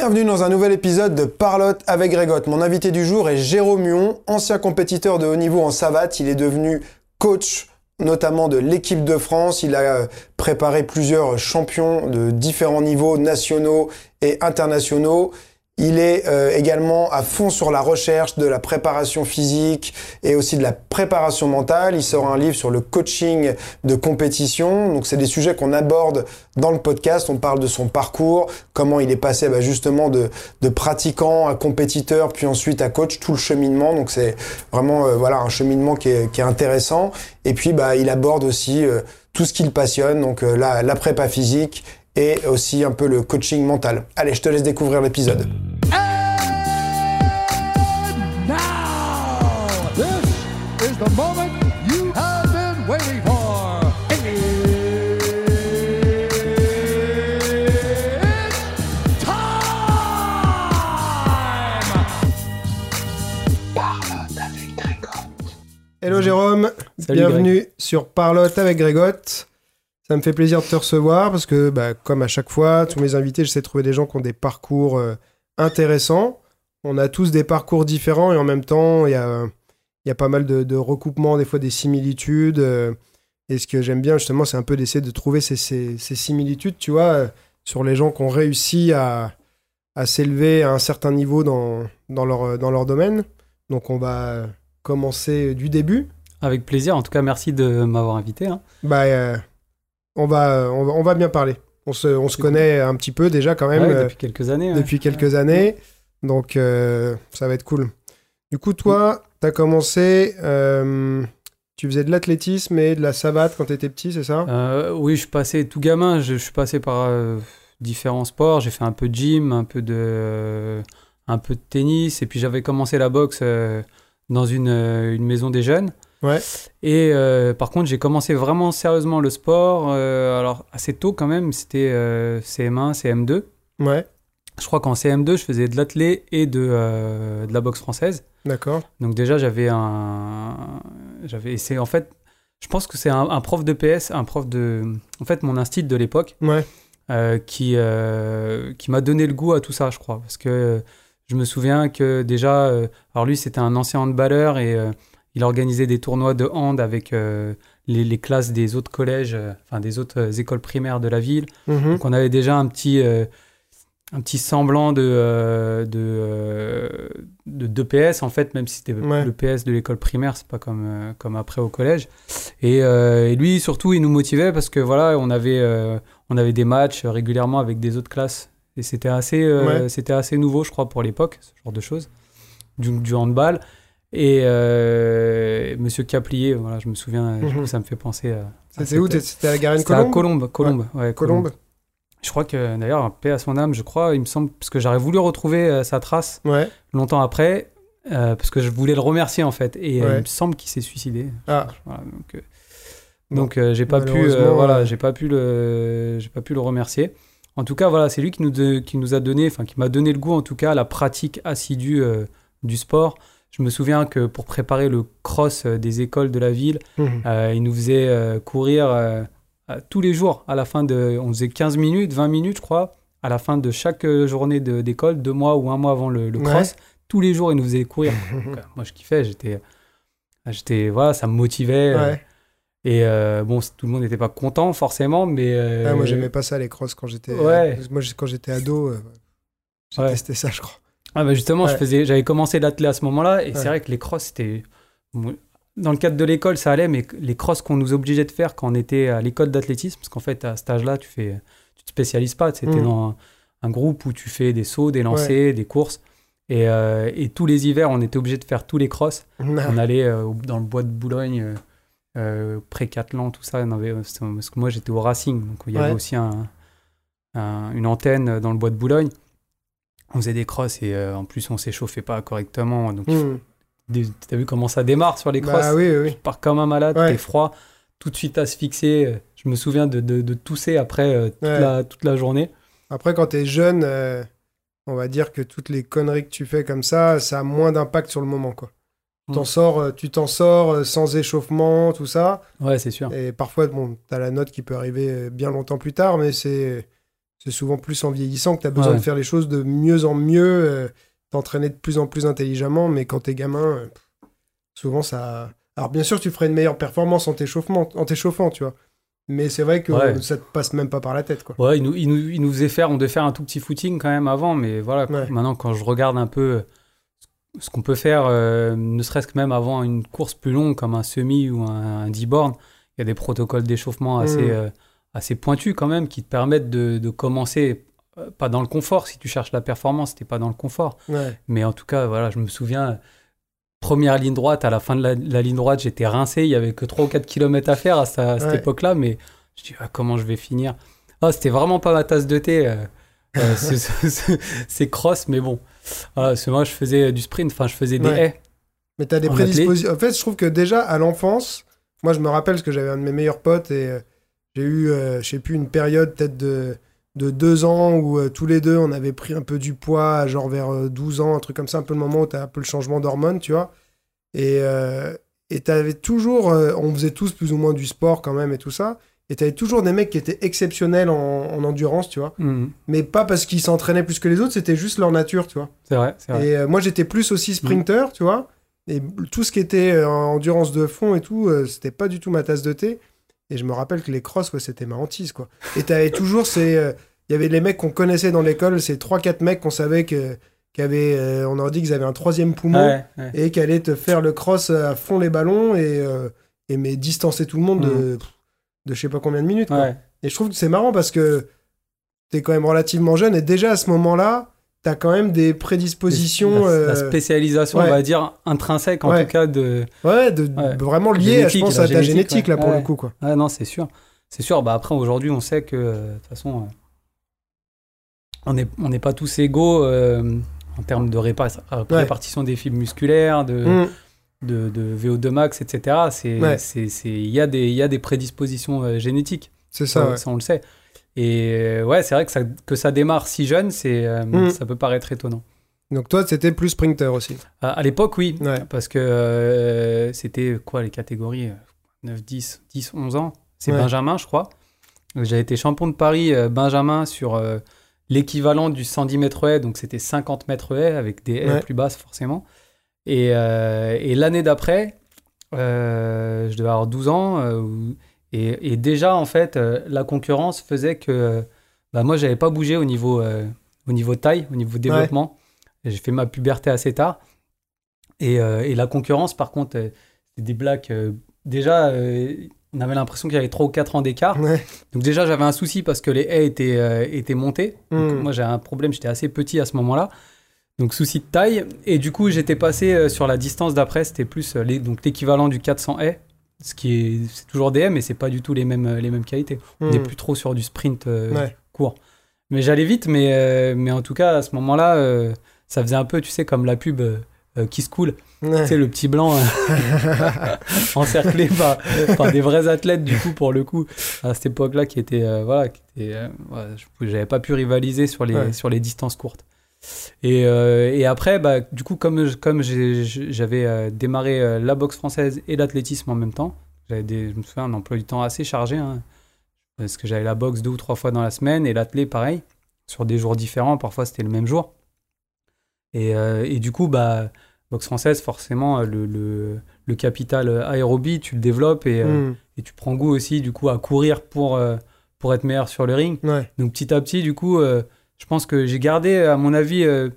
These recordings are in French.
Bienvenue dans un nouvel épisode de Parlotte avec Grégotte. Mon invité du jour est Jérôme Muon, ancien compétiteur de haut niveau en savate. Il est devenu coach notamment de l'équipe de France. Il a euh, préparé plusieurs champions de différents niveaux nationaux et internationaux. Il est euh, également à fond sur la recherche de la préparation physique et aussi de la préparation mentale. Il sort un livre sur le coaching de compétition. Donc c'est des sujets qu'on aborde dans le podcast. On parle de son parcours, comment il est passé bah, justement de, de pratiquant à compétiteur, puis ensuite à coach, tout le cheminement. Donc c'est vraiment euh, voilà un cheminement qui est, qui est, intéressant. Et puis bah, il aborde aussi euh, tout ce qui le passionne, donc la, la prépa physique et aussi un peu le coaching mental. Allez, je te laisse découvrir l'épisode. Hello Jérôme, bienvenue sur Parlotte avec Grégotte. Ça me fait plaisir de te recevoir parce que, bah, comme à chaque fois, tous mes invités, j'essaie de trouver des gens qui ont des parcours euh, intéressants. On a tous des parcours différents et en même temps, il y a, y a, pas mal de, recoupements, des fois des similitudes. Euh, et ce que j'aime bien, justement, c'est un peu d'essayer de trouver ces, ces, similitudes, tu vois, euh, sur les gens qui ont réussi à, à s'élever à un certain niveau dans, dans, leur, dans leur domaine. Donc, on va commencer du début. Avec plaisir. En tout cas, merci de m'avoir invité. Hein. Bah, on va, on va, bien parler. On se, on se connaît un petit peu déjà quand même. Euh, depuis quelques années. Depuis quelques années. Donc, euh, ça va être cool. Du coup, toi, tu as commencé. Euh, tu faisais de l'athlétisme et de la savate quand tu étais petit, c'est ça? Oui, je suis passé tout gamin. Je, suis passé par différents sports. J'ai fait un peu de gym, un peu de, un peu de tennis. Et puis, j'avais commencé la boxe dans une, une maison des jeunes. Ouais. Et euh, par contre, j'ai commencé vraiment sérieusement le sport, euh, alors assez tôt quand même, c'était CM1, CM2. Ouais. Je crois qu'en CM2, je faisais de l'athlé et de, euh, de la boxe française. D'accord. Donc déjà, j'avais un... J'avais... C'est en fait... Je pense que c'est un, prof de PS, un prof de... En fait, mon instinct de l'époque. Ouais. qui, qui m'a donné le goût à tout ça, je crois. Parce que je me souviens que déjà... alors lui, c'était un ancien handballeur et il organisait des tournois de hand avec euh, les, classes des autres collèges, euh, enfin des autres euh, écoles primaires de la ville. Mhm. Donc on avait déjà un petit, un petit semblant de, de, PS en fait, même si c'était le PS de l'école primaire, c'est pas comme, comme après au collège. Et, lui surtout, il nous motivait parce que voilà, on avait, on avait des matchs régulièrement avec des autres classes. Et c'était assez, c'était assez nouveau, je crois, pour l'époque, ce genre de choses. Du, du handball. Et euh, Monsieur Caplier, voilà, je me souviens, mhm. ça me fait penser à. C'était où? C'était à la Garenne Colombe à Colombe, Colombe, ouais. Colombe. Je crois que d'ailleurs, paix à son âme, je crois, il me semble, parce que j'aurais voulu retrouver euh, sa trace ouais. longtemps après, euh, parce que je voulais le remercier en fait, et il me semble qu'il s'est suicidé. Ah. Voilà, donc, donc j'ai pas pu, voilà, j'ai pas pu le, j'ai pas pu le remercier. En tout cas, voilà, c'est lui qui nous, qui nous a donné, enfin qui m'a donné le goût en tout cas à la pratique assidue du sport. Je me souviens que pour préparer le cross euh, des écoles de la ville, mhm. euh, il nous faisait euh, courir tous les jours. À la fin de, on faisait 15 minutes, 20 minutes, je crois, à la fin de chaque journée d'école, deux mois ou un mois avant le, cross. Tous les jours, il nous faisait courir. moi, je kiffais. J'étais, j'étais, voilà, ça me motivait. Et bon, tout le monde n'était pas content forcément, mais. Ah, moi, j'aimais pas ça les crosses quand j'étais. moi, quand j'étais ado, j'ai testé ça, je crois. Ah bah justement, je faisais, j'avais commencé l'athlé à ce moment-là, et c'est vrai que les crosses, c'était... Dans le cadre de l'école, ça allait, mais les crosses qu'on nous obligeait de faire quand on était à l'école d'athlétisme, parce qu'en fait, à cet âge-là, tu fais, tu te spécialises pas, c'était mmh. dans un, groupe où tu fais des sauts, des lancers, des courses, et, euh, et, tous les hivers, on était obligé de faire tous les crosses. on allait euh, dans le bois de Boulogne, euh, pré-Catlan, tout ça, parce que moi j'étais au Racing, donc il y avait aussi un, une antenne dans le bois de Boulogne on faisait des crosses et euh, en plus on s'échauffait pas correctement. Donc mmh. t'as vu comment ça démarre sur les bah crosses? oui, oui. Tu pars comme un malade, t'es froid, tout de suite se fixer. Je me souviens de, de, tousser après euh, toute, la, toute, la, journée. Après quand t'es jeune, euh, on va dire que toutes les conneries que tu fais comme ça, ça a moins d'impact sur le moment quoi. Mmh. Sors, tu t'en sors sans échauffement, tout ça. Ouais, c'est sûr. Et parfois, bon, t'as la note qui peut arriver bien longtemps plus tard, mais c'est c'est souvent plus en vieillissant que tu as besoin Ouais. de faire les choses de mieux en mieux, euh, t'entraîner de plus en plus intelligemment, mais quand t'es gamin, euh, souvent ça. Alors bien sûr, tu ferais une meilleure performance en t'échauffant, tu vois. Mais c'est vrai que Ouais. euh, ça te passe même pas par la tête, quoi. Ouais, il nous, il, nous, il nous faisait faire, on devait faire un tout petit footing quand même avant, mais voilà, Ouais. maintenant quand je regarde un peu ce qu'on peut faire, euh, ne serait-ce que même avant une course plus longue comme un semi ou un, un 10 bornes, il y a des protocoles d'échauffement assez, Mm. Assez pointus quand même qui te permettent de, de commencer, euh, pas dans le confort, si tu cherches la performance, t'es pas dans le confort, Ouais. mais en tout cas, voilà, je me souviens, première ligne droite, à la fin de la, la ligne droite, j'étais rincé, il y avait que 3 ou 4 km à faire à, cette- à cette Ouais. époque-là, mais je dis, ah, comment je vais finir? Ah, C'était vraiment pas ma tasse de thé, euh, euh, ce- ce- ce- crosses, mais bon. Parce que moi, je faisais du sprint, enfin, je faisais des Ouais. haies. Mais t'as des En prédispositions. En fait, je trouve que déjà à l'enfance, moi je me rappelle parce que j'avais un de mes meilleurs potes et j'ai eu, euh, je sais plus, une période peut-être de, de deux ans où euh, tous les deux on avait pris un peu du poids, genre vers euh, 12 ans, un truc comme ça, un peu le moment où t'as un peu le changement d'hormones, tu vois. Et euh, et t'avais toujours, euh, on faisait tous plus ou moins du sport quand même et tout ça. Et t'avais toujours des mecs qui étaient exceptionnels en, en endurance, tu vois. Mhm. Mais pas parce qu'ils s'entraînaient plus que les autres, c'était juste leur nature, tu vois. C'est vrai, c'est vrai. Et euh, moi, j'étais plus aussi sprinter, tu vois. Et tout ce qui était euh, endurance de fond et tout, euh, c'était pas du tout ma tasse de thé. Et je me rappelle que les crosses, ouais, c'était ma hantise, quoi. Et t'avais toujours ces. euh, Il y avait les mecs qu'on connaissait dans l'école, ces 3-4 mecs qu'on savait que, euh, on leur dit qu'ils avaient un troisième poumon Ouais, ouais. et qu'elle allaient te faire le cross à fond les ballons et, euh, et mais distancer tout le monde de, de je sais pas combien de minutes, quoi. Et je trouve que c'est marrant parce que t'es quand même relativement jeune et déjà à ce moment-là, t'as quand même des prédispositions. La, la euh, spécialisation, ouais. on va dire, intrinsèque en Ouais. tout cas de. Ouais, de, Ouais. vraiment lié, je pense, à ta génétique, là, pour le coup, quoi. Ah non, c'est sûr. C'est sûr. Bah après, aujourd'hui, on sait que euh, de toute façon, euh, on n'est on pas tous égaux euh, en termes de répa- répartition des fibres musculaires, de, Mm. de, de VO2 max, etc. Ouais. il y a des, y a des prédispositions euh, génétiques. C'est ça, ouais. ça, on le sait. Et euh, ouais, c'est vrai que ça, que ça démarre si jeune, c'est, euh, Mm. ça peut paraître étonnant. Donc toi, c'était plus sprinter aussi. À, à l'époque, oui, Ouais. parce que euh, c'était quoi les catégories euh, 9, 10, 10, 11 ans? C'est Ouais. Benjamin, je crois. J'ai été champion de Paris euh, Benjamin sur euh, l'équivalent du 110 mètres haies, donc c'était 50 mètres haies avec des haies Ouais. plus basses forcément. Et, et l'année d'après, je devais avoir 12 ans, où- et, et déjà en fait, euh, la concurrence faisait que bah, moi, j'avais pas bougé au niveau, euh, au niveau taille, au niveau développement. J'ai fait ma puberté assez tard. Et, euh, et la concurrence, par contre, euh, c'était des blacks. euh, déjà, euh, on avait l'impression qu'il y avait 3 ou 4 ans d'écart. Ouais. Donc déjà, j'avais un souci parce que les haies étaient, euh, étaient montées. Donc, Mm. Moi, j'ai un problème, j'étais assez petit à ce moment-là. Donc souci de taille. Et du coup, j'étais passé euh, sur la distance d'après, c'était plus euh, les- donc l'équivalent du 400 haies. Ce qui est, c'est toujours des haies, mais c'est pas du tout les mêmes, les mêmes qualités. On n'est plus trop sur du sprint euh, Ouais. court. Mais j'allais vite, mais, euh, mais en tout cas, à ce moment-là, euh, ça faisait un peu, tu sais, comme la pub qui se coule. Ouais. Tu sais, le petit blanc encerclé par, par des vrais athlètes, du coup, pour le coup, à cette époque-là, qui était, voilà, qui était, ouais, je- j'avais pas pu rivaliser sur les, sur les distances courtes. Et, euh, et après, bah, du coup, comme, comme j'avais euh, démarré euh, la boxe française et l'athlétisme en même temps, j'avais des, je me souviens, un emploi du temps assez chargé, hein, parce que j'avais la boxe deux ou trois fois dans la semaine et l'athlé pareil, sur des jours différents, parfois c'était le même jour. Et, et du coup, bah, boxe française, forcément, le, le, le capital aérobie, tu le développes et, euh, Mm. et tu prends goût aussi, du coup, à courir pour, pour être meilleur sur le ring. Ouais. Donc petit à petit, du coup, je pense que j'ai gardé, à mon avis, euh,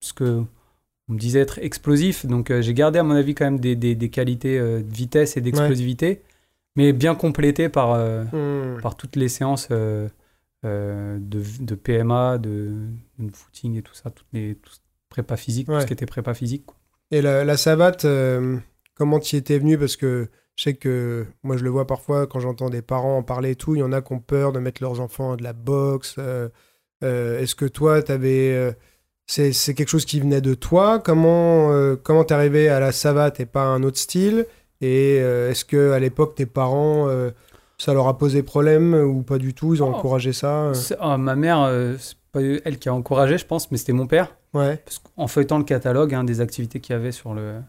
ce que on me disait être explosif. Donc euh, j'ai gardé, à mon avis, quand même des, des, des qualités euh, de vitesse et d'explosivité, mais bien complétées par, euh, Mm. par toutes les séances de, de PMA, de, de footing et tout ça, toutes les tout, prépa physique, tout ce qui était prépa physique. quoi. Et la, la savate, comment tu y étais venu? Parce que je sais que moi, je le vois parfois quand j'entends des parents en parler et tout. Il y en a qui ont peur de mettre leurs enfants à de la boxe. euh, euh, Est-ce que toi, tu avais. c'est quelque chose qui venait de toi? Comment euh, comment t'es arrivé à la savate et pas à un autre style? Et euh, est-ce que à l'époque, tes parents. euh, ça leur a posé problème ou pas du tout? Ils ont Oh. encouragé ça euh? Ah, ma mère, euh, c'est pas elle qui a encouragé, je pense, mais c'était mon père. Ouais, Parce qu'en feuilletant le catalogue hein, des activités qu'il y avait sur, le,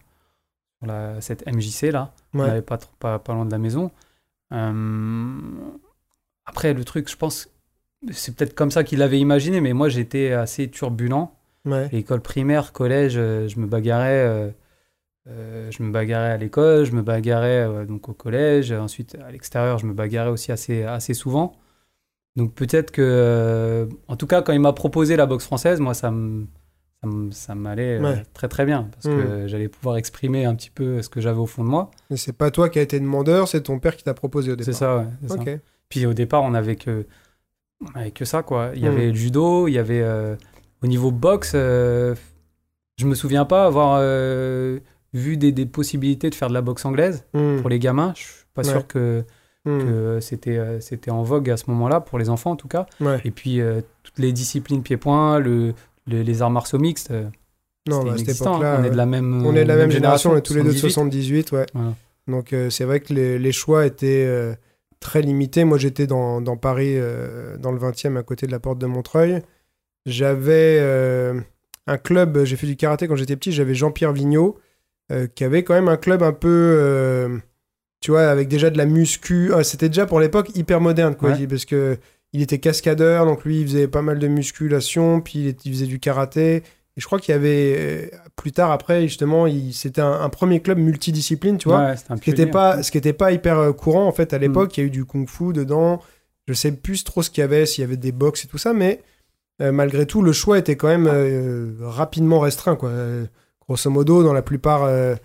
sur la, cette MJC là, on pas, trop- pas, pas loin de la maison. Euh, après, le truc, je pense, c'est peut-être comme ça qu'il l'avait imaginé, mais moi j'étais assez turbulent. Ouais. École primaire, collège, euh, je me bagarrais. euh, euh, je me bagarrais à l'école, je me bagarrais euh, donc au collège, ensuite à l'extérieur, je me bagarrais aussi assez, assez souvent. Donc peut-être que, euh, en tout cas, quand il m'a proposé la boxe française, moi ça m'allait Ouais. très très bien parce que j'allais pouvoir exprimer un petit peu ce que j'avais au fond de moi. Mais c'est pas toi qui as été demandeur, c'est ton père qui t'a proposé au départ. C'est ça, ouais. ça. Puis au départ, on avait que, avait que ça, quoi. Il y Mm. avait le judo, il y avait euh, au niveau boxe, euh, je me souviens pas avoir euh, vu des, des possibilités de faire de la boxe anglaise Hmm. pour les gamins. Je suis pas Ouais. sûr que, Hmm. que c'était euh, c'était en vogue à ce moment-là pour les enfants en tout cas. Ouais. Et puis euh, toutes les disciplines pied-point, le, le- les arts martiaux mixtes, euh, Non, c'était bah, à cette époque-là, on est de la même on est de la même génération, on est tous les deux de 78. 78, ouais. Voilà. Donc euh, c'est vrai que les, les choix étaient euh, très limités. Moi j'étais dans, dans Paris, euh, dans le 20e, à côté de la porte de Montreuil. J'avais euh, un club, j'ai fait du karaté quand j'étais petit, j'avais Jean-Pierre Vigneault, euh, qui avait quand même un club un peu, tu vois, avec déjà de la muscu. Ah, C'était déjà pour l'époque hyper moderne, quoi, Ouais. parce que il était cascadeur, donc lui il faisait pas mal de musculation, puis il faisait du karaté. Et je crois qu'il y avait plus tard après justement, c'était un, un premier club multidiscipline, tu vois. Ouais, c'était un Ce qui n'était pas, ce qui était pas hyper euh, courant en fait à l'époque. Mm. Il y a eu du kung-fu dedans. Je sais plus trop ce qu'il y avait, s'il y avait des box et tout ça, mais euh, malgré tout, le choix était quand même euh, rapidement restreint. Quoi. Grosso modo, dans la plupart euh,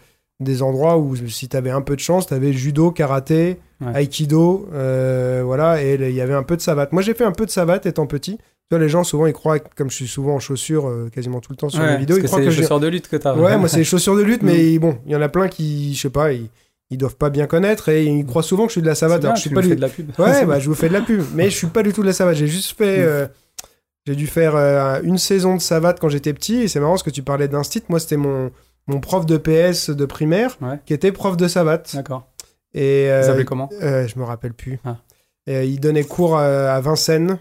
des endroits où si tu avais un peu de chance, tu avais judo, karaté, Ouais. aikido, voilà, et il y avait un peu de savate. Moi, j'ai fait un peu de savate étant petit. Vois, les gens souvent ils croient, que- comme je suis souvent en chaussures euh, quasiment tout le temps sur Ouais, les vidéos, parce ils que croient c'est que les j'ai chaussures de lutte que t'as. Ouais, moi, c'est les chaussures de lutte, Mm. mais bon, il y en a plein qui, je sais pas, ils, ils doivent pas bien connaître et ils croient souvent que je suis de la C'est savate. bien, Alors, je suis pas du... de la pub. Ouais, bah, je vous fais de la pub, mais je suis pas du tout de la savate. J'ai juste fait. Mm. euh, j'ai dû faire euh, une saison de savate quand j'étais petit et c'est marrant parce que tu parlais d'instit. Moi, c'était mon, mon prof de PS de primaire Ouais. qui était prof de savate. D'accord. Et, euh, s'appelait comment? Je me rappelle plus. Ah. Et, il donnait cours à, à Vincennes.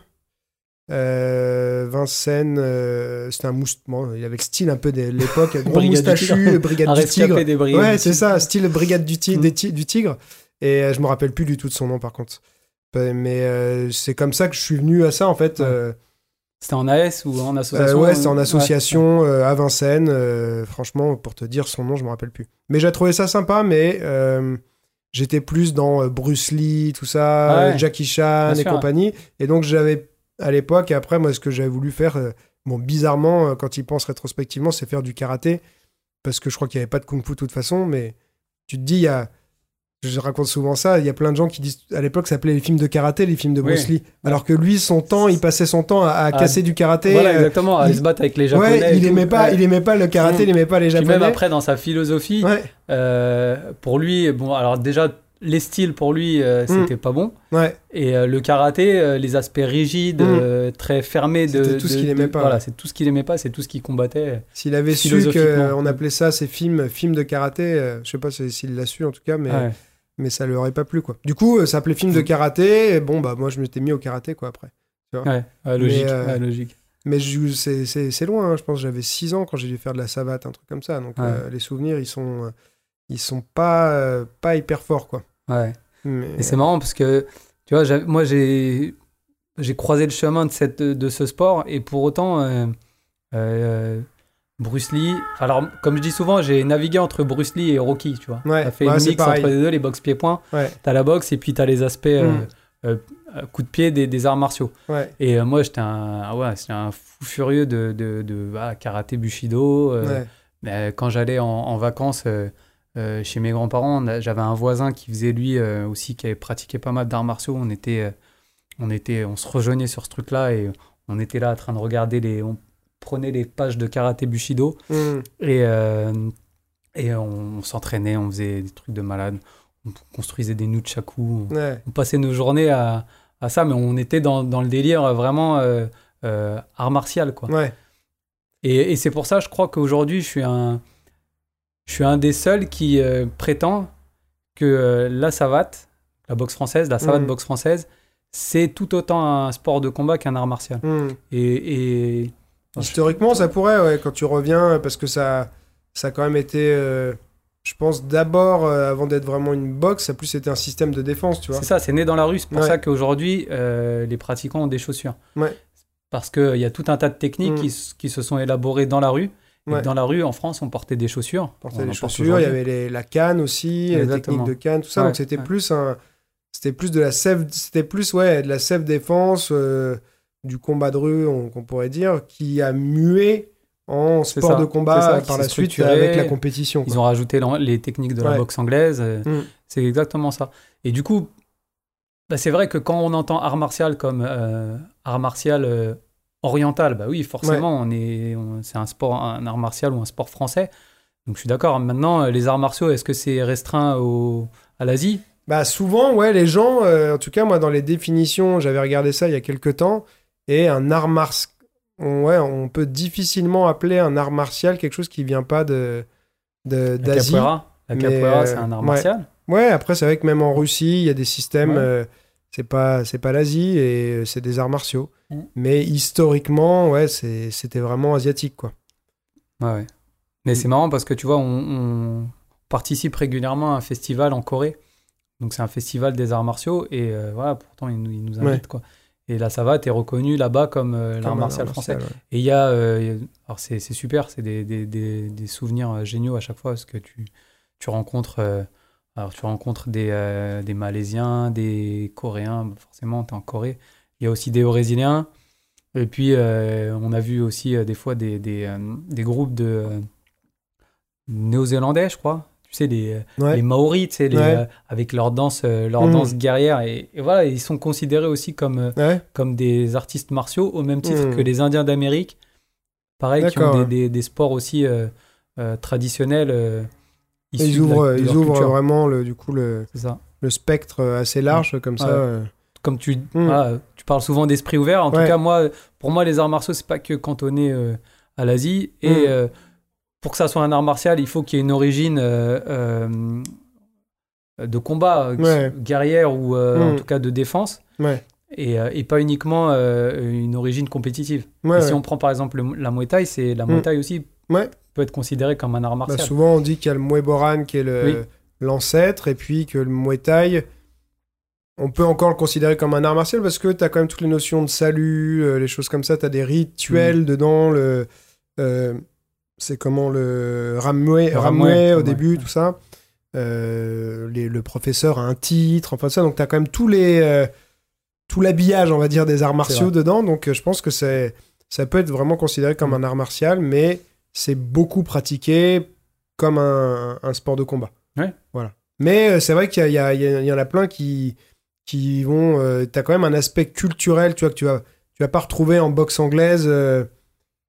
Euh, Vincennes, euh, c'était un mousse. Bon, il avait le style un peu de l'époque, gros Brigade moustachu, brigade Un du tigre. des Ouais, c'est ça, style brigade du, ti- Mm. des ti- du tigre. Et euh, je me rappelle plus du tout de son nom par contre. Mais euh, c'est comme ça que je suis venu à ça en fait. Ouais. Euh, C'était en AS ou en association ouais, c'était en euh, association à Vincennes. franchement, pour te dire son nom, je me rappelle plus. Mais j'ai trouvé ça sympa, mais j'étais plus dans Bruce Lee, tout ça, Ah ouais. Jackie Chan Bien et sûr. compagnie. Et donc j'avais à l'époque, et après moi, ce que j'avais voulu faire, euh, bon, bizarrement, euh, quand il pense rétrospectivement, c'est faire du karaté, parce que je crois qu'il n'y avait pas de kung-fu de toute façon, mais tu te dis, il y a. Je raconte souvent ça, il y a plein de gens qui disent, à l'époque, ça s'appelait les films de karaté, les films de Oui. Bruce Lee. Alors que lui, son temps, il passait son temps à, à Ah, casser du karaté. Voilà, euh, exactement. Il- se battre avec les Japonais. Ouais, il tout. aimait pas, Ouais. il aimait pas le karaté, Mm. il aimait pas les Puis japonais. même après, dans sa philosophie, Ouais, euh, pour lui, bon, alors déjà, les styles pour lui, euh, Mm. c'était pas bon. ouais, Et euh, le karaté, euh, les aspects rigides, Mm. très fermés de. Tout ce qu'il de- aimait pas, Voilà, c'est tout ce qu'il aimait pas, c'est tout ce qu'il combattait. s'il avait su qu'on appelait ça ces films, films de karaté, je sais pas si- s'il l'a su en tout cas, mais, Ouais. mais ça lui aurait pas plu quoi. Du coup, ça s'appelait film de karaté, et bon bah moi je m'étais mis au karaté quoi après. Ouais, ouais, logique. ouais, logique. Mais je- c'est- loin, hein, je pense que j'avais 6 ans quand j'ai dû faire de la savate, un truc comme ça, donc les souvenirs ils sont, ils sont pas, pas hyper forts quoi. Ouais. Mais- Et c'est marrant parce que, tu vois, moi, j'ai j'ai croisé le chemin de, cette, de ce sport et pour autant, euh, euh, Bruce Lee. Alors, comme je dis souvent, j'ai navigué entre Bruce Lee et Rocky, tu vois. Ouais, T'as fait ouais, une mix pareil. entre les deux, les boxe pieds-points. Ouais. T'as la boxe et puis t'as les aspects euh, Mm. euh, euh, coups de pied des, des arts martiaux. Et euh, moi, j'étais un, ah ouais, un fou furieux de, de, de ah, karaté bushido. mais quand j'allais en, en vacances euh, chez mes grands-parents, j'avais un voisin qui faisait lui euh, aussi, qui avait pratiqué pas mal d'arts martiaux. On était, euh, on était, on se rejoignait sur ce truc-là et on était là en train de regarder les, on prenait les pages de karaté bushido Mm. et euh, et on, on s'entraînait, on faisait des trucs de malade, on construisait des nunchaku, on, Ouais. on passait nos journées à, à ça, mais on était dans, dans le délire vraiment art martial quoi. Ouais. Et, et c'est pour ça, je crois qu'aujourd'hui, je suis un, je suis un des seuls qui euh, prétend que euh, la savate, la boxe française, la savate Mhm. boxe française, c'est tout autant un sport de combat qu'un art martial. Mm. Et, et Historiquement, ça pourrait, ouais, quand tu reviens, parce que ça, ça a quand même été. euh, je pense d'abord, avant d'être vraiment une boxe, ça a plus été un système de défense, tu vois. C'est ça, c'est né dans la rue. C'est pour Ouais. ça qu'aujourd'hui, les pratiquants ont des chaussures. Ouais. Parce qu'il y a tout un tas de techniques Mm. qui se sont élaborées dans la rue. Ouais. dans la rue, en France, on portait des chaussures. On les porte chaussures, il y avait les- la canne aussi, les Exactement. techniques de canne, tout ça. Ouais, donc c'était ouais. plus un, c'était plus de la c'était plus ouais de la self défense, euh, du combat de rue, on- qu'on pourrait dire, qui a mué en sport ça, de combat ça, par la suite avec la compétition. Ils ont rajouté les techniques de la boxe anglaise. euh, Mm. C'est exactement ça. Et du coup, bah, c'est vrai que quand on entend art martial comme euh, art martial oriental, bah oui, forcément, on est, c'est un sport, un art martial ou un sport français. Donc je suis d'accord. Maintenant, euh, les arts martiaux, est-ce que c'est restreint au, à l'Asie? Bah souvent, ouais, les gens, euh, en tout cas moi dans les définitions, j'avais regardé ça il y a quelques temps, et un art martial, on, ouais, on peut difficilement appeler un art martial quelque chose qui vient pas de de- La d'Asie. capoeira, la capoeira, euh, c'est un art ouais. martial? Ouais, après c'est vrai que même en Russie, il y a des systèmes, Ouais. euh, c'est pas c'est pas l'Asie et euh, c'est des arts martiaux. Mm. Mais historiquement, ouais, c'était vraiment asiatique quoi. Ouais, ouais. Mais c'est marrant parce que tu vois, on, on participe régulièrement à un festival en Corée. Donc c'est un festival des arts martiaux et euh, voilà, pourtant ils nous, ils nous invitent Ouais. quoi. Et la savate est reconnue là-bas comme euh, l'art martial art français. martial, ouais. Et il y a, euh, alors c'est c'est super, c'est des, des, des, des souvenirs euh, géniaux à chaque fois parce que tu, tu rencontres, alors tu rencontres des, euh, des Malaisiens, des Coréens, forcément tu es en Corée. Il y a aussi des Brésiliens. Et puis euh, on a vu aussi euh, des fois des, des, des groupes de néo-zélandais, je crois. Tu sais, les, Ouais. les Maoris, tu sais, les, Ouais. avec leur danse, leur Mm. danse guerrière. Et, et voilà, ils sont considérés aussi comme, Ouais. comme des artistes martiaux au même titre Hmm. que les Indiens d'Amérique. Pareil, qui ont des, sports aussi traditionnels. Euh, Ils la- ouvrent, ils ouvrent vraiment le, du coup le, le spectre assez large comme ça. Ouais. euh. Comme tu, Hmm. voilà, tu parles souvent d'esprit ouvert. En Ouais. tout cas, moi, pour moi, les arts martiaux, c'est pas que cantonné euh, à l'Asie. Et Hmm. euh, pour que ça soit un art martial, il faut qu'il y ait une origine euh, euh, de combat, euh, guerrière ou euh, en Hmm. tout cas de défense. Et, euh, et pas uniquement euh, une origine compétitive. Et si on prend par exemple le- la Muay Thai, c'est la Muay. Thai aussi. Peut être considéré comme un art Bah, martial. souvent, on dit qu'il y a le Muay Boran qui est Oui. l'ancêtre, et puis que le Muay Thai, on peut encore le considérer comme un art martial parce que tu as quand même toutes les notions de salut, euh, les choses comme ça. Tu as des rituels Mm. dedans. Le, euh, c'est comment le Ramway, Ramway Ramway, au ouais. début, tout ça. Euh, les- le professeur a un titre, enfin ça. Donc tu as quand même tous les, euh, tout l'habillage, on va dire, des arts martiaux dedans. Donc je pense que c'est, ça peut être vraiment considéré comme Mm. un art martial, mais c'est beaucoup pratiqué comme un, un sport de combat. Ouais. Voilà. Mais euh, c'est vrai qu'il y, y, y en a plein qui, qui vont. euh, T'as quand même un aspect culturel, tu vois, que tu vas, tu vas pas retrouver en boxe anglaise euh,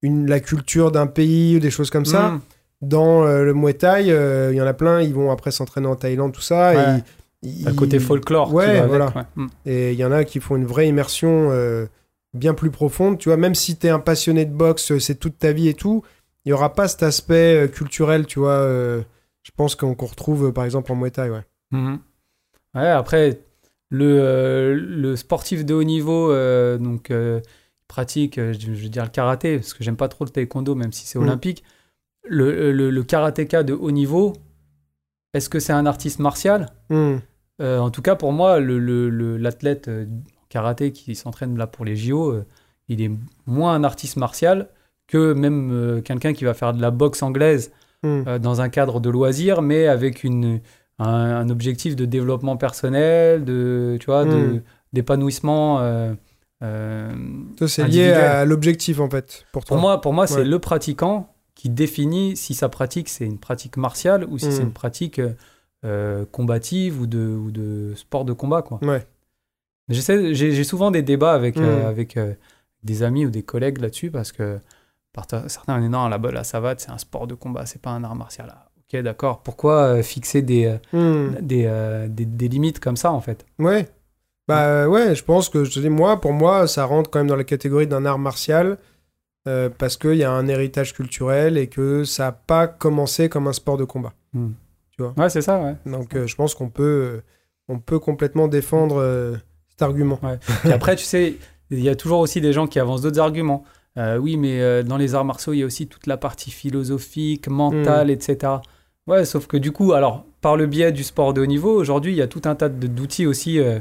une, la culture d'un pays ou des choses comme ça. Mm. Dans euh, le Muay Thai, il y en a plein, ils vont après s'entraîner en Thaïlande, tout ça. Ouais. Et ils- le côté folklore. Ouais, avec, voilà. ouais. Mm. et il y en a qui font une vraie immersion bien plus profonde. Tu vois, même si tu es un passionné de boxe, c'est toute ta vie et tout, il n'y aura pas cet aspect euh, culturel, tu vois. euh, je pense qu'on retrouve euh, par exemple en Muay Thai, ouais. Mhm. Ouais, après, le, le sportif de haut niveau, donc, pratique, je, veux dire le karaté, parce que j'aime pas trop le taekwondo, même si c'est Mhm. olympique. Le, le, le karatéka de haut niveau, est-ce que c'est un artiste martial? Euh, En tout cas, pour moi, le- le- le- l'athlète en karaté qui s'entraîne là pour les JO, euh, il est moins un artiste martial que même euh, quelqu'un qui va faire de la boxe anglaise Hmm. euh, dans un cadre de loisir, mais avec une, un, un objectif de développement personnel, de, tu vois, de- Mm. d'épanouissement. euh, c'est lié à l'objectif en fait, pour toi. Pour moi, pour moi c'est le pratiquant qui définit si sa pratique c'est une pratique martiale ou si Mm. c'est une pratique euh, combative ou de, ou de sport de combat. Quoi. Ouais. J'ai souvent des débats avec, euh, avec euh, des amis ou des collègues là-dessus parce que certains disent non, la, la savate c'est un sport de combat, c'est pas un art martial. Ah, ok, d'accord. Pourquoi euh, fixer des, euh, Hmm. des, euh, des, des limites comme ça en fait? Ouais. Bah ouais, je pense que je te dis, moi, pour moi, ça rentre quand même dans la catégorie d'un art martial euh, parce qu'il y a un héritage culturel et que ça n'a pas commencé comme un sport de combat. Ouais, c'est ça, ouais. Donc euh, je pense qu'on peut, euh, on peut complètement défendre cet argument. Et après, tu sais, il y a toujours aussi des gens qui avancent d'autres arguments. Euh, oui, mais euh, dans les arts martiaux, il y a aussi toute la partie philosophique, mentale, etc. Ouais, sauf que du coup, alors, par le biais du sport de haut niveau, aujourd'hui, il y a tout un tas d'outils aussi euh,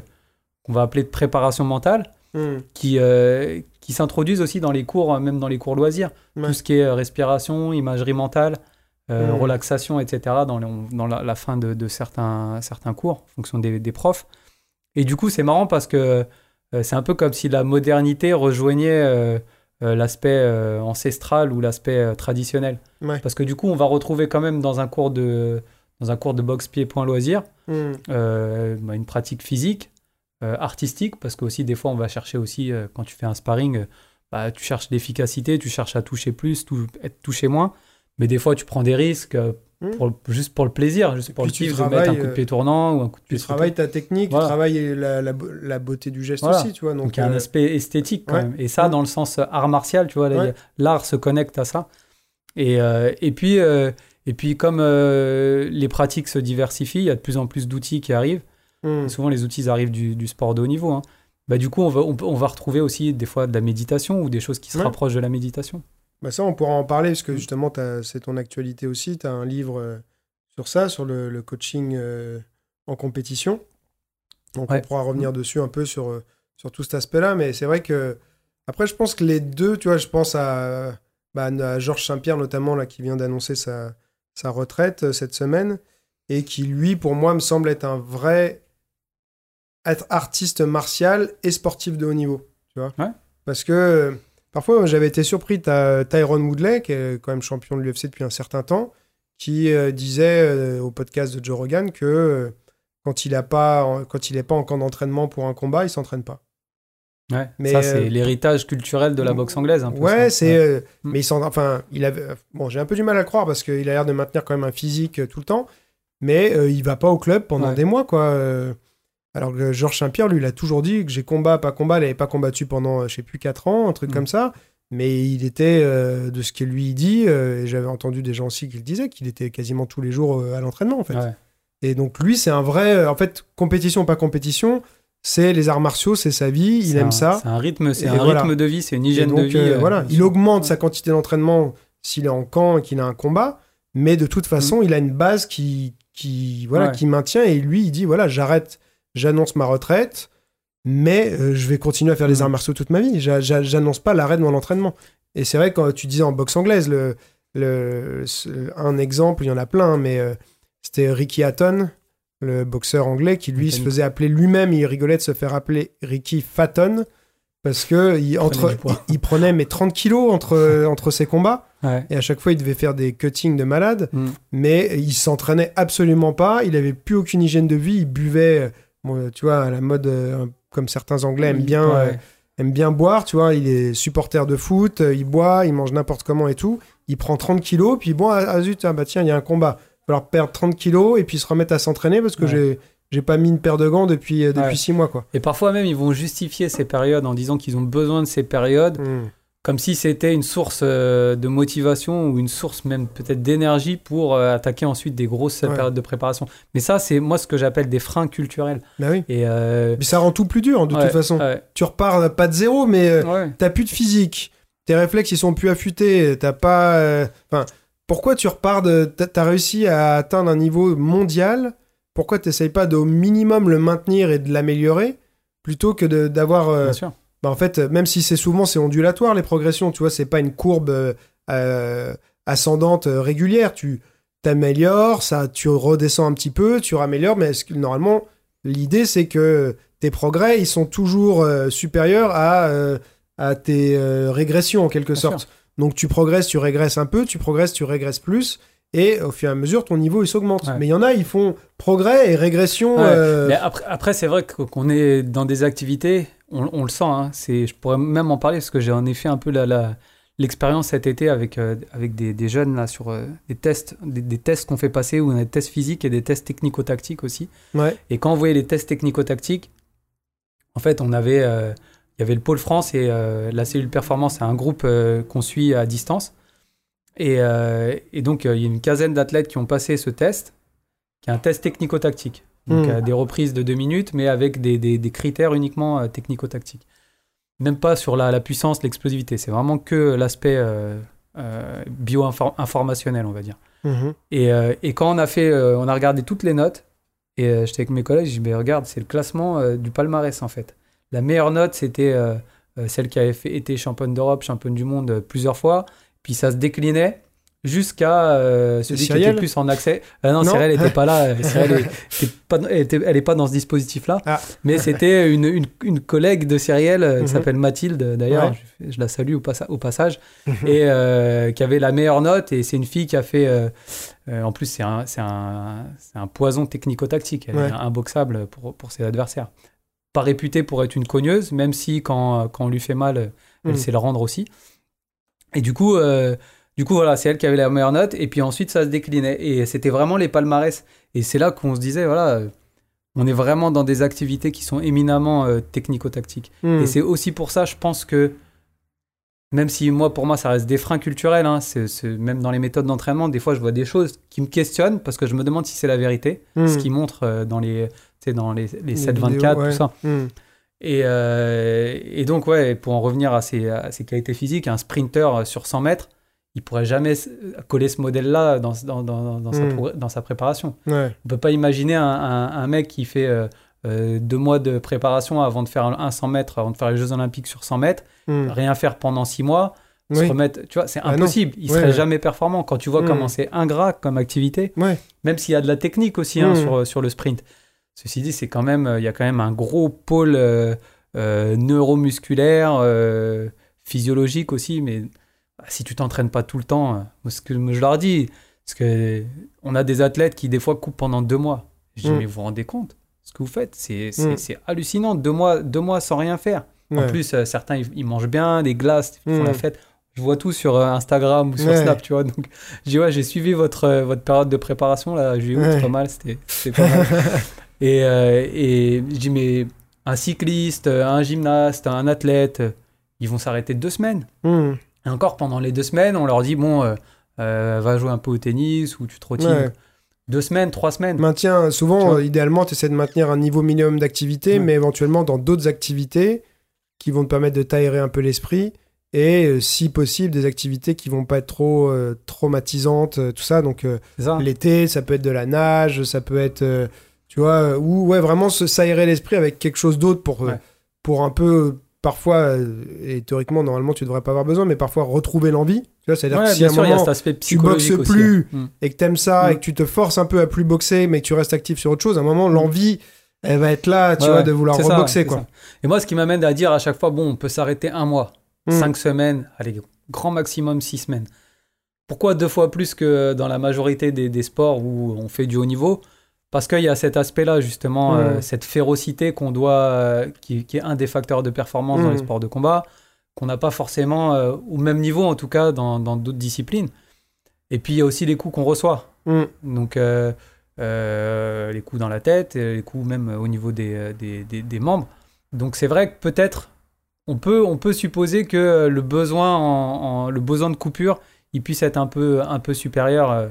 qu'on va appeler de préparation mentale Hmm. qui, qui s'introduisent aussi dans les cours, même dans les cours loisirs. Tout ce qui est respiration, imagerie mentale, Mhm. relaxation, etc., dans, les- dans la, la fin de, de certains, certains cours, en fonction des, des profs. Et du coup, c'est marrant parce que c'est un peu comme si la modernité rejoignait l'aspect euh, ancestral ou l'aspect euh, traditionnel. Ouais. Parce que du coup, on va retrouver quand même dans un cours de, dans un cours de boxe pied-point loisir Hmm. euh, bah, une pratique physique, euh, artistique, parce que aussi des fois on va chercher aussi, euh, quand tu fais un sparring, euh, bah, tu cherches l'efficacité, tu cherches à toucher plus, être touché moins, mais des fois tu prends des risques euh, Mm. pour, juste pour le plaisir, juste pour puis le tu kiff de mettre un coup de euh, pied tournant ou un coup de Tu pied travailles ta technique, Voilà. tu travailles la, la, la beauté du geste Voilà. aussi, tu vois. Donc Donc, il y a un euh, aspect esthétique quand ouais. même. Et ça, dans le sens euh, art martial, tu vois, Ouais. l'art se connecte à ça. Et, euh, et, puis, euh, et puis, comme euh, les pratiques se diversifient, il y a de plus en plus d'outils qui arrivent. hmm. Souvent, les outils arrivent du, du sport de haut niveau. hein. Bah, du coup, on va, on, va retrouver aussi des fois de la méditation ou des choses qui se rapprochent de la méditation. Bah ça, on pourra en parler parce que justement, t'as- c'est ton actualité aussi. Tu as un livre euh, sur ça, sur le, le coaching euh, en compétition. Donc, Ouais. on pourra revenir dessus un peu sur, euh, sur tout cet aspect-là. Mais c'est vrai que, après, je pense que les deux, tu vois, je pense à, bah, à Georges Saint-Pierre notamment, là, qui vient d'annoncer sa, sa retraite euh, cette semaine et qui, lui, pour moi, me semble être un vrai être artiste martial et sportif de haut niveau. Tu vois Ouais. Parce que parfois, j'avais été surpris. T'as Tyrone Woodley, qui est quand même champion de l'UFC depuis un certain temps, qui euh, disait euh, au podcast de Joe Rogan que euh, quand il n'est pas, en- quand il est pas en camp d'entraînement pour un combat, il s'entraîne pas. Ouais. Mais, ça, c'est euh, l'héritage culturel de la boxe anglaise. Un peu, Ouais, ça. c'est. euh, Mm. Mais il s'en. Enfin, il avait. Bon, j'ai un peu du mal à le croire parce qu'il a l'air de maintenir quand même un physique euh, tout le temps. Mais euh, il va pas au club pendant Ouais. des mois, quoi. Alors que Georges Saint-Pierre, lui, il a toujours dit que j'ai combat, pas combat. Il avait pas combattu pendant, euh, je sais plus, 4 ans, un truc Mm. comme ça. Mais il était, euh, de ce que lui dit, euh, et j'avais entendu des gens aussi qui le disaient, qu'il était quasiment tous les jours à l'entraînement, en fait. Ouais. Et donc, lui, c'est un vrai. En fait, compétition, pas compétition, c'est les arts martiaux, c'est sa vie, il aime un- ça. C'est un rythme, c'est un voilà. rythme de vie, c'est une hygiène donc, de vie. euh, voilà, il augmente sa quantité d'entraînement s'il est en camp et qu'il a un combat, mais de toute façon, il a une base qui, qui, voilà, Mm. Ouais. qui maintient. Et lui, il dit voilà, j'arrête, j'annonce ma retraite, mais euh, je vais continuer à faire les Mm. arts martiaux toute ma vie. J'a- j'a- J'annonce pas l'arrêt de mon entraînement. Et c'est vrai, quand tu disais en boxe anglaise, le, le, un exemple, il y en a plein, mais euh, c'était Ricky Hatton, le boxeur anglais, qui lui se faisait appeler lui-même, il rigolait de se faire appeler Ricky Fatton, parce que il, entre, il, il prenait mes 30 kilos entre, entre ses combats, Ouais. et à chaque fois il devait faire des cuttings de malade, Mm. mais il s'entraînait absolument pas, il avait plus aucune hygiène de vie, il buvait, bon, tu vois, à la mode, euh, comme certains Anglais aiment bien, Ouais. euh, aime bien boire, tu vois, il est supporter de foot, euh, il boit, il mange n'importe comment et tout. Il prend 30 kilos, puis bon, ah, ah, zut, ah, bah tiens, il y a un combat. Il va falloir perdre 30 kilos et puis se remettre à s'entraîner parce que Ouais. j'ai j'ai pas mis une paire de gants depuis, depuis Ouais. 6 mois, quoi. Et parfois même, ils vont justifier ces périodes en disant qu'ils ont besoin de ces périodes, Mm. Comme si c'était une source euh, de motivation ou une source même peut-être d'énergie pour euh, attaquer ensuite des grosses Ouais. périodes de préparation. Mais ça, c'est moi ce que j'appelle des freins culturels. Bah oui. Et euh, Mais ça rend tout plus dur, de ouais, toute façon. ouais, Tu repars pas de zéro, mais t'as plus de physique. Tes réflexes, ils sont plus affûtés. T'as pas. Enfin, pourquoi tu repars de. T'as réussi à atteindre un niveau mondial? Pourquoi t'essayes pas de au minimum le maintenir et de l'améliorer plutôt que d'avoir. bien sûr. Bah, en fait, même si c'est souvent c'est ondulatoire les progressions, tu vois, c'est pas une courbe euh, euh, ascendante euh, régulière. Tu t'améliores, ça, tu redescends un petit peu, tu raméliores, mais que, normalement, l'idée c'est que tes progrès ils sont toujours euh, supérieurs à, à tes régressions en quelque Bien sorte. Donc tu progresses, tu régresses un peu, tu progresses, tu régresses plus. Et au fur et à mesure, ton niveau il s'augmente. Ouais. Mais il y en a, ils font progrès et régression. Ouais. Mais après, après c'est vrai qu'on est dans des activités, on, on le sent. hein, c'est, je pourrais même en parler parce que j'ai en effet un peu la, la- l'expérience cet été avec, euh, avec des, des jeunes là, sur euh, des tests, des, des tests qu'on fait passer, où on a des tests physiques et des tests technico-tactiques aussi. Ouais. Et quand on voyait les tests technico-tactiques, en fait, on avait, euh, il y avait le pôle France et la cellule performance, c'est un groupe qu'on suit à distance. Et, et donc, il y a une quinzaine d'athlètes qui ont passé ce test, qui est un test technico-tactique. Donc, euh, des reprises de deux minutes, mais avec des, des- des critères uniquement euh, technico-tactiques. Même pas sur la, la puissance, l'explosivité. C'est vraiment que l'aspect euh, bio-informationnel, on va dire. Mhm. Et, euh, et quand on a fait, euh, on a regardé toutes les notes, et euh, j'étais avec mes collègues, je dis, mais regarde, c'est le classement euh, du palmarès en fait. La meilleure note, c'était euh, euh, celle qui avait fait, été championne d'Europe, championne du monde euh, plusieurs fois, puis ça se déclinait jusqu'à euh, celui qui Cyrielle était plus en accès. Ah non, Non Cyril n'était pas là. Cyril était elle, était, elle est pas dans ce dispositif-là. Ah. Mais c'était une, une, une collègue de Cyrielle euh, Mhm. qui s'appelle Mathilde, d'ailleurs. Ouais. Je, je la salue au, passa- au passage. et euh, qui avait la meilleure note. Et c'est une fille qui a fait. euh, en plus, c'est un, un, un poison technico-tactique. Elle Ouais. est imboxable pour, pour ses adversaires. Pas réputée pour être une cogneuse, même si quand, quand on lui fait mal, elle Mhm. sait le rendre aussi. Et du coup, du coup voilà, c'est elle qui avait la meilleure note. Et puis ensuite, ça se déclinait. Et c'était vraiment les palmarès. Et c'est là qu'on se disait, voilà, euh, on est vraiment dans des activités qui sont éminemment euh, technico-tactiques. Mhm. Et c'est aussi pour ça, je pense que, même si moi, pour moi, ça reste des freins culturels, hein, même dans les méthodes d'entraînement, des fois, je vois des choses qui me questionnent parce que je me demande si c'est la vérité, Mhm. ce qu'ils montrent euh, dans les, dans les, les Les 7-24, vidéos, ouais. tout ça. Mhm. Et, euh, et donc, ouais, pour en revenir à ses, à ses qualités physiques, un sprinter sur 100 mètres, il pourrait jamais coller ce modèle-là dans, dans, dans, dans sa, Mm. progr- dans sa préparation. Ouais. On peut pas imaginer un, un- un mec qui fait euh, euh, deux mois de préparation avant de faire un 100 mètres, avant de faire les Jeux Olympiques sur 100 mètres, Mhm. rien faire pendant six mois, se remettre, tu vois, c'est Ah impossible. Il Ouais, serait ouais. jamais performant. Quand tu vois Mm. comment c'est ingrat comme activité, même s'il y a de la technique aussi hein, sur, sur le sprint. Ceci dit, c'est quand même, euh, il y a quand même un gros pôle euh, euh, neuromusculaire, euh, physiologique aussi, mais si tu t'entraînes pas tout le temps, euh, ce que je leur dis, parce que on a des athlètes qui des fois coupent pendant deux mois. Je dis, Mm. mais vous vous rendez compte ce que vous faites? C'est c'est- Mm. c'est hallucinant, deux mois, deux mois sans rien faire. En plus, euh, certains, ils, ils mangent bien, des glaces, ils font Mm. la fête. Je vois tout sur euh, Instagram ou sur Ouais. Snap, tu vois. Donc, je dis, ouais, j'ai suivi votre, euh, votre période de préparation, là, juillet, août, Ouais. pas mal, c'était pas mal. et, et je dis, mais un cycliste, un gymnaste, un athlète, ils vont s'arrêter deux semaines. Et encore, pendant les deux semaines, on leur dit, bon, euh, euh, va jouer un peu au tennis ou tu trottines. Ouais. Deux semaines, trois semaines. Maintiens, Tu souvent, euh, idéalement, tu essaies de maintenir un niveau minimum d'activité, Ouais. mais éventuellement dans d'autres activités qui vont te permettre de t'aérer un peu l'esprit. Et euh, si possible, des activités qui vont pas être trop euh, traumatisantes, euh, tout ça. Donc, euh, l'été, ça peut être de la nage, ça peut être, euh, tu vois, euh, ou ouais, vraiment s'aérer l'esprit avec quelque chose d'autre pour, euh, Ouais. pour un peu, parfois, euh, et théoriquement, normalement, tu devrais pas avoir besoin, mais parfois retrouver l'envie. Tu vois, c'est-à-dire Ouais, que si à un sûr, moment, tu boxes aussi. plus, hein. Mm. et que t'aimes ça Mm. et que tu te forces un peu à plus boxer, mais que tu restes actif sur autre chose, à un moment, l'envie, elle va être là, tu Ouais, vois, de vouloir ça, reboxer, c'est quoi. ça. Et moi, ce qui m'amène à dire à chaque fois, bon, on peut s'arrêter un mois, Mm. cinq semaines, allez, grand maximum six semaines. Pourquoi deux fois plus que dans la majorité des, des sports où on fait du haut niveau? Parce qu'il y a cet aspect-là, justement, euh, cette férocité qu'on doit, euh, qui, qui est un des facteurs de performance dans les sports de combat, qu'on n'a pas forcément euh, au même niveau, en tout cas, dans d'autres disciplines. Et puis, il y a aussi les coups qu'on reçoit. Donc, les coups dans la tête, les coups même au niveau des, des, des- des membres. Donc, c'est vrai que peut-être, on peut, on peut supposer que le besoin, en, en- le besoin de coupure, il puisse être un peu, un peu supérieur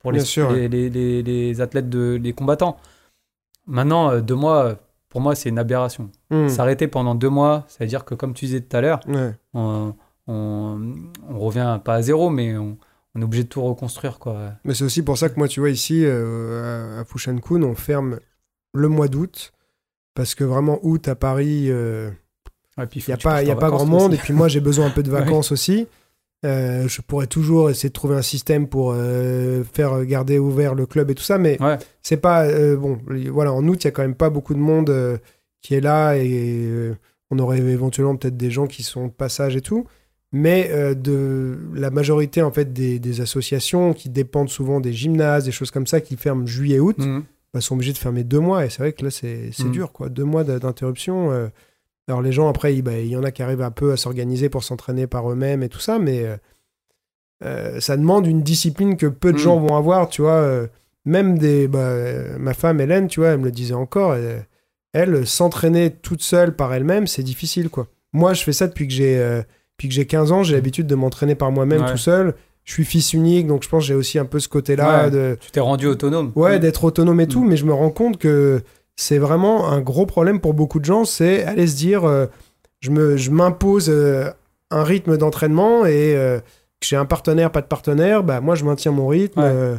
pour les, sûr, les, les- les- les athlètes, de, les combattants. Maintenant, euh, deux mois, pour moi, c'est une aberration. Mm. S'arrêter pendant deux mois, ça veut dire que, comme tu disais tout à l'heure, Ouais. on, on, on revient pas à zéro, mais on, on est obligé de tout reconstruire, quoi. Mais c'est aussi pour ça que moi, tu vois, ici, euh, à- Fushankun, on ferme le mois d'août, parce que vraiment, août à Paris, euh, il n'y a pas, y a pas grand monde, aussi. et puis moi, j'ai besoin un peu de Ouais. vacances aussi. Euh, je pourrais toujours essayer de trouver un système pour euh, faire garder ouvert le club et tout ça, mais Ouais. c'est pas euh, bon. Voilà, en août, il y a quand même pas beaucoup de monde qui est là et on aurait éventuellement peut-être des gens qui sont de passage et tout. Mais de la majorité en fait des, des associations qui dépendent souvent des gymnases, des choses comme ça, qui ferment juillet-août, Mhm. bah, sont obligés de fermer deux mois. Et c'est vrai que là, c'est c'est Mm. dur, quoi. Deux mois d'interruption. Alors, les gens, après, il bah, il y en a qui arrivent un peu à s'organiser pour s'entraîner par eux-mêmes et tout ça, mais euh, euh, ça demande une discipline que peu de Mm. gens vont avoir, tu vois. euh, même des. bah, ma femme, Hélène, tu vois, elle me le disait encore. Elle, elle, s'entraîner toute seule par elle-même, c'est difficile, quoi. Moi, je fais ça depuis que j'ai euh, que j'ai 15 ans. J'ai l'habitude de m'entraîner par moi-même Ouais. tout seul. Je suis fils unique, donc je pense que j'ai aussi un peu ce côté-là Ouais. de Tu t'es rendu autonome. Ouais, Mhm. d'être autonome et tout, Mm. mais je me rends compte que c'est vraiment un gros problème pour beaucoup de gens, c'est aller se dire, euh, je me, je m'impose euh, un rythme d'entraînement et, euh, que j'ai un partenaire, pas de partenaire, bah moi je maintiens mon rythme. Ouais. euh,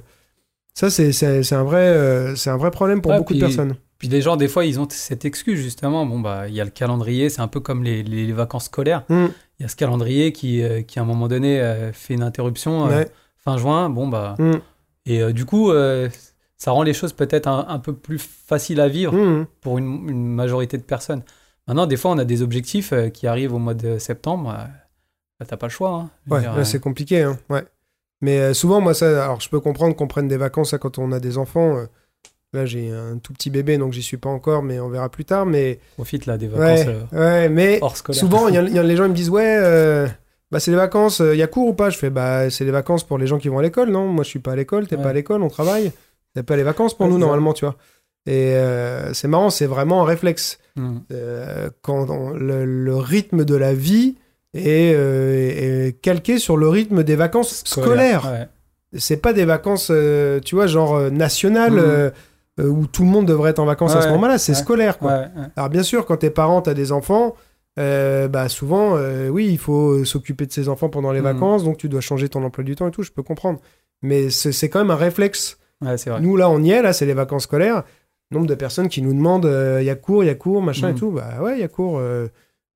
ça c'est c'est c'est un vrai c'est un vrai problème pour Ouais, beaucoup de personnes. Puis les gens, des fois, ils ont cette excuse, justement. Bon, bah, il y a le calendrier, c'est un peu comme les, les- vacances scolaires. Mm. Il y a ce calendrier qui, qui à un moment donné, fait une interruption Ouais. fin juin. Bon, bah. Mm. Et du coup, ça rend les choses peut-être un, un peu plus faciles à vivre Mm. pour une, une majorité de personnes. Maintenant, des fois, on a des objectifs euh, qui arrivent au mois de septembre. euh, bah, t'as pas le choix. hein. Ouais, euh, c'est compliqué. Hein. Ouais. Mais euh, souvent, moi, ça, alors je peux comprendre qu'on prenne des vacances là, quand on a des enfants. là, j'ai un tout petit bébé, donc j'y suis pas encore, mais on verra plus tard. Mais profite là des vacances ouais, ouais, mais hors scolaire. souvent, il y a, y a- les gens ils me disent ouais, bah c'est les vacances. Il y a cours ou pas? Je fais bah c'est les vacances pour les gens qui vont à l'école, non? Moi, je suis pas à l'école. T'es pas à l'école, on travaille. C'est pas les vacances pour nous normalement, tu vois. Et euh, c'est marrant, c'est vraiment un réflexe. Mm. Euh, quand on- le, le rythme de la vie est, euh, est calqué sur le rythme des vacances scolaires. Ouais. C'est pas des vacances, tu vois, genre nationales euh, où tout le monde devrait être en vacances à ce moment-là. C'est ouais, scolaire, quoi. Alors bien sûr, quand t'es parent, t'as des enfants. bah souvent, oui, il faut s'occuper de ses enfants pendant les Mhm. vacances, donc tu dois changer ton emploi du temps et tout. Je peux comprendre, mais c'est quand même un réflexe. Ouais, c'est vrai. Nous là, on y est, là, c'est les vacances scolaires. Nombre de personnes qui nous demandent, il y a cours, il y a cours, machin et Mhm. tout. Bah ouais, il y a cours. euh,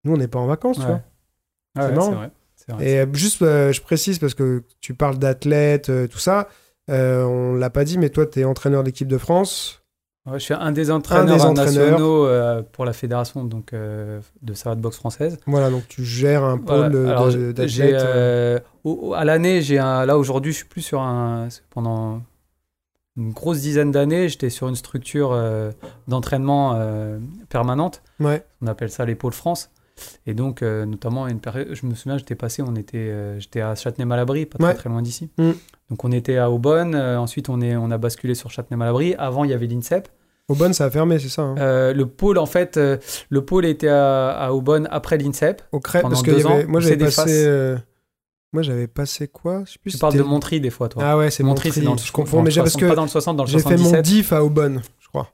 nous, on n'est pas en vacances, tu Ouais. vois. Ouais, ouais, marrant. c'est vrai. Et euh, juste, euh, je précise parce que tu parles d'athlètes, euh, tout ça. Euh, on l'a pas dit, mais toi, tu es entraîneur d'équipe de France. Ouais, je suis un des entraîneurs, des entraîneurs. nationaux euh, pour la fédération donc, euh, de savate boxe française. Voilà, donc tu gères un Voilà. pôle euh, j'ai- d'athlètes. euh, euh, à l'année, j'ai là aujourd'hui, je suis plus sur un. Pendant une grosse dizaine d'années, j'étais sur une structure euh, d'entraînement euh, permanente. Ouais, On appelle ça les pôles France. Et donc, euh, notamment, une période, je me souviens, j'étais passé, on était, j'étais à Châtenay-Malabry, pas très, Ouais. très loin d'ici. Mm. Donc, on était à Aubonne. ensuite, on, est, on a basculé sur Châtenay-Malabry. Avant, il y avait l'INSEP. Aubonne, ça a fermé, c'est ça. hein. Euh, le pôle, en fait, euh, le pôle était à, à Aubonne après l'INSEP. Au crêpe, pendant parce que deux y avait- ans, moi j'avais passé. euh, Moi j'avais passé quoi? Je sais plus. Tu parles de Montry des fois, toi. Ah ouais, c'est Montry, Montry. c'est dans le Je dans mais j'ai parce 60, que pas dans le 60, dans le j'ai fait mon 77. diff à Aubonne, je crois.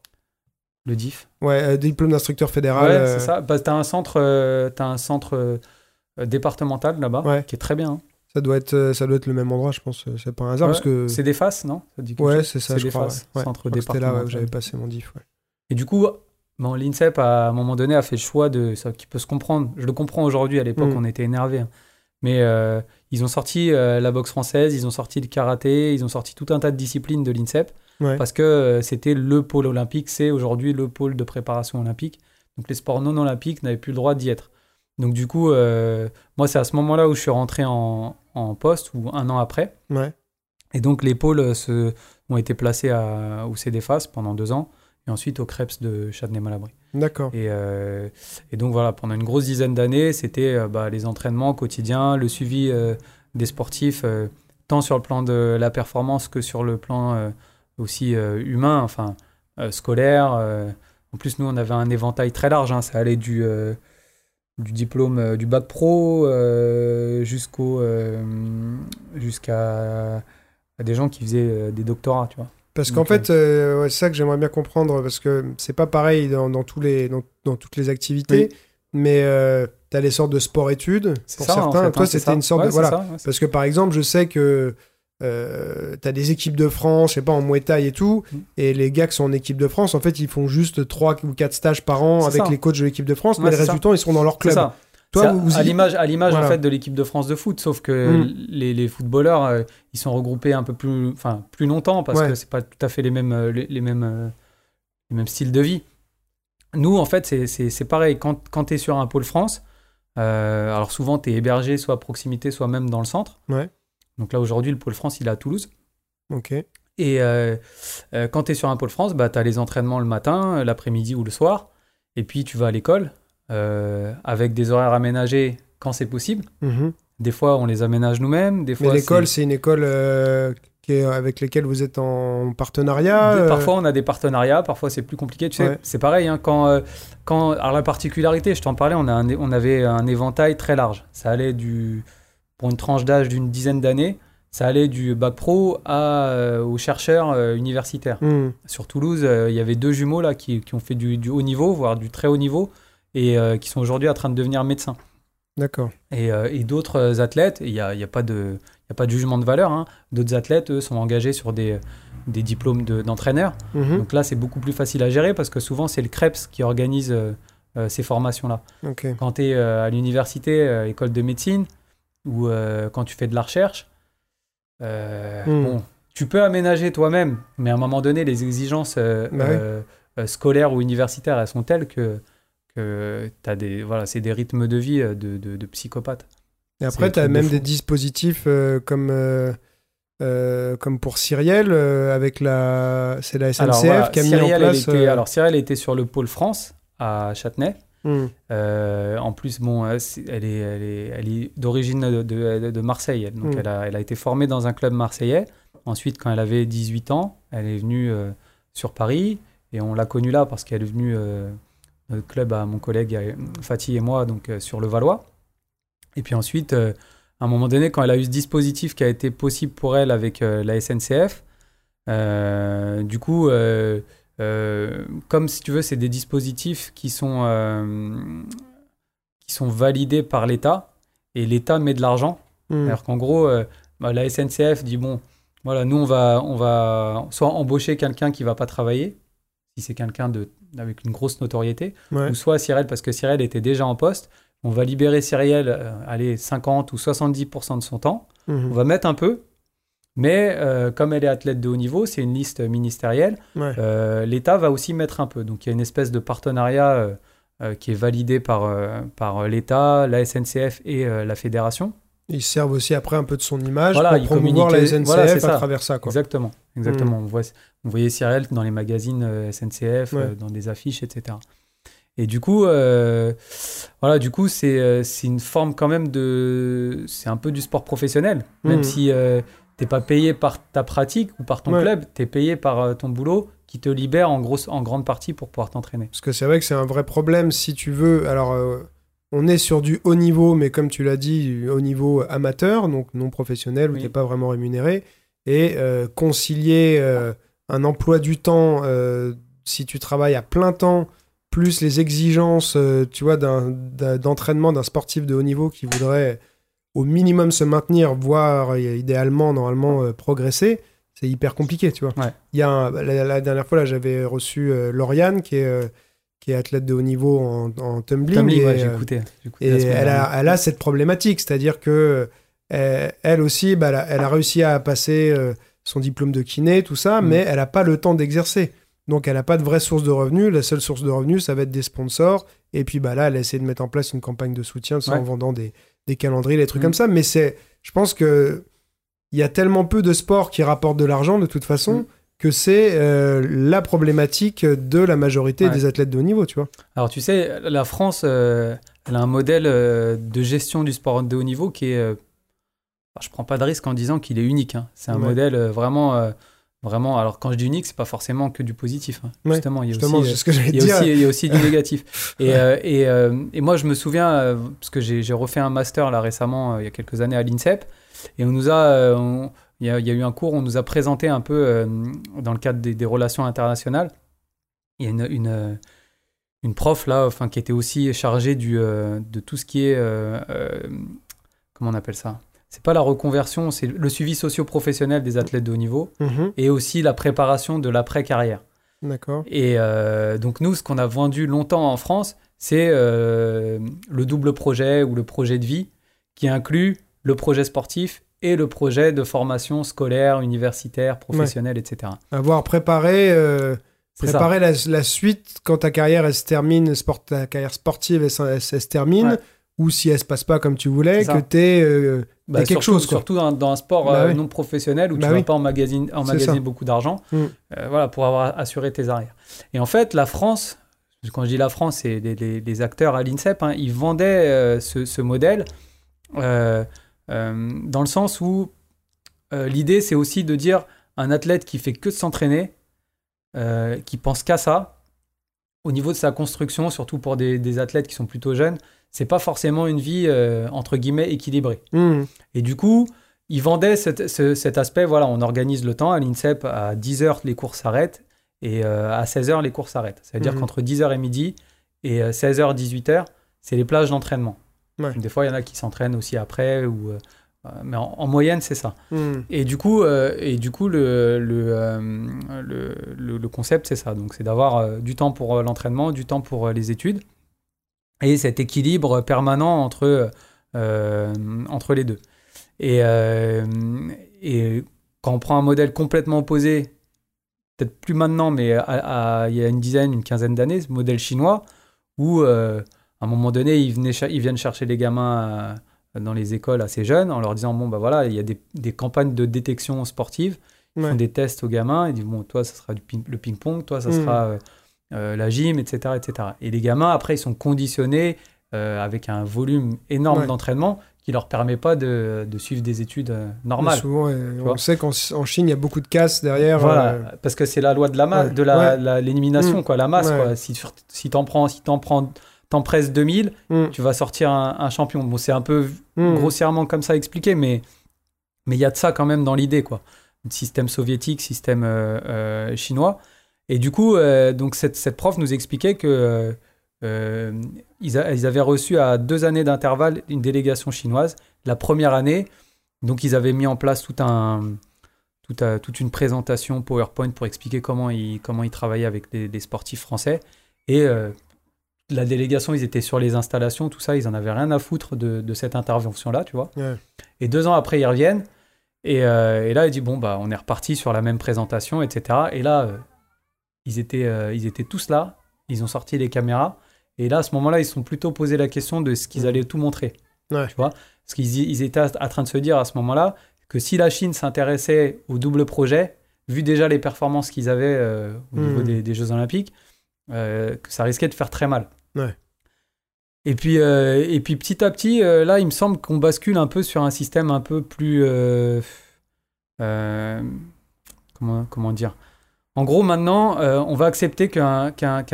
Le DIF. Ouais, euh, diplôme d'instructeur fédéral. ouais, euh, c'est ça. Bah, t'as un centre, euh, t'as un centre euh, départemental là-bas, Ouais. qui est très bien. hein. Ça doit être, ça doit être le même endroit, je pense. C'est pas un hasard Ouais, parce que. C'est des faces, non? Ça dit Ouais, c'est ça, c'est je des crois. faces, centre C'était là où j'avais passé mon diff. ouais. Et du coup, bon, l'INSEP, à un moment donné, a fait le choix de ça qui peut se comprendre. Je le comprends aujourd'hui. À l'époque, Mm. on était énervés. Mais euh, ils ont sorti euh, la boxe française, ils ont sorti le karaté, ils ont sorti tout un tas de disciplines de l'INSEP Ouais. parce que euh, c'était le pôle olympique. C'est aujourd'hui le pôle de préparation olympique. Donc les sports non olympiques n'avaient plus le droit d'y être. Donc du coup, euh, moi, c'est à ce moment-là où je suis rentré en, en poste, ou un an après. Ouais. Et donc les pôles se, ont été placés à, au CDFAS pendant deux ans, et ensuite au CREPS de Châtenay-Malabry. D'accord. Et, euh, et donc voilà, pendant une grosse dizaine d'années, c'était euh, bah, les entraînements quotidiens, le suivi euh, des sportifs, tant sur le plan de la performance que sur le plan aussi humain, enfin scolaire. En plus, nous, on avait un éventail très large, hein, ça allait du, du diplôme du bac pro jusqu'au jusqu'à des gens qui faisaient des doctorats, tu vois. Parce qu'en fait, euh, ouais, c'est ça que j'aimerais bien comprendre, parce que c'est pas pareil dans, dans tous les, dans, dans toutes les activités, mais tu as les sortes de sport-études, pour ça, en certains. fait, Toi, hein, c'était une sorte Ouais, de... Voilà. ça, ouais, Parce que par exemple, je sais que euh, tu as des équipes de France, je sais pas, en Muay Thai et tout, Mm. et les gars qui sont en équipe de France, en fait, ils font juste 3 ou 4 stages par an avec ça. les coachs de l'équipe de France, mais le reste du temps, ils sont dans leur club. Toi, à- vous, vous à y- l'image, à l'image Voilà. en fait de l'équipe de France de foot, sauf que Mm. les, les footballeurs, euh, ils sont regroupés un peu plus, enfin plus longtemps parce Ouais. que c'est pas tout à fait les mêmes, euh, les, les mêmes, euh, les mêmes styles de vie. Nous, en fait, c'est- c'est c'est pareil. Quand, quand tu es sur un pôle France, euh, alors souvent tu es hébergé soit à proximité, soit même dans le centre. Ouais. Donc là aujourd'hui, le pôle France, il est à Toulouse. Ok. Et euh, quand tu es sur un pôle France, bah, tu as les entraînements le matin, l'après-midi ou le soir. Et puis tu vas à l'école euh, avec des horaires aménagés quand c'est possible. Mhm. Des fois, on les aménage nous-mêmes. Des Mais l'école, c'est- une école qui qui est, avec lesquels vous êtes en partenariat Des- euh, Parfois, on a des partenariats, parfois, c'est plus compliqué. Tu sais, Ouais. c'est pareil. hein, quand, euh, quand, alors, la particularité, je t'en parlais, on, a un- on avait un éventail très large. Ça allait du, pour une tranche d'âge d'une dizaine d'années, ça allait du bac pro à, euh, aux chercheurs euh, universitaires. hmm, Sur Toulouse, euh, il y avait deux jumeaux là, qui, qui ont fait du, du haut niveau, voire du très haut niveau, et euh, qui sont aujourd'hui en train de devenir médecins. D'accord. Et, euh, et d'autres athlètes, il n'y a, y a pas de. il a pas de jugement de valeur. hein. D'autres athlètes, eux, sont engagés sur des, des diplômes de- d'entraîneur. Mhm. Donc là, c'est beaucoup plus facile à gérer parce que souvent, c'est le CREPS qui organise euh, ces formations-là. Quand tu es à l'université, euh, école de médecine, ou quand tu fais de la recherche, Hmm. bon, tu peux aménager toi-même, mais à un moment donné, les exigences Bah oui. scolaires ou universitaires, elles sont telles que, que t'as des, voilà, c'est des rythmes de vie euh, de, de, de psychopathe. Et après, tu as de même des dispositifs euh, comme, euh, comme pour Cyrielle, euh, avec la. C'est la SNCF alors, voilà, qui a mis Cyrielle, en place. était, alors, Cyrielle était sur le pôle France, à Châtenay. hmm. Euh, en plus, bon, elle est, elle est, elle est d'origine de, de- de Marseille. elle. Donc, Mm. elle, a, elle a été formée dans un club marseillais. Ensuite, quand elle avait 18 ans, elle est venue euh, sur Paris. Et on l'a connue là parce qu'elle est venue euh, club à mon collègue euh, Fatih et moi, donc euh, sur le Valois. Et puis ensuite, euh, à un moment donné, quand elle a eu ce dispositif qui a été possible pour elle avec euh, la SNCF, euh, du coup, euh, euh, comme si tu veux, c'est des dispositifs qui sont, euh, qui sont validés par l'État et l'État met de l'argent. Hmm. C'est-à-dire qu'en gros, euh, bah, la SNCF dit bon, voilà, nous on va, on va soit embaucher quelqu'un qui va pas travailler, si c'est quelqu'un de avec une grosse notoriété, Ouais. ou soit Cyril parce que Cyril était déjà en poste. On va libérer Cyril, euh, allez, 50 ou 70% de son temps. Mhm. On va mettre un peu, mais euh, comme elle est athlète de haut niveau, c'est une liste ministérielle. Ouais. Euh, L'État va aussi mettre un peu. Donc il y a une espèce de partenariat euh, qui est validé par, par l'État, la SNCF et la fédération. Ils servent aussi après un peu de son image Voilà, pour ils promouvoir la SNCF voilà, à travers ça. Quoi. Exactement. Exactement. On, voit, on voyait Cyril dans les magazines euh, SNCF, Ouais. euh, dans des affiches, etc. Et du coup, euh, voilà, du coup, c'est une forme quand même de, c'est un peu du sport professionnel, même Mhm. si euh, t'es pas payé par ta pratique ou par ton Ouais. club, t'es payé par ton boulot qui te libère en grosse, en grande partie pour pouvoir t'entraîner. Parce que c'est vrai que c'est un vrai problème si tu veux. Alors, euh, on est sur du haut niveau, mais comme tu l'as dit, haut niveau amateur, donc non professionnel, où Oui. tu n'es pas vraiment rémunéré. Et concilier un emploi du temps, euh, si tu travailles à plein temps, plus les exigences, euh, tu vois, d'entraînement d'un sportif de haut niveau qui voudrait au minimum se maintenir, voire euh, idéalement, normalement, progresser, c'est hyper compliqué, tu vois. Ouais. Il y a un- la, la dernière fois, là, j'avais reçu Lauriane, qui est, qui est athlète de haut niveau en, en tumbling. Tumbling, et, ouais, écouté. écouté elle a, elle a cette problématique, c'est-à-dire que elle aussi, bah, elle, a, elle a réussi à passer son diplôme de kiné, tout ça, Mm. mais elle n'a pas le temps d'exercer. Donc elle n'a pas de vraie source de revenus. La seule source de revenus, ça va être des sponsors. Et puis bah, là, elle a essayé de mettre en place une campagne de soutien en vendant des, des calendriers, des trucs Mm. comme ça. Mais c'est, je pense que il y a tellement peu de sports qui rapportent de l'argent de toute façon Mm. que c'est euh, la problématique de la majorité Ouais. des athlètes de haut niveau, tu vois. Alors tu sais, la France, euh, elle a un modèle euh, de gestion du sport de haut niveau qui est... euh, je prends pas de risque en disant qu'il est unique. hein. C'est un Ouais. modèle euh, vraiment... euh, vraiment alors quand je dis unique, c'est pas forcément que du positif. hein. Ouais, Justement, il y a Justement, aussi... ce que il y, a dire. aussi, il y a aussi du négatif. Et, euh, et, euh, et moi, je me souviens, parce que j'ai refait un master là récemment, il y a quelques années à l'INSEP, et on nous a, on- il y, a, il y a eu un cours, on nous a présenté un peu, dans le cadre des, des relations internationales, il y a une, une, une prof là, enfin, qui était aussi chargée du, euh, de tout ce qui est, euh, euh, comment on appelle ça? C'est pas la reconversion, c'est le suivi socio-professionnel des athlètes de haut niveau, Mhm, et aussi la préparation de l'après-carrière. D'accord. Et euh, donc nous, ce qu'on a vendu longtemps en France, c'est euh, le double projet ou le projet de vie qui inclut le projet sportif et le projet de formation scolaire, universitaire, professionnelle, etc. Avoir préparé, euh, préparer la, la suite quand ta carrière elle se termine, sport, ta carrière sportive elle, se- elle se elle se termine, Ouais. Ou si elle se passe pas comme tu voulais, que t'es euh, Bah, quelque surtout, chose. Quoi. Surtout dans, dans un sport Bah euh, oui. non professionnel où Bah tu oui. vas pas emmagasiner, beaucoup d'argent Mm. euh, voilà, pour avoir assuré tes arrières. Et en fait, la France, quand je dis la France, c'est les, les- les acteurs à l'INSEP, hein, ils vendaient euh, ce, ce modèle dans le sens où l'idée, c'est aussi de dire un athlète qui fait que de s'entraîner, qui pense qu'à ça, au niveau de sa construction, surtout pour des, des athlètes qui sont plutôt jeunes, c'est pas forcément une vie euh, entre guillemets équilibrée. Mhm. Et du coup, ils vendaient cet, ce- cet aspect, voilà, on organise le temps à l'INSEP, à 10h les cours s'arrêtent et euh, à 16h les cours s'arrêtent. Ça veut dire Mhm. qu'entre 10h et midi et 16h, 18h, c'est les plages d'entraînement. Ouais. Des fois, il y en a qui s'entraînent aussi après ou, euh, mais en, moyenne, c'est ça. Hmm. Et du coup, et du coup le, le, le, le concept, c'est ça. Donc, c'est d'avoir du temps pour l'entraînement, du temps pour les études, et cet équilibre permanent entre, entre les deux. Et, et quand on prend un modèle complètement opposé, peut-être plus maintenant, mais il y a une dizaine, une quinzaine d'années, ce modèle chinois, où euh, à un moment donné, ils, venaient ils viennent chercher les gamins euh, dans les écoles assez jeunes en leur disant bon, bah voilà, il y a des, des campagnes de détection sportive, ils font des tests aux gamins, ils disent bon, toi, ça sera du le ping-pong, toi, ça mmh. sera euh, la gym, etc., etc. Et les gamins, après, ils sont conditionnés avec un volume énorme d'entraînement qui leur permet pas de, de suivre des études euh, normales. Souvent, on sait qu'en Chine, il y a beaucoup de casse derrière. Voilà, euh, parce que c'est la loi de la masse, de l'élimination, la, mm. quoi, la masse. Quoi. Si, si t'en prends, si t'en prends, t'en presses 2000, mm. tu vas sortir un, champion. Bon, c'est un peu mm. grossièrement comme ça expliqué, mais mais il y a de ça quand même dans l'idée, quoi. Système soviétique, système euh, chinois. Et du coup, donc cette, cette, prof nous expliquait que euh, ils, avaient reçu à deux années d'intervalle une délégation chinoise. La première année, donc ils avaient mis en place tout un, toute une présentation PowerPoint pour expliquer comment ils, comment ils travaillaient avec des, sportifs français. Et euh, la délégation, ils étaient sur les installations, tout ça, ils en avaient rien à foutre de, cette intervention-là, tu vois. Et deux ans après, ils reviennent. Et, euh, et, là, il dit bon, bah, on est reparti sur la même présentation, etc. Et là, ils, étaient, ils étaient tous là. Ils ont sorti les caméras. Et là, à ce moment-là, ils se sont plutôt posé la question de ce qu'ils allaient tout montrer. Tu vois Parce qu'ils ils étaient en train de se dire à ce moment-là que si la Chine s'intéressait au double projet, vu déjà les performances qu'ils avaient euh, au niveau mm. des, Jeux Olympiques, euh, que ça risquait de faire très mal. Et puis, euh, et puis petit à petit, là, il me semble qu'on bascule un peu sur un système un peu plus. comment, comment dire? En gros, maintenant, euh, on va accepter qu'un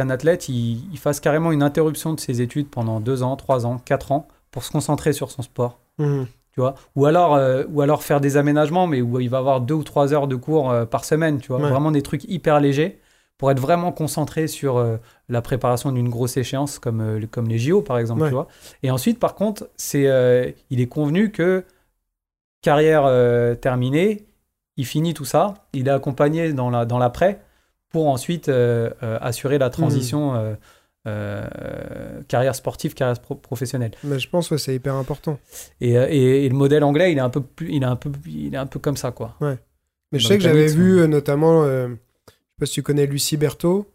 athlète il, fasse carrément une interruption de ses études pendant deux ans, trois ans, quatre ans pour se concentrer sur son sport. Mmh. Tu vois? Ou alors, euh, ou alors faire des aménagements, mais où il va avoir deux ou trois heures de cours euh, par semaine. Tu vois? Vraiment des trucs hyper légers pour être vraiment concentré sur la préparation d'une grosse échéance comme, comme les JO, par exemple. Tu vois Et ensuite, par contre, c'est il est convenu que carrière terminée, il finit tout ça, il est accompagné dans la dans l'après pour ensuite euh, euh, assurer la transition euh, carrière sportive, carrière professionnelle. Mais je pense que c'est hyper important. Et, et, le modèle anglais, il est un peu plus, il est un peu, il est un peu comme ça quoi. Ouais. Mais je sais que j'avais vu notamment, je sais pas si tu connais Lucie Berthaud.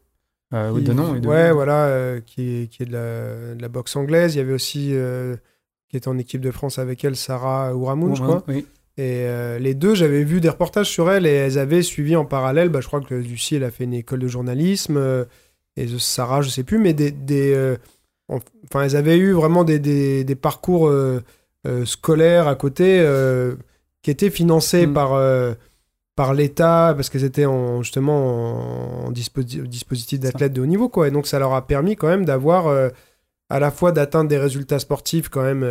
oui, de nom. ouais, voilà, qui, est, qui est de la, de la, boxe anglaise. Il y avait aussi, qui était en équipe de France avec elle, Sarah Ouramoun, je crois. Oui. Et euh, les deux, j'avais vu des reportages sur elles et elles avaient suivi en parallèle. Bah, je crois que Lucie, elle a fait une école de journalisme euh, et Sarah, je sais plus, mais des, des euh, enfin, elles avaient eu vraiment des, des, des parcours scolaires à côté qui étaient financés mm. par par l'État parce qu'elles étaient en, justement en, dispositif d'athlètes de haut niveau quoi. Et donc ça leur a permis quand même d'avoir à la fois d'atteindre des résultats sportifs quand même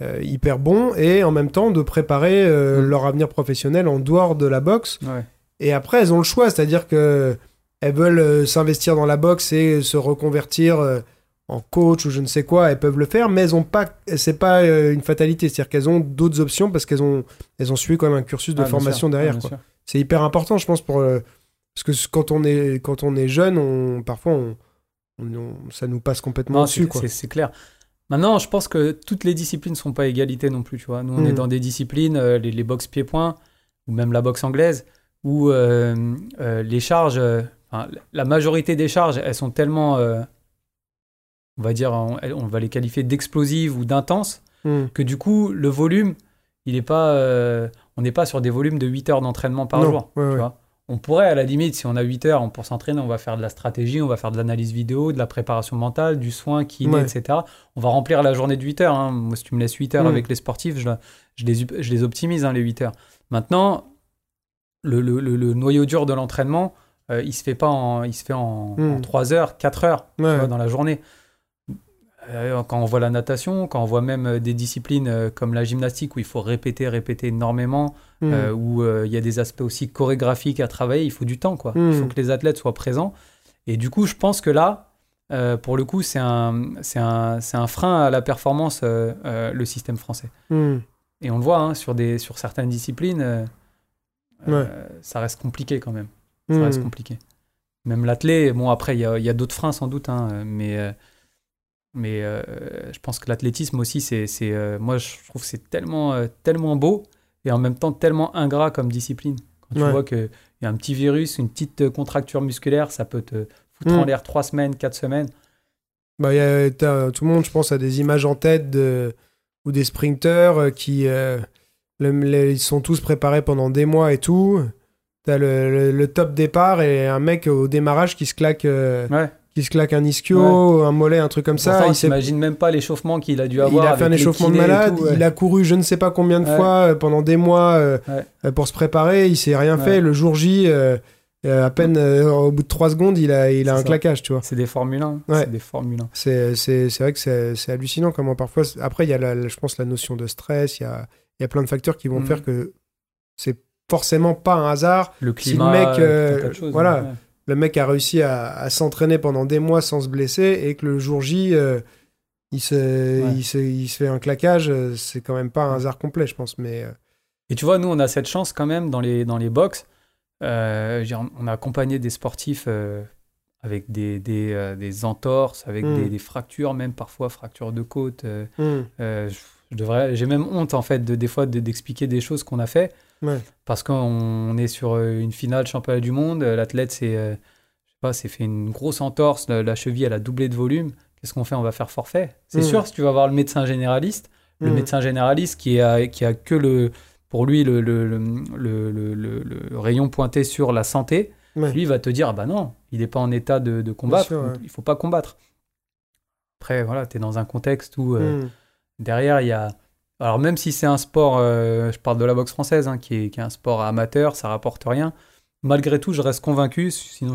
euh, hyper bons et en même temps de préparer euh, mm. leur avenir professionnel en dehors de la boxe. Et après, elles ont le choix, c'est-à-dire que elles veulent euh, s'investir dans la boxe et se reconvertir en coach ou je ne sais quoi, elles peuvent le faire, mais elles ont pas, c'est pas une fatalité, c'est-à-dire qu'elles ont d'autres options parce qu'elles ont, elles ont suivi quand même un cursus de formation derrière. c'est hyper important, je pense, pour parce que quand on est quand on est jeune, on parfois on, ça nous passe complètement dessus. C'est clair. Maintenant, je pense que toutes les disciplines ne sont pas égalité non plus, tu vois. Nous, on est hmm. dans des disciplines, euh, les, box pieds-points, ou même la boxe anglaise, où euh, euh, les charges, la majorité des charges, elles sont tellement, on va dire, on, va les qualifier d'explosives ou d'intenses, hmm. que du coup, le volume, il est pas, on n'est pas sur des volumes de 8 heures d'entraînement par jour, tu vois on pourrait, à la limite, si on a 8 heures pour s'entraîner, on va faire de la stratégie, on va faire de l'analyse vidéo, de la préparation mentale, du soin, kiné, etc. On va remplir la journée de 8 heures. Hein. Moi, si tu me laisses 8 heures mm. avec les sportifs, je, les, je les, optimise, hein, les 8 heures. Maintenant, le, noyau dur de l'entraînement, euh, il se fait pas en, il se fait en, 3 mm. heures, 4 heures dans la journée. Euh, quand on voit la natation, quand on voit même euh, des disciplines euh, comme la gymnastique où il faut répéter, répéter énormément, mm. où il y a des aspects aussi chorégraphiques à travailler, il faut du temps, quoi. Il mm. faut que les athlètes soient présents. Et du coup, je pense que là, pour le coup, c'est un, c'est un, un, frein à la performance, le système français. Mm. et on le voit hein, sur, des, sur certaines disciplines, ça reste compliqué quand même. Ça reste compliqué. Même l'athlé, bon après il y a, y a d'autres freins sans doute, hein, mais, mais euh, je pense que l'athlétisme aussi, c'est, c'est, euh, moi je trouve que c'est tellement, euh, tellement beau et en même temps tellement ingrat comme discipline. Quand tu Ouais. vois qu'il y a un petit virus, une petite contracture musculaire, ça peut te foutre en l'air trois semaines, quatre semaines. Bah, y a, tout le monde, je pense, a des images en tête de, ou des sprinteurs qui le- les- ils sont tous préparés pendant des mois et tout. T'as le, le, le top départ et un mec au démarrage qui se claque, Ouais. Qui se claque un ischio, un mollet, un truc comme ça. Pourtant, il t'imagines même pas l'échauffement qu'il a dû il avoir. a fait un avec échauffement de malade, tout, ouais. il a couru je ne sais pas combien de Ouais. fois euh, pendant des mois euh, euh, pour se préparer, il s'est rien fait. Le jour J, euh, euh, à peine au bout de trois secondes, il a, il a un ça. claquage, tu vois. C'est des Formule 1. Ouais. C'est des Formule 1. C'est, c'est, c'est vrai que c'est, c'est hallucinant comment parfois. Après, il y a, la, la- je pense, la notion de stress, il y a, il y a plein de facteurs qui vont Mhm. faire que c'est forcément pas un hasard. Le Si le climat, mec, euh, choses, voilà. ouais. Le mec a réussi à, à s'entraîner pendant des mois sans se blesser et que le jour J, euh, il, se, Ouais. il, se, il se fait un claquage, euh, c'est quand même pas un hasard complet, je pense. Mais euh, Et tu vois, nous, on a cette chance quand même dans les, dans les box. Euh, on a accompagné des sportifs avec des, des, des entorses, avec Mm. des, des fractures, même parfois fractures de côte. hmm, je, je devrais, j'ai même honte en fait de, des fois de- d'expliquer des choses qu'on a fait Ouais. parce qu'on on est sur euh, une finale championnat du monde. euh, L'athlète c'est, euh, pas, s'est fait une grosse entorse, la, la cheville elle a doublé de volume. Qu'est-ce qu'on fait? On va faire forfait. C'est Mm. sûr, si tu vas voir le médecin généraliste, le hmm, médecin généraliste qui a, qui a que le, pour lui le, le, le, le- rayon pointé sur la santé, ouais. lui va te dire ah bah non, il n'est pas en état de, de combattre, sûr, ouais. il faut pas combattre. Après voilà, tu es dans un contexte où euh, Hmm, derrière il y a alors même si c'est un sport, euh, je parle de la boxe française, hein, qui, est, qui est un sport amateur, ça rapporte rien. Malgré tout, je reste convaincu, sinon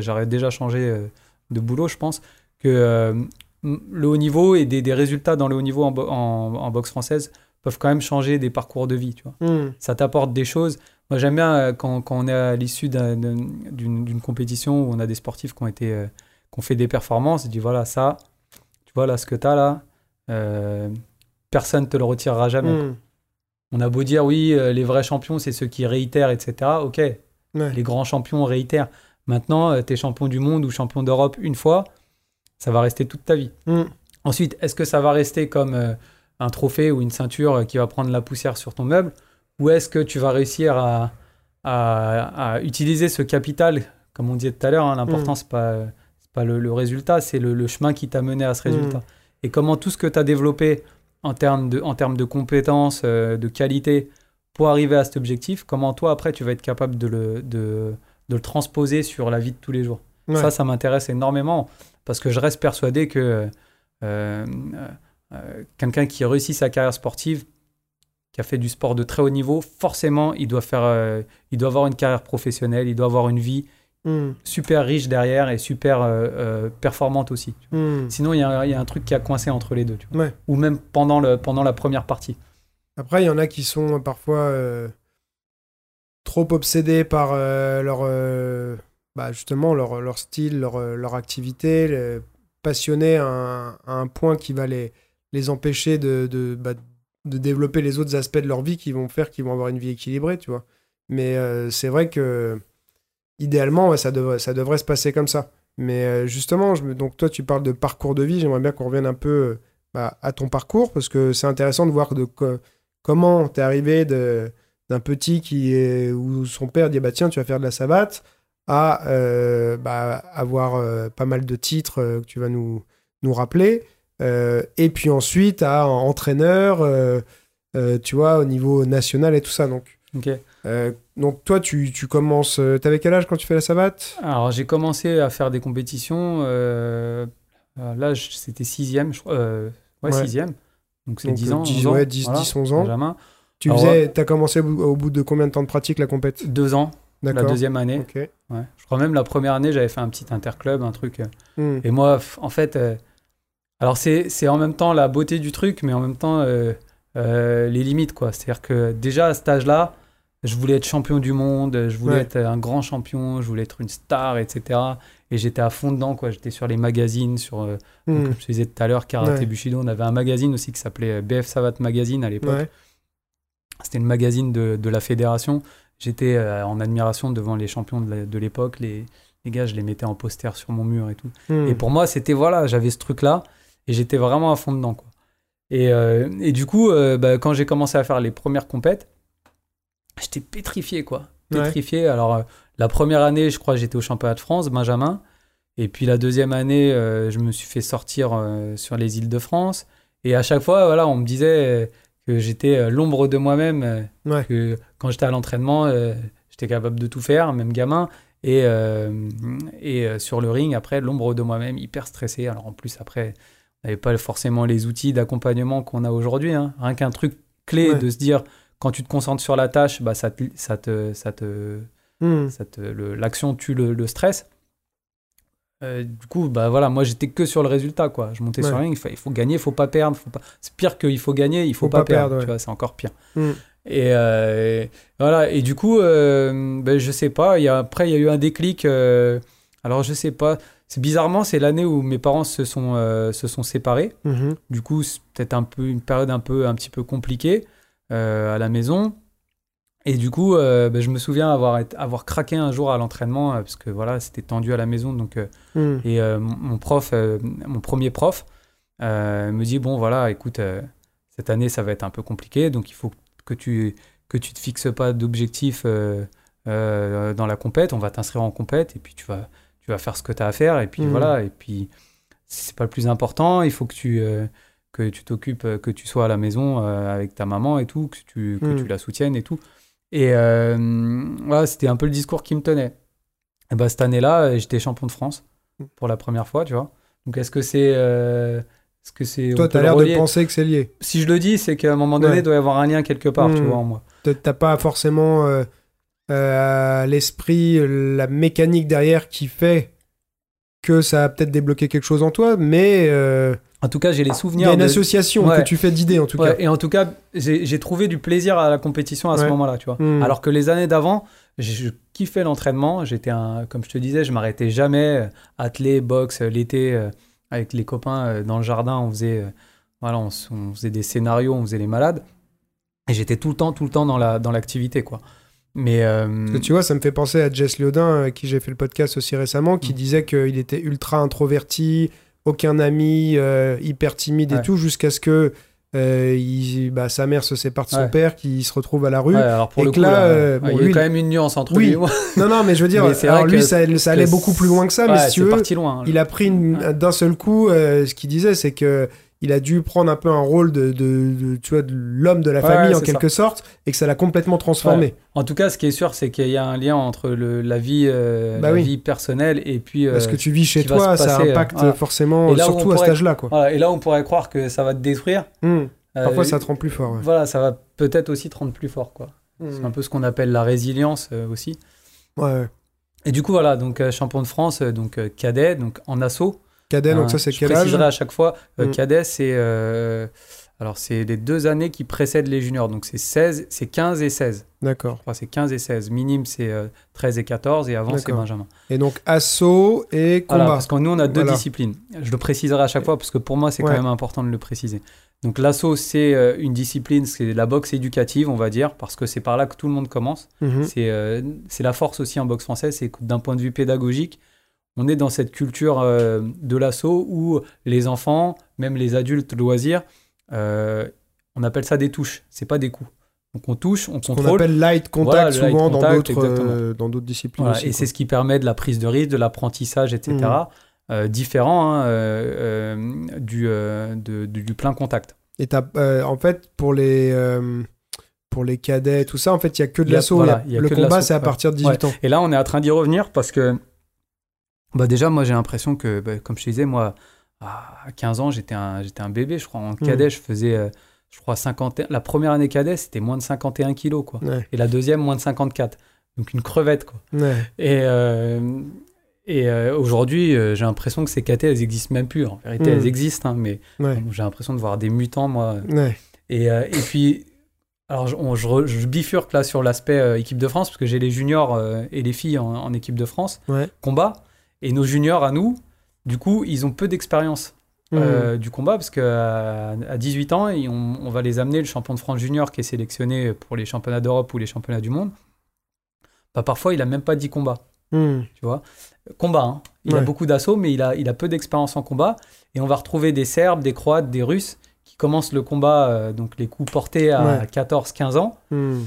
j'aurais déjà changé euh, de boulot, je pense, que euh, le haut niveau et des, des résultats dans le haut niveau en, bo- en- en boxe française peuvent quand même changer des parcours de vie, tu vois. hmm, Ça t'apporte des choses. Moi, j'aime bien quand, quand on est à l'issue d'un- d'un- d'une compétition où on a des sportifs qui ont, été, euh, qui ont fait des performances, et dis voilà, ça, tu vois là, ce que tu as là, personne ne te le retirera jamais. hmm, On a beau dire oui, euh, les vrais champions, c'est ceux qui réitèrent, etc. Ok, ouais. les grands champions réitèrent. Maintenant, tu es champion du monde ou champion d'Europe une fois, ça va rester toute ta vie. Hmm, Ensuite, est-ce que ça va rester comme euh, un trophée ou une ceinture euh, qui va prendre la poussière sur ton meuble Ou est-ce que tu vas réussir à, à- à utiliser ce capital, comme on disait tout à l'heure, hein, l'important, Mm. c'est pas, c'est pas le, le résultat, c'est le, le chemin qui t'a mené à ce Mm. résultat. Et comment tout ce que tu as développé en termes de, en termes de compétences, euh, de qualité, pour arriver à cet objectif, comment toi, après, tu vas être capable de le, de, de le transposer sur la vie de tous les jours? Ouais. ça, ça m'intéresse énormément parce que je reste persuadé que euh, euh, quelqu'un qui réussit sa carrière sportive, qui a fait du sport de très haut niveau, forcément, il doit, faire, il doit avoir une carrière professionnelle, il doit avoir une vie Hmm, super riche derrière et super euh, euh, performante aussi. hmm. Sinon, il y, a- il y a un truc qui a coincé entre les deux. tu vois. Ouais. Ou même pendant, le, pendant la première partie. Après, il y en a qui sont parfois euh, trop obsédés par euh, leur, bah, justement leur, leur style, leur, leur activité, le- passionnés à un, à un point qui va les, les empêcher de, de, bah, de développer les autres aspects de leur vie qui vont faire qu'ils vont avoir une vie équilibrée, tu vois. Mais euh, c'est vrai que idéalement, ouais, ça, devrait, ça devrait se passer comme ça. Mais euh, justement, je me, donc toi, tu parles de parcours de vie. J'aimerais bien qu'on revienne un peu euh, bah, à ton parcours parce que c'est intéressant de voir de co- comment t'es arrivé d'un petit qui est, où son père dit bah tiens tu vas faire de la savate à euh, bah, avoir euh, pas mal de titres euh, que tu vas nous, nous rappeler et puis ensuite à entraîneur tu vois au niveau national et tout ça donc. Donc toi tu, tu commences euh, t'avais quel âge quand tu fais la savate? Alors, j'ai commencé à faire des compétitions. euh, euh, là, c'était sixième, je crois. euh, ouais, Ouais. sixième. Donc, c'est Donc, 10 ans. 10, 11 ans, ouais, 10, voilà, 10 11 ans Benjamin. tu Alors, faisais t'as commencé au bout, de combien de temps de pratique la compète? Deux ans, la deuxième année. Ouais. Je crois même la première année, j'avais fait un petit interclub, un truc. Hmm. Et moi, en fait, euh, alors c'est c'est en même temps la beauté du truc, mais en même temps euh, euh, les limites, quoi. C'est-à-dire que déjà à cet âge-là, je voulais être champion du monde, je voulais Ouais. être un grand champion, je voulais être une star, etc. Et j'étais à fond dedans, quoi. J'étais sur les magazines, sur, euh, Hmm. comme je te disais tout à l'heure, Karaté Ouais. Bushido. On avait un magazine aussi qui s'appelait euh, BF Savate Magazine à l'époque. Ouais. C'était le magazine de, de la fédération. J'étais euh, en admiration devant les champions de l'époque. Les, les gars, je les mettais en poster sur mon mur et tout. Hmm. Et pour moi, c'était voilà, j'avais ce truc-là et j'étais vraiment à fond dedans. Quoi. Et, euh, et du coup, bah, quand j'ai commencé à faire les premières compètes, j'étais pétrifié, quoi. Ouais. Pétrifié. Alors, euh, la première année, je crois, j'étais au championnat de France, Benjamin. Et puis la deuxième année, euh, je me suis fait sortir euh, sur les îles de France. Et à chaque fois, voilà, on me disait que j'étais l'ombre de moi-même. Ouais. Que quand j'étais à l'entraînement, euh, j'étais capable de tout faire, même gamin. Et, et sur le ring, après, l'ombre de moi-même, hyper stressé. Alors en plus, après, on n'avait pas forcément les outils d'accompagnement qu'on a aujourd'hui. hein. Rien qu'un truc clé Ouais. de se dire, quand tu te concentres sur la tâche, bah, ça te, ça te, ça te, Hmm. te- l'action tue le, le stress. Euh, du coup, bah voilà, moi j'étais que sur le résultat, quoi. Je montais sur Ouais. ring, il faut, il faut gagner, il faut pas perdre. Faut pas... C'est pire qu'il faut gagner, il faut, Faut pas, pas perdre. perdre, ouais. Tu vois, c'est encore pire. Mm. Et euh, et voilà. Et du coup, euh, ben, je sais pas. Y a, après, il y a eu un déclic. euh, alors, je sais pas. C'est bizarrement, c'est l'année où mes parents se sont se sont séparés. Mhm. Du coup, c'est peut-être un peu une période un peu un petit peu compliquée à la maison. Et du coup, euh, ben, je me souviens avoir avoir craqué un jour à l'entraînement euh, parce que voilà, c'était tendu à la maison. Donc, euh, Hmm. et euh, mon prof, euh, mon premier prof, euh, me dit bon voilà, écoute, euh, cette année ça va être un peu compliqué, donc il faut que tu que tu te fixes pas d'objectifs euh, euh, dans la compète. On va t'inscrire en compète et puis tu vas tu vas faire ce que tu as à faire et puis Mhm. voilà et puis c'est pas le plus important. Il faut que tu euh, que tu t'occupes, euh, que tu sois à la maison euh, avec ta maman et tout, que tu que tu la soutiennes et tout. Et euh, voilà, c'était un peu le discours qui me tenait. Et ben, cette année-là, j'étais champion de France pour la première fois, tu vois. Donc est-ce que c'est est-ce que c'est Toi, on tu peut as le l'air de penser que c'est lié. Si je le dis, c'est qu'à un moment donné, Ouais. il doit y avoir un lien quelque part, tu Hmm. vois, en moi. T'as pas forcément euh, euh, l'esprit la mécanique derrière qui fait que ça a peut-être débloqué quelque chose en toi, mais euh, En tout cas, j'ai les il y souvenirs a une de- association Ouais. que tu fais d'idées en tout Ouais, cas. et en tout cas, j'ai trouvé du plaisir à la compétition à ce Ouais. moment-là, tu vois. Hmm. Alors que les années d'avant, je, kiffais l'entraînement. J'étais un, comme je te disais, je m'arrêtais jamais. euh, Athlé, boxe, euh, l'été, euh, avec les copains euh, dans le jardin, on faisait, euh, voilà, on, faisait des scénarios, on faisait les malades. Et j'étais tout le temps, tout le temps dans la dans l'activité, quoi. Mais euh, tu vois, ça me fait penser à Jess Liodin, avec qui j'ai fait le podcast aussi récemment, qui Mm. disait qu'il était ultra introverti, aucun ami, euh, hyper timide et tout, jusqu'à ce que euh, il- bah, sa mère se sépare de son Ouais. père, qu'il se retrouve à la rue. ouais, alors pour et le que coup, là, euh, bon, il y a lui, quand même une nuance entre Oui. lui et moi. Non, non, mais je veux dire, alors lui, ça, ça allait beaucoup plus loin que ça, mais si tu veux, parti loin. il a pris d'un seul coup, ce qu'il disait, c'est que il a dû prendre un peu un rôle de, de- de, tu vois, de l'homme de la Ouais, famille en quelque sorte, et que ça l'a complètement transformé. En tout cas, ce qui est sûr, c'est qu'il y a un lien entre le, la, vie, euh, Bah la oui. vie personnelle et puis. euh, Parce que tu vis chez toi, ça euh, impacte voilà. forcément, là surtout à cet âge-là. Quoi. voilà, et là, on pourrait croire que ça va te détruire. Hmm. Euh, Parfois, ça te rend plus fort. ouais. Voilà, ça va peut-être aussi te rendre plus fort, quoi. C'est un peu ce qu'on appelle la résilience euh, aussi. Ouais. Et du coup, voilà, donc euh, champion de France, euh, donc euh, cadet, donc en assaut. Cadet, donc Hein, ça, c'est je quel âge préciserai à chaque fois, euh, Mm. cadet, c'est euh, alors c'est les deux années qui précèdent les juniors, donc c'est 16, c'est 15 et 16. D'accord. Je c'est 15 et 16. Minime, c'est euh, 13 et 14, et avant, c'est. Benjamin. Et donc, assaut et Voilà, combat. parce que nous, on a deux Voilà. disciplines. Je le préciserai à chaque fois parce que pour moi, c'est Ouais. quand même important de le préciser. Donc, l'assaut, c'est euh, une discipline, c'est la boxe éducative, on va dire, parce que c'est par là que tout le monde commence. Mhm. C'est euh, la force aussi en boxe française, c'est d'un point de vue pédagogique, on est dans cette culture euh, de l'assaut où les enfants, même les adultes loisirs, euh, on appelle ça des touches, c'est pas des coups. Donc, on touche, on contrôle. appelle light contact Voilà, le light souvent dans d'autres euh, dans d'autres disciplines Voilà, aussi. et quoi. c'est ce qui permet de la prise de risque, de l'apprentissage, etc. Euh, différent hein, du, de- du, du plein contact. Et en fait, pour les, pour les cadets, tout ça, en fait, il y a que de l'assaut. voilà, le combat, l'assaut, c'est à partir de 18 ans. Et là, on est en train d'y revenir parce que, bah déjà, moi, j'ai l'impression que, bah, comme je te disais, moi, à 15 ans, j'étais un, j'étais un bébé, je crois. En cadet, je faisais, euh, je crois, 51. La première année cadet, c'était moins de 51 kilos, quoi. Ouais, Et la deuxième, moins de 54. Donc, une crevette, quoi. ouais. Et, euh, et euh, aujourd'hui, j'ai l'impression que ces catés, elles existent même plus. En vérité, elles existent, hein, mais Ouais, bon, j'ai l'impression de voir des mutants, moi. Et, et puis, alors, je, on- je re- je bifurque là sur l'aspect équipe de France, parce que j'ai les juniors et les filles en, en équipe de France, combat. Et nos juniors à nous, du coup, ils ont peu d'expérience euh, du combat parce qu'à à 18 ans, et on, on va les amener, le champion de France junior qui est sélectionné pour les championnats d'Europe ou les championnats du monde. Bah, parfois, il a même pas 10 combats. Hmm. tu vois. Combat, hein. il a beaucoup d'assauts, mais il a, il a peu d'expérience en combat. Et on va retrouver des Serbes, des Croates, des Russes qui commencent le combat, euh, donc les coups portés à Ouais. 14-15 ans. Hmm.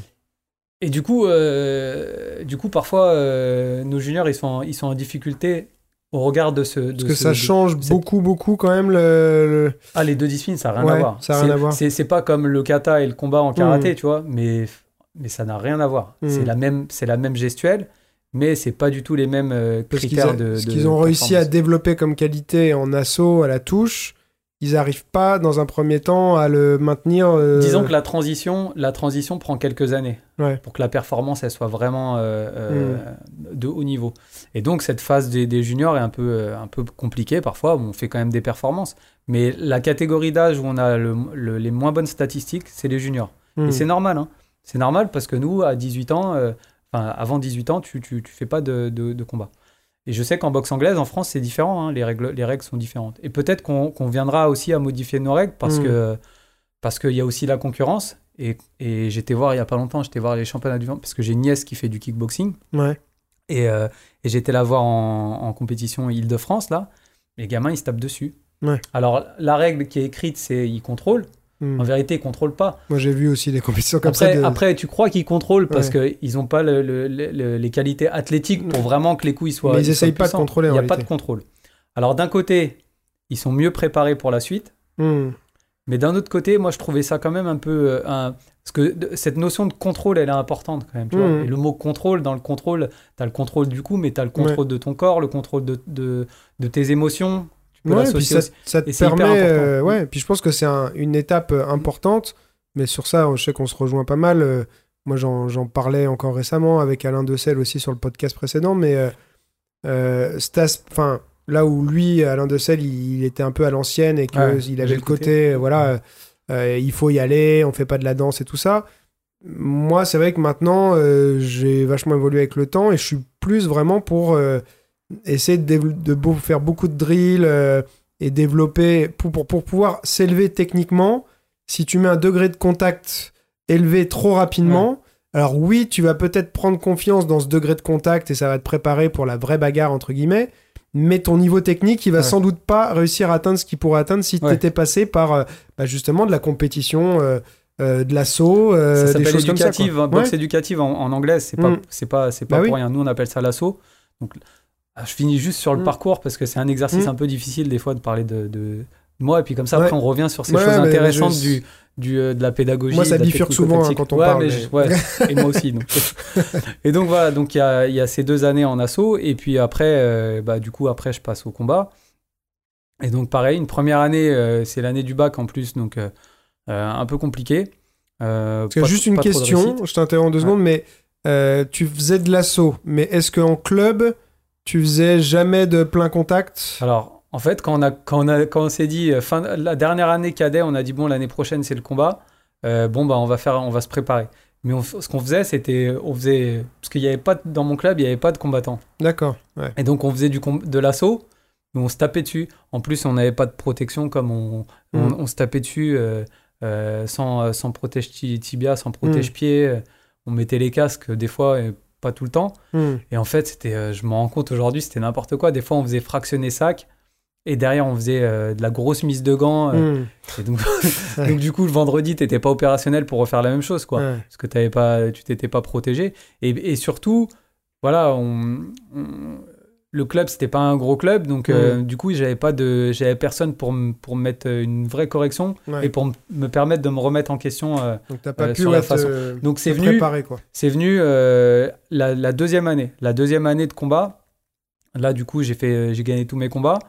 Et du coup, euh, du coup parfois, euh, nos juniors, ils sont, ils sont en difficulté au regard de ce... Parce que ça change beaucoup, beaucoup quand même. Le, le- Ah, les deux disciplines, ça n'a rien Ouais, à voir. ça rien C'est- à voir. C'est pas comme le kata et le combat en karaté, Mm. tu vois, mais, mais ça n'a rien à voir. Mm. C'est la, même- la même gestuelle, mais c'est pas du tout les mêmes euh, Parce critères a- de. ce qu'ils ont réussi à développer comme qualité en assaut à la touche, ils n'arrivent pas dans un premier temps à le maintenir. euh, Disons que la transition, la transition prend quelques années Ouais. pour que la performance elle soit vraiment euh, euh, de haut niveau. Et donc cette phase des, des juniors est un peu, un peu compliquée parfois. On fait quand même des performances, mais la catégorie d'âge où on a le- le- les moins bonnes statistiques, c'est les juniors. Et c'est normal. Hein. C'est normal parce que nous, à 18 ans, euh, enfin, avant 18 ans, tu, tu, tu fais pas de, de, de combat. Et je sais qu'en boxe anglaise, en France, c'est différent. hein. Les, règles, les règles sont différentes. Et peut-être qu'on viendra aussi à modifier nos règles parce Mm. que parce qu'il y a aussi la concurrence. Et, et j'étais voir il y a pas longtemps, j'étais voir les championnats du monde parce que j'ai une nièce qui fait du kickboxing. Ouais. Et, euh, et j'étais la voir en, en compétition Île-de-France, là. Les gamins, ils se tapent dessus. Ouais. Alors, la règle qui est écrite, c'est ils contrôlent. Hmm. En vérité, ils contrôlent pas. Moi, j'ai vu aussi des compétitions comme Après, ça. de- après, tu crois qu'ils contrôlent parce Ouais. qu'ils n'ont pas le- le- le- le- les qualités athlétiques pour vraiment que les coups ils soient. Mais ils soient essayent pas de contrôler, Il n'y a pas de contrôle. Alors, d'un côté, ils sont mieux préparés pour la suite. Hmm. Mais d'un autre côté, moi, je trouvais ça quand même un peu. euh, un... Parce que cette notion de contrôle, elle est importante quand même. Tu vois. Mhm. Et le mot contrôle, dans le contrôle, tu as le contrôle du coup, mais tu as le contrôle de ton corps, le contrôle de, de, de tes émotions. Puis l'associer ça, te permet. important. euh, ouais, puis je pense que c'est un- une étape euh, importante. Mais sur ça, je sais qu'on se rejoint pas mal. euh, moi, j'en parlais encore récemment avec Alain Dessel aussi sur le podcast précédent. Mais euh, euh, cet as- enfin, là où lui, Alain Dessel, il, il était un peu à l'ancienne et qu'il Ouais, avait le côté, voilà, euh, il faut y aller, on fait pas de la danse et tout ça. Moi, c'est vrai que maintenant, euh, j'ai vachement évolué avec le temps et je suis plus vraiment pour essayer de, de beau- faire beaucoup de drills euh, et développer pour, pour, pour pouvoir s'élever techniquement. Si tu mets un degré de contact élevé trop rapidement, alors oui, tu vas peut-être prendre confiance dans ce degré de contact et ça va te préparer pour la vraie bagarre, entre guillemets. Mais ton niveau technique, il va Ouais. sans doute pas réussir à atteindre ce qu'il pourrait atteindre si Ouais. tu étais passé par euh, bah, justement de la compétition, euh, euh, de l'assaut, euh, ça des s'appelle choses comme ça. éducative, hein, boxe Ouais. éducative en, en anglais, c'est pas, Mm. c'est pas, c'est pas Bah pour oui. rien. Nous, on appelle ça l'assaut. Donc, je finis juste sur le Mm. parcours parce que c'est un exercice Mm. un peu difficile des fois de parler de, de moi. Et puis comme ça, Ouais. après, on revient sur ces Ouais, choses intéressantes je- du, du, euh, de la pédagogie. Moi, ça bifurque souvent, hein, quand on ouais, parle, mais je- et moi aussi. Donc. et donc voilà, donc il y a, y a ces deux années en assaut. Et puis après, euh, bah, du coup, après, je passe au combat. Et donc pareil, une première année, euh, c'est l'année du bac en plus, donc un peu compliqué. Que juste une question, je t'interromps deux secondes, mais tu faisais de l'assaut, mais est-ce qu'en club, tu faisais jamais de plein contact? Alors, en fait, quand on, a, quand on, a, quand on s'est dit, euh, fin, la dernière année cadet, on a dit, bon, l'année prochaine, c'est le combat. Euh, bon, bah, on va, faire, on va se préparer. Mais on- ce qu'on faisait, c'était, on faisait, parce qu'il y avait pas, dans mon club, il n'y avait pas de combattants. D'accord, ouais. Et donc, on faisait du, de l'assaut, mais on se tapait dessus. En plus, on n'avait pas de protection, comme on, on, Mm. on se tapait dessus euh, euh, sans, sans protège ti- tibia, sans protège pied. On mettait les casques, des fois, et pas tout le temps. Hmm. Et en fait, c'était, euh, je me rends compte aujourd'hui, c'était n'importe quoi. Des fois, on faisait fractionner sac. Et derrière, on faisait euh, de la grosse mise de gants. euh, Hmm. et donc, du coup, le vendredi, tu n'étais pas opérationnel pour refaire la même chose, quoi. Parce que t'avais pas, tu t'étais pas protégé. Et, et surtout, voilà, on, on- le club, c'était pas un gros club. Donc, euh, du coup, j'avais pas de, j'avais personne pour, me- pour me mettre une vraie correction Ouais. et pour me permettre de me remettre en question. euh, Donc t'as pas euh, pu sur la te- façon. Donc, c'est venu. C'est venu euh, la, la deuxième année. La deuxième année de combat. Là, du coup, j'ai fait, j'ai gagné tous mes combats.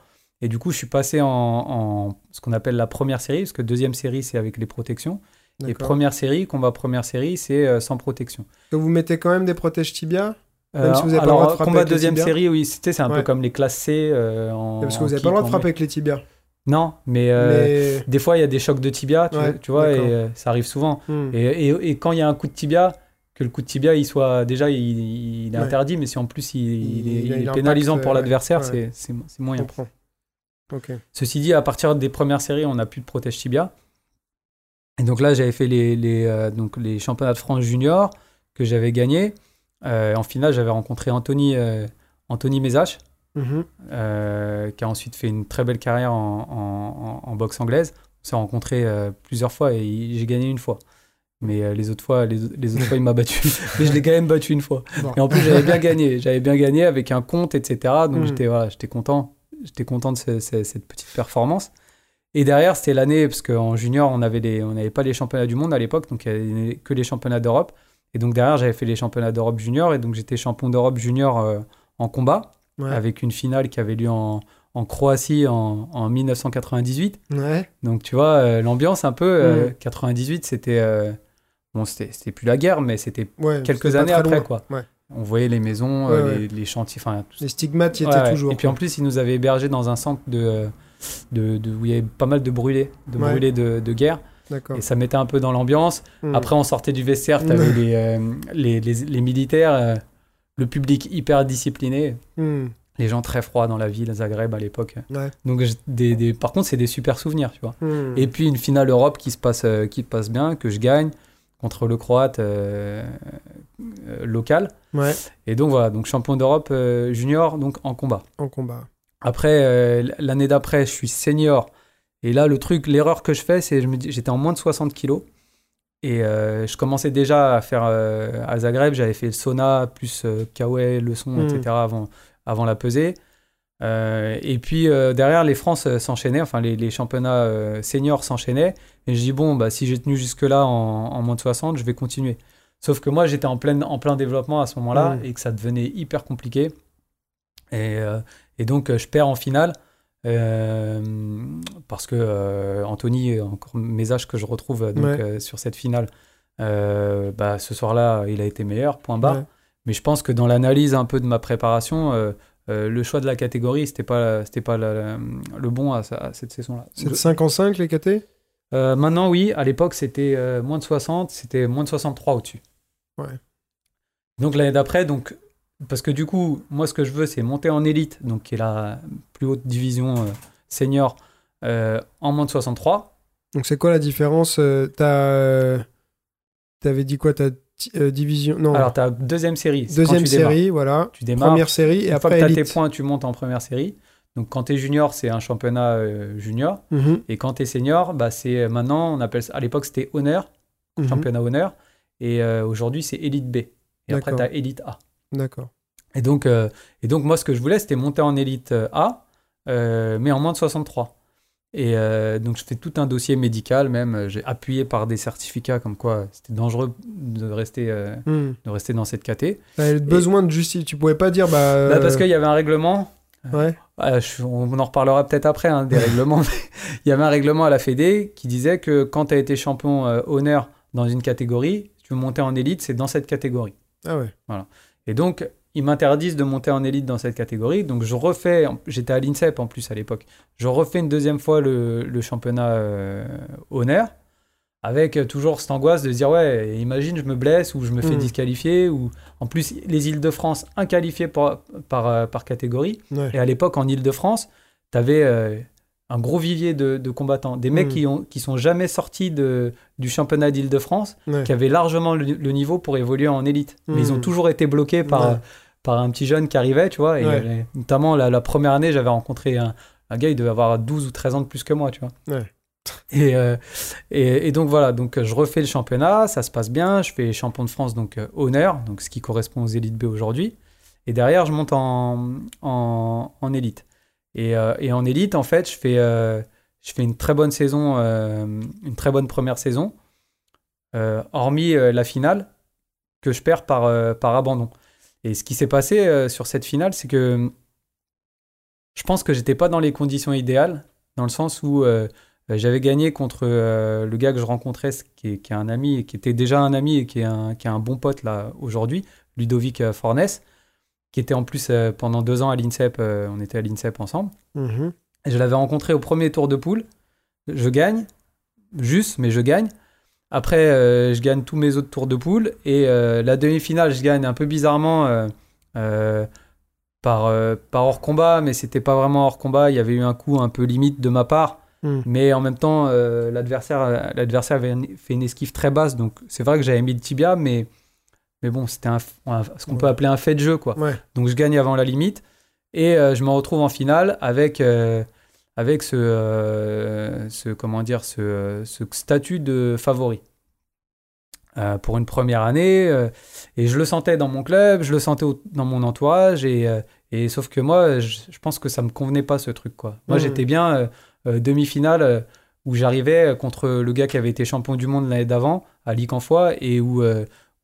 Et du coup, je suis passé en, en ce qu'on appelle la première série, parce que deuxième série, c'est avec les protections. Et première série, combat première série, c'est euh, sans protection. Que vous mettez quand même des protèges tibia? Même si vous avez pas le alors, droit de frapper combat avec deuxième série, oui, c'était c'est un Ouais. peu comme les classes C euh, en. Parce que vous en avez pas le droit de frapper avec les tibias. Non, mais, euh, mais... des fois, il y a des chocs de tibia, tu, Ouais, tu vois, et euh, ça arrive souvent. Hmm. Et, et- et quand il y a un coup de tibia, que le coup de tibia, il soit déjà, il, il est Ouais. interdit, mais si en plus il, il est, Il pénalisant pour euh, l'adversaire, ouais. c'est- moyen. comprends. Ok. Ceci dit, à partir des premières séries, on n'a plus de protège tibia. Et donc là, j'avais fait les, les, euh, donc les championnats de France junior que j'avais gagnés. Euh, en finale, j'avais rencontré Anthony, euh, Anthony Mézache, Mhm. euh, qui a ensuite fait une très belle carrière en, en- en boxe anglaise. On s'est rencontrés euh, plusieurs fois et j'ai gagné une fois. Mais euh, les autres fois, les, les autres fois, il m'a battu. Mais je l'ai quand même battu une fois. Bon. Et en plus, j'avais bien gagné. J'avais bien gagné avec un compte, etc. Donc Mm. j'étais voilà, j'étais content. J'étais content de ce- ce- cette petite performance. Et derrière, c'était l'année, parce qu'en junior, on avait les- on n'avait pas les championnats du monde à l'époque, donc il n'y avait que les championnats d'Europe. Et donc derrière, j'avais fait les championnats d'Europe junior, et donc j'étais champion d'Europe junior euh, en combat, Ouais. avec une finale qui avait lieu en, en Croatie en, en 1998. Ouais. Donc tu vois, euh, l'ambiance un peu, euh, Mm. 98, c'était... euh, bon, c'était plus la guerre, mais c'était Ouais, quelques années après, loin. quoi. On voyait les maisons. Les, les chantiers, enfin tout Les stigmates y étaient toujours. Et puis en plus, ils nous avaient hébergés dans un centre de, de, de- où il y avait pas mal de brûlés, de brûlés de, de guerre. Et ça mettait un peu dans l'ambiance. Hmm. Après, on sortait du vestiaire, tu avais les, euh, les, les, les militaires, euh, le public hyper discipliné, Hmm. les gens très froids dans la ville, Zagreb à l'époque. Ouais. Donc, des, des- par contre, c'est des super souvenirs, tu vois. Hmm. Et puis une finale Europe qui se passe, euh, qui passe bien, que je gagne contre le Croate euh, local. Ouais, Et donc voilà, donc champion d'Europe junior, donc en combat. en combat. Après, l'année d'après, je suis senior. Et là, le truc, l'erreur que je fais, c'est dis, j'étais en moins de 60 kilos. Et euh, je commençais déjà à faire euh, à Zagreb, j'avais fait le sauna, plus euh, Kawaii, le son, Mm. etc. avant, avant la pesée. Euh, et puis euh, derrière, les France s'enchaînaient, enfin les, les championnats seniors s'enchaînaient. Et je dis, bon, bah, si j'ai tenu jusque-là en, en moins de 60, je vais continuer. Sauf que moi, j'étais en plein, en plein développement à ce moment-là Mm. et que ça devenait hyper compliqué. Et, et donc, je perds en finale. Euh, parce que euh, Anthony, encore mes âges que je retrouve donc, Ouais. euh, sur cette finale, bah, ce soir-là, il a été meilleur, point barre. Ouais. Mais je pense que dans l'analyse un peu de ma préparation, euh, le choix de la catégorie, c'était pas, c'était pas la- la- le bon à, cette saison-là. C'est de 5 en 5 les KT Euh, maintenant, oui. À l'époque, c'était euh, moins de 60, c'était moins de 63 au-dessus. Ouais. Donc l'année d'après, donc parce que du coup, moi, ce que je veux, c'est monter en élite, donc qui est la plus haute division euh, senior euh, en moins de 63. Donc c'est quoi la différence euh, T'as. T'avais dit quoi T'as euh, division. Non, Alors, tu as deuxième série. deuxième démarres. série, voilà. Tu démarres. Première série et Une fois que après tu as tes points, tu montes en première série. Donc quand tu es junior, c'est un championnat euh, junior. Mhm, Et quand tu es senior, bah, c'est maintenant, on appelle ça, à l'époque, c'était honneur, mhm. championnat honneur. Et euh, aujourd'hui, c'est élite B. Et après, tu D'accord. as élite A. D'accord. Et donc, euh, et donc, moi, ce que je voulais, c'était monter en élite euh, A, euh, mais en moins de 63. Et euh, donc, je fais tout un dossier médical, même. J'ai appuyé par des certificats comme quoi c'était dangereux de rester, Hmm. de rester dans cette caté. T'avais besoin de justice. Tu pouvais pas dire, bah. Bah, parce qu'il y avait un règlement. Ouais. Ah, je- on en reparlera peut-être après, hein, des règlements. Il y avait un règlement à la Fédé qui disait que quand tu as été champion honneur dans une catégorie, si tu veux monter en élite, c'est dans cette catégorie. Ah ouais. Et donc, ils m'interdisent de monter en élite dans cette catégorie. Donc, je refais, j'étais à l'INSEP en plus à l'époque, je refais une deuxième fois le, le championnat euh, honneur, avec euh, toujours cette angoisse de se dire, ouais, imagine, je me blesse ou je me fais Mm. disqualifier. Ou... En plus, les Îles-de-France, inqualifiées par, par, euh, par catégorie. Ouais. Et à l'époque, en Île-de-France, tu avais un gros vivier de, de combattants. Des mecs Mm. qui, ont, qui sont jamais sortis de, du championnat d'Île-de-France, Ouais. qui avaient largement le, le niveau pour évoluer en élite. Mais ils ont Mm. toujours été bloqués par, Ouais. par un petit jeune qui arrivait, tu vois. Et Ouais. euh, notamment, la, la première année, j'avais rencontré un, un gars, il devait avoir 12 ou 13 ans de plus que moi, tu vois. Et, euh, et, et donc voilà, donc je refais le championnat, ça se passe bien, je fais champion de France, donc euh, honneur, donc ce qui correspond aux élites B aujourd'hui. Et derrière, je monte en, en, en élite. Et, euh, et en élite, en fait, je fais, euh, une très bonne saison, euh, une très bonne première saison, hormis la finale que je perds par, abandon. Et ce qui s'est passé sur cette finale, c'est que je pense que j'étais pas dans les conditions idéales, dans le sens où j'avais gagné contre le gars que je rencontrais, qui est, un ami, qui était déjà un ami et qui est un, qui est un bon pote là aujourd'hui, Ludovic Fornes, qui était en plus euh, pendant deux ans à l'INSEP, euh, on était à l'INSEP ensemble. Mhm. Et je l'avais rencontré au premier tour de poule. Je gagne, juste, mais je gagne. Après, euh, je gagne tous mes autres tours de poule. Et euh, la demi-finale, je gagne un peu bizarrement. euh, par, par hors combat, mais c'était pas vraiment hors combat. Il y avait eu un coup un peu limite de ma part. Hmm. Mais en même temps, l'adversaire l'adversaire avait fait une esquive très basse. Donc c'est vrai que j'avais mis le tibia, mais, mais bon, c'était ce qu'on peut appeler un fait de jeu. Quoi. Ouais. Donc je gagne avant la limite. Et euh, je me retrouve en finale avec, euh, avec ce, euh, ce, comment dire, ce, ce statut de favori. Pour une première année. et je le sentais dans mon club, je le sentais au- dans mon entourage. Et, et sauf que moi, je, je pense que ça me convenait pas ce truc. Quoi. Moi, Mhm. j'étais bien demi-finale où j'arrivais contre le gars qui avait été champion du monde l'année d'avant, à Licanfoy, et où,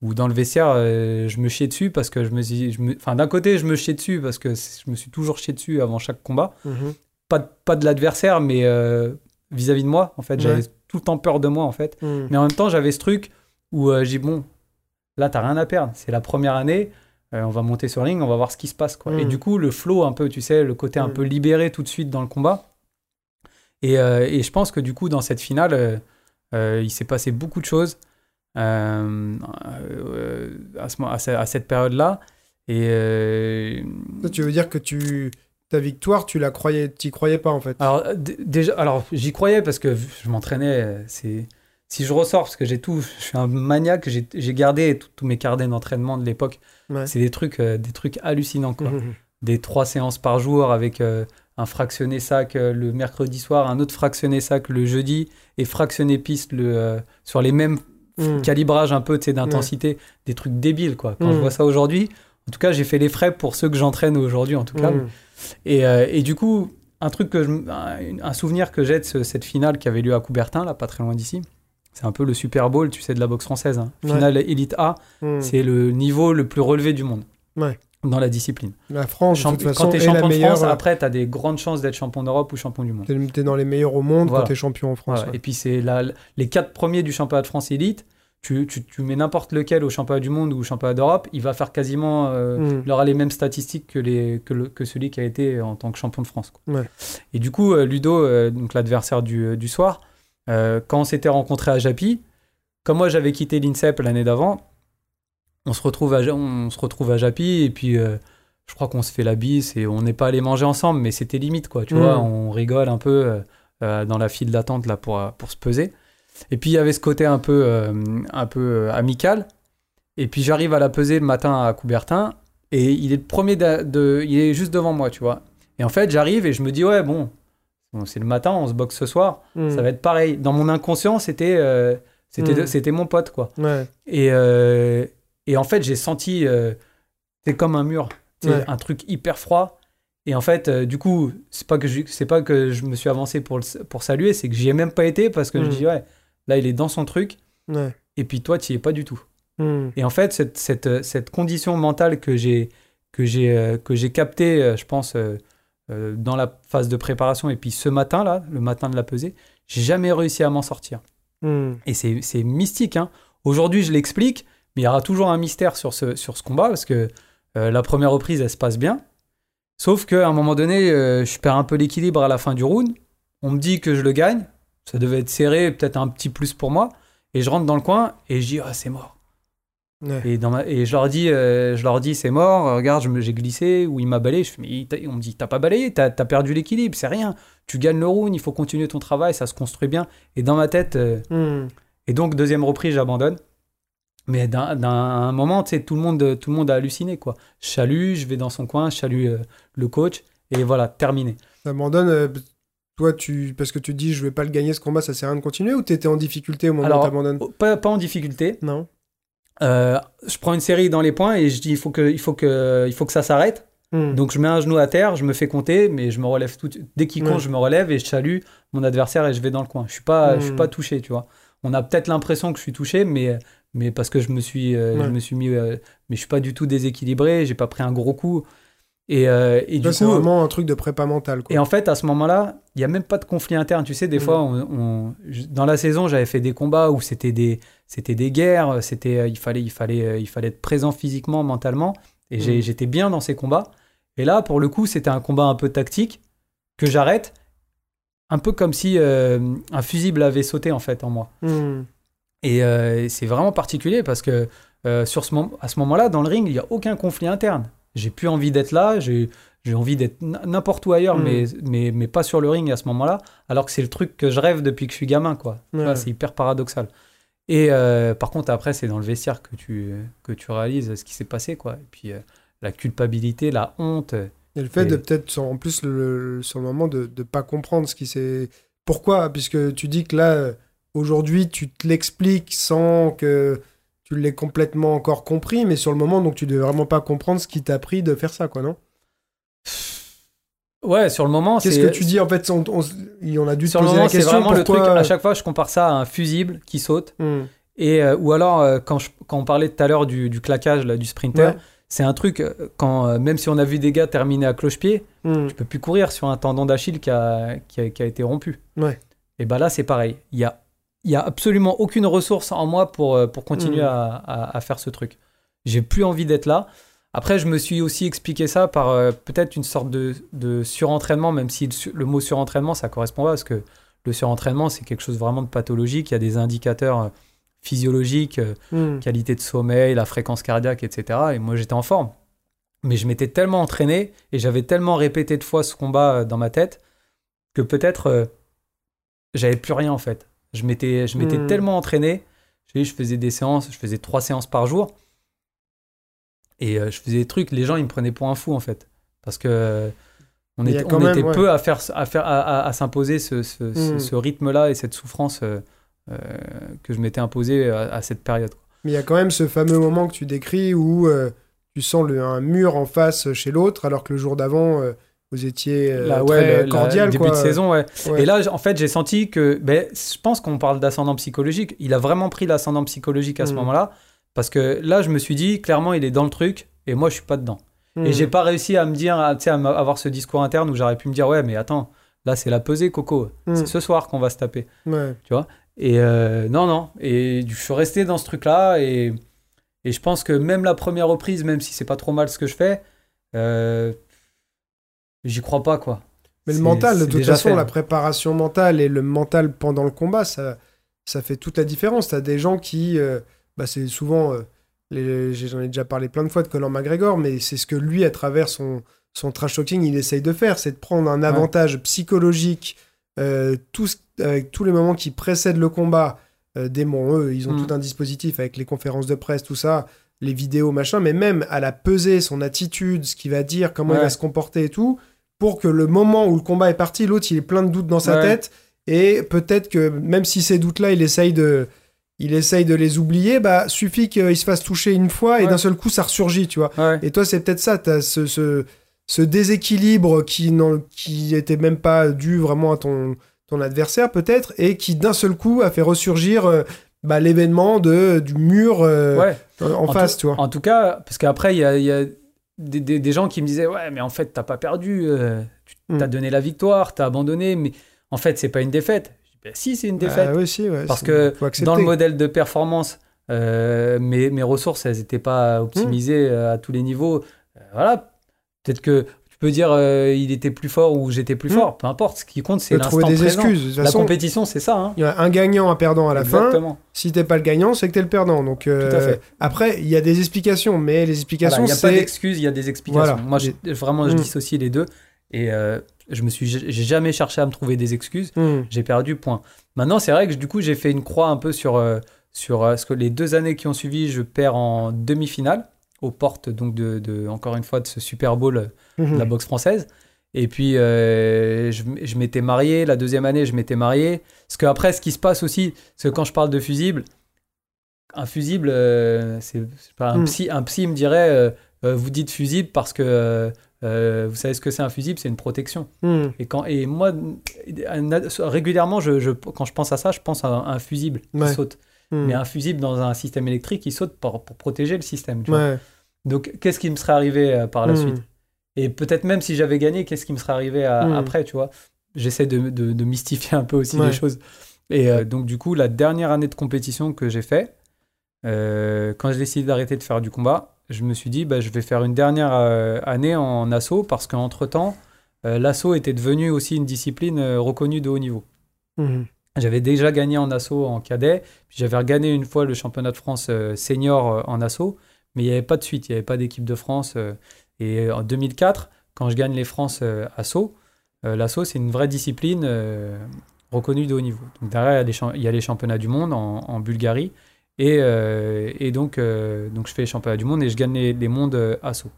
où dans le vestiaire, euh, je me chiais dessus parce que je me suis. je me- Enfin, d'un côté, je me chiais dessus parce que je me suis toujours chié dessus avant chaque combat. Mhm. Pas, de- pas de l'adversaire, mais euh, vis-à-vis de moi, en fait. J'avais Ouais. tout le temps peur de moi, en fait. Mhm. Mais en même temps, j'avais ce truc où euh, j'ai dit, bon, là, t'as rien à perdre. C'est la première année. on va monter sur ring, on va voir ce qui se passe. Quoi. Mm. Et du coup, le flow, un peu, tu sais, le côté un peu libéré tout de suite dans le combat. Et, et je pense que du coup, dans cette finale, il s'est passé beaucoup de choses euh, à, ce mo- à ce- à cette période-là. Et euh, Ça, tu veux dire que tu ta victoire, tu la croyais, t'y croyais pas en fait? alors, déjà, alors j'y croyais parce que je m'entraînais. euh, C'est si je ressors parce que j'ai tout, je suis un maniaque. J'ai gardé tous mes carnets d'entraînement de l'époque. Ouais. C'est des trucs, euh, des trucs hallucinants quoi. Des trois séances par jour avec un fractionné sac le mercredi soir, un autre fractionné sac le jeudi et fractionné piste le sur les mêmes Mhm. calibrages un peu d'intensité, des trucs débiles quoi. Quand je Mhm. vois ça aujourd'hui, en tout cas j'ai fait les frais pour ceux que j'entraîne aujourd'hui en tout cas. Et, euh, et du coup, un truc que je, un, un souvenir que j'ai de ce- cette finale qui avait lieu à Coubertin, là, pas très loin d'ici, c'est un peu le Super Bowl, tu sais, de la boxe française. hein. Ouais. Finale Elite A, c'est le niveau le plus relevé du monde Ouais. Dans la discipline. La France, de Champ- toute façon, quand tu es la champion de meilleure. France, après, tu as des grandes chances d'être champion d'Europe ou champion du monde. T'es t'es dans les meilleurs au monde Voilà. quand t'es champion en France. Voilà. ouais. Et puis, c'est les quatre premiers du championnat de France Elite. Tu, tu, tu mets n'importe lequel au championnat du monde ou au championnat d'Europe, il va faire quasiment. euh, Mhm. il aura les mêmes statistiques que, les, que, le- que celui qui a été en tant que champion de France. quoi. Ouais. Et du coup, euh, Ludo, euh, donc l'adversaire du, euh, du soir, euh, quand on s'était rencontré à Japy, comme moi j'avais quitté l'INSEP l'année d'avant, on se retrouve à, on se retrouve à Japy et puis euh, je crois qu'on se fait la bise et on n'est pas allé manger ensemble, mais c'était limite quoi. Tu Mhm. vois, on rigole un peu euh, euh, dans la file d'attente là pour, pour se peser. Et puis il y avait ce côté un peu, euh, un peu amical. Et puis j'arrive à la peser le matin à Coubertin et il est le premier de, de- il est juste devant moi, tu vois. Et en fait, j'arrive et je me dis ouais bon, bon, c'est le matin, on se boxe ce soir, Mhm. ça va être pareil. Dans mon inconscient, c'était c'était Mm. c'était mon pote quoi. Ouais. Et et en fait, j'ai senti euh, c'est comme un mur, Ouais. un truc hyper froid. Et en fait, euh, du coup, c'est pas que je c'est pas que je me suis avancé pour le- pour saluer, c'est que j'y ai même pas été parce que je Mm. dis ouais, là il est dans son truc Ouais. et puis toi tu y es pas du tout. Mhm. Et en fait, cette, cette, cette condition mentale que j'ai que j'ai euh, que j'ai captée, euh, je pense, euh, euh, dans la phase de préparation, et puis ce matin-là, le matin de la pesée, j'ai jamais réussi à m'en sortir. Mhm. Et c'est c'est mystique. Hein. Aujourd'hui, je l'explique, mais il y aura toujours un mystère sur ce, sur ce combat, parce que euh, la première reprise, elle se passe bien. Sauf qu'à un moment donné, euh, je perds un peu l'équilibre à la fin du round. On me dit que je le gagne. Ça devait être serré, peut-être un petit plus pour moi. Et je rentre dans le coin et je dis, ah, c'est mort. Ouais. Et, dans ma- et je leur dis, euh, je leur dis c'est mort, regarde, me- j'ai glissé, ou il m'a balayé. Je fais, mais on me dit, t'as pas balayé, t'as as perdu l'équilibre, c'est rien. Tu gagnes le round, il faut continuer ton travail, ça se construit bien. Et dans ma tête, euh, Mhm. et donc deuxième reprise, j'abandonne. Mais d'un d'un- un moment, tu sais, tout le monde, tout le monde a halluciné quoi. Je salue, je vais dans son coin, je salue euh, le coach, et voilà, terminé. T'abandonnes. euh, toi, tu parce que tu dis je vais pas le gagner ce combat, ça sert à rien de continuer ou t'étais en difficulté au moment Alors, où t'abandonnes Pas, pas en difficulté. Non. Euh, je prends une série dans les points et je dis il faut que, il faut que, il faut que ça s'arrête. Mhm. Donc je mets un genou à terre, je me fais compter, mais je me relève tout. Dès qu'il compte, je me relève et je salue mon adversaire et je vais dans le coin. Je suis pas, je suis Mm. pas touché, tu vois. On a peut-être l'impression que je suis touché, mais mais parce que je me suis, euh, Ouais. je me suis mis, euh, mais je suis pas du tout déséquilibré. J'ai pas pris un gros coup. Et, euh, et du Là, c'est vraiment un truc de prépa mentale. Quoi. et en fait, à ce moment-là, il n'y a même pas de conflit interne. Tu sais, des Mm. fois, on, on- je- dans la saison, j'avais fait des combats où c'était des, c'était des guerres. C'était, euh, il fallait, il fallait, il fallait être présent physiquement, mentalement. Et Mm. j'étais bien dans ces combats. Et là, pour le coup, c'était un combat un peu tactique que j'arrête, un peu comme si euh, un fusible avait sauté en fait en moi. Mhm. Et euh, c'est vraiment particulier parce que euh, sur ce à ce moment-là, dans le ring, il n'y a aucun conflit interne. j'ai plus envie d'être là, j'ai envie d'être n'importe où ailleurs, Mm. mais, mais, mais pas sur le ring à ce moment-là, alors que c'est le truc que je rêve depuis que je suis gamin, quoi. C'est hyper paradoxal. Et euh, par contre, après, c'est dans le vestiaire que tu, que tu réalises ce qui s'est passé, quoi. Et puis, la culpabilité, la honte. Et le fait Et- de peut-être, en plus, le, sur le moment de ne pas comprendre ce qui s'est. Pourquoi Puisque tu dis que là, aujourd'hui, tu te l'expliques sans que tu l'aies complètement encore compris, mais sur le moment, donc tu devais vraiment pas comprendre ce qui t'a pris de faire ça, quoi, non? Ouais, sur le moment, Qu'est-ce que tu dis En fait, on, on, on a dû te Sur le poser moment, la c'est vraiment le truc. pourquoi. À chaque fois, je compare ça à un fusible qui saute. Hmm. Et, euh, ou alors, euh, quand, je- quand on parlait tout à l'heure du, du claquage, là, du sprinter, Ouais. c'est un truc, euh, quand, euh, même si on a vu des gars terminer à cloche-pied, Hmm. tu peux plus courir sur un tendon d'Achille qui a, qui, a, qui a été rompu. Ouais. Et bah là, c'est pareil. Il y a, il y a absolument aucune ressource en moi pour, euh, pour continuer Mhm. à, à- à faire ce truc. J'ai plus envie d'être là. Après, je me suis aussi expliqué ça par euh, peut-être une sorte de, de surentraînement, même si le, mot surentraînement, ça correspond pas, parce que le surentraînement, c'est quelque chose vraiment de pathologique. Il y a des indicateurs euh, physiologiques, Hmm. qualité de sommeil, la fréquence cardiaque, etc. Et moi, j'étais en forme. Mais je m'étais tellement entraîné et j'avais tellement répété de fois ce combat dans ma tête que peut-être euh, j'avais plus rien en fait. Je m'étais, je m'étais Hmm. tellement entraîné. Je, je faisais des séances, je faisais trois séances par jour. Et euh, je faisais des trucs, les gens ils me prenaient pour un fou en fait. Parce que on était, quand on même, était ouais. peu à, faire, à, faire, à, à- à s'imposer ce, ce- ce- Hmm. ce rythme-là et cette souffrance euh, euh, que je m'étais imposé à, cette période. Mais il y a quand même ce fameux moment que tu décris où euh, tu sens le, un mur en face chez l'autre, alors que le jour d'avant, euh, vous étiez euh, Là, très ouais, le- la- cordial. le début quoi. de saison, ouais. Ouais. Et là, en fait, j'ai senti que, ben, je pense qu'on parle d'ascendant psychologique. Il a vraiment pris l'ascendant psychologique à ce Mm. moment-là, parce que là, je me suis dit, clairement, il est dans le truc, et moi, je suis pas dedans. Hmm. Et j'ai pas réussi à me dire, à, tu sais, à avoir ce discours interne où j'aurais pu me dire, ouais, mais attends, là, c'est la pesée, Coco. Hmm. C'est ce soir qu'on va se taper. Ouais. Et euh, non, non. Et je suis resté dans ce truc-là, et, et je pense que même la première reprise, même si c'est pas trop mal ce que je fais, euh, j'y crois pas, quoi. Mais le mental, de toute façon, fait. la préparation mentale et le mental pendant le combat, ça, ça fait toute la différence. T'as des gens qui, euh, bah, c'est souvent, euh, j'en ai déjà parlé plein de fois de Conor McGregor, mais c'est ce que lui, à travers son, son trash talking, il essaye de faire, c'est de prendre un avantage psychologique, euh, tout ce- avec tous les moments qui précèdent le combat. Euh, des bon, eux, ils ont Mm. tout un dispositif avec les conférences de presse, tout ça, les vidéos, machin, mais même à la peser, son attitude, ce qu'il va dire, comment il va se comporter et tout, pour que le moment où le combat est parti, l'autre, il ait plein de doutes dans sa Ouais. tête, et peut-être que même si ces doutes-là, il essaye de... Il essaye de les oublier, bah suffit qu'il se fasse toucher une fois et Ouais. d'un seul coup ça ressurgit, tu vois. Ouais. Et toi, c'est peut-être ça, t'as ce, ce, ce déséquilibre qui, n'en- qui était même pas dû vraiment à ton, ton adversaire, peut-être, et qui d'un seul coup a fait ressurgir euh, bah, l'événement de, du mur euh, Ouais. en, En face, tu vois. En tout cas, parce qu'après, il y a, il y a des, des- des gens qui me disaient Ouais, mais en fait, t'as pas perdu, euh, tu Mm. t'as donné la victoire, t'as abandonné, mais en fait, c'est pas une défaite. Je dis, Ben, si, c'est une défaite. Ah, oui, si, ouais, Parce que. Dans le modèle de performance, euh, mes, mes ressources, elles n'étaient pas optimisées Mm. euh, à tous les niveaux. Voilà. Peut-être que tu peux dire euh, il était plus fort ou j'étais plus Mm. fort. Peu importe. Ce qui compte, c'est l'instant des présent. excuses. De toute La façon, compétition, c'est ça. hein. il y a un gagnant, un perdant à la fin. Exactement. Si t'es pas le gagnant, c'est que t'es le perdant. Donc, euh, Tout à fait. après, il y a des explications, mais les Voilà, explications, Il n'y a pas d'excuses, il y a des explications. Voilà. Moi, je- vraiment, je Mm. dissocie les deux. Et euh, je me suis, j'ai jamais cherché à me trouver des excuses. Hmm. J'ai perdu, point. Maintenant, c'est vrai que du coup, j'ai fait une croix un peu sur, sur ce que les deux années qui ont suivi, je perds en demi-finale, aux portes, donc, de, de- encore une fois, de ce Super Bowl euh, de la boxe française. Et puis, euh, je, m'étais marié. La deuxième année, je m'étais marié. Parce que après, ce qui se passe aussi, c'est que quand je parle de fusible, un fusible, euh, c'est pas un Mm. psy. Un psy me dirait, euh, euh, vous dites fusible parce que vous savez ce que c'est un fusible, c'est une protection. Hmm. Et quand et moi, régulièrement, je, je- quand je pense à ça, je pense à un, un fusible qui Ouais. saute. Mais un fusible dans un système électrique, il saute pour, pour protéger le système. tu vois. Donc, qu'est-ce qui me serait arrivé euh, par la Hmm. suite? Et peut-être même si j'avais gagné, qu'est-ce qui me serait arrivé à- Mm. après, tu vois? J'essaie de, de- de mystifier un peu aussi Ouais. les choses. Et euh, donc, du coup, la dernière année de compétition que j'ai fait, euh, quand j'ai décidé d'arrêter de faire du combat, je me suis dit, bah, je vais faire une dernière euh, année en assaut parce qu'entre-temps, l'assaut était devenu aussi une discipline reconnue de haut niveau. Hmm. J'avais déjà gagné en assaut en cadet, puis j'avais regagné une fois le championnat de France senior en assaut, mais il n'y avait pas de suite, il n'y avait pas d'équipe de France. euh, Et en 2004, quand je gagne les France euh, assaut, euh, l'assaut, c'est une vraie discipline euh, reconnue de haut niveau. Donc derrière, il y a, y les championnats du monde en, en Bulgarie. Et, euh, et donc, euh, donc, je fais les championnats du monde et je gagne les, les mondes euh, assaut.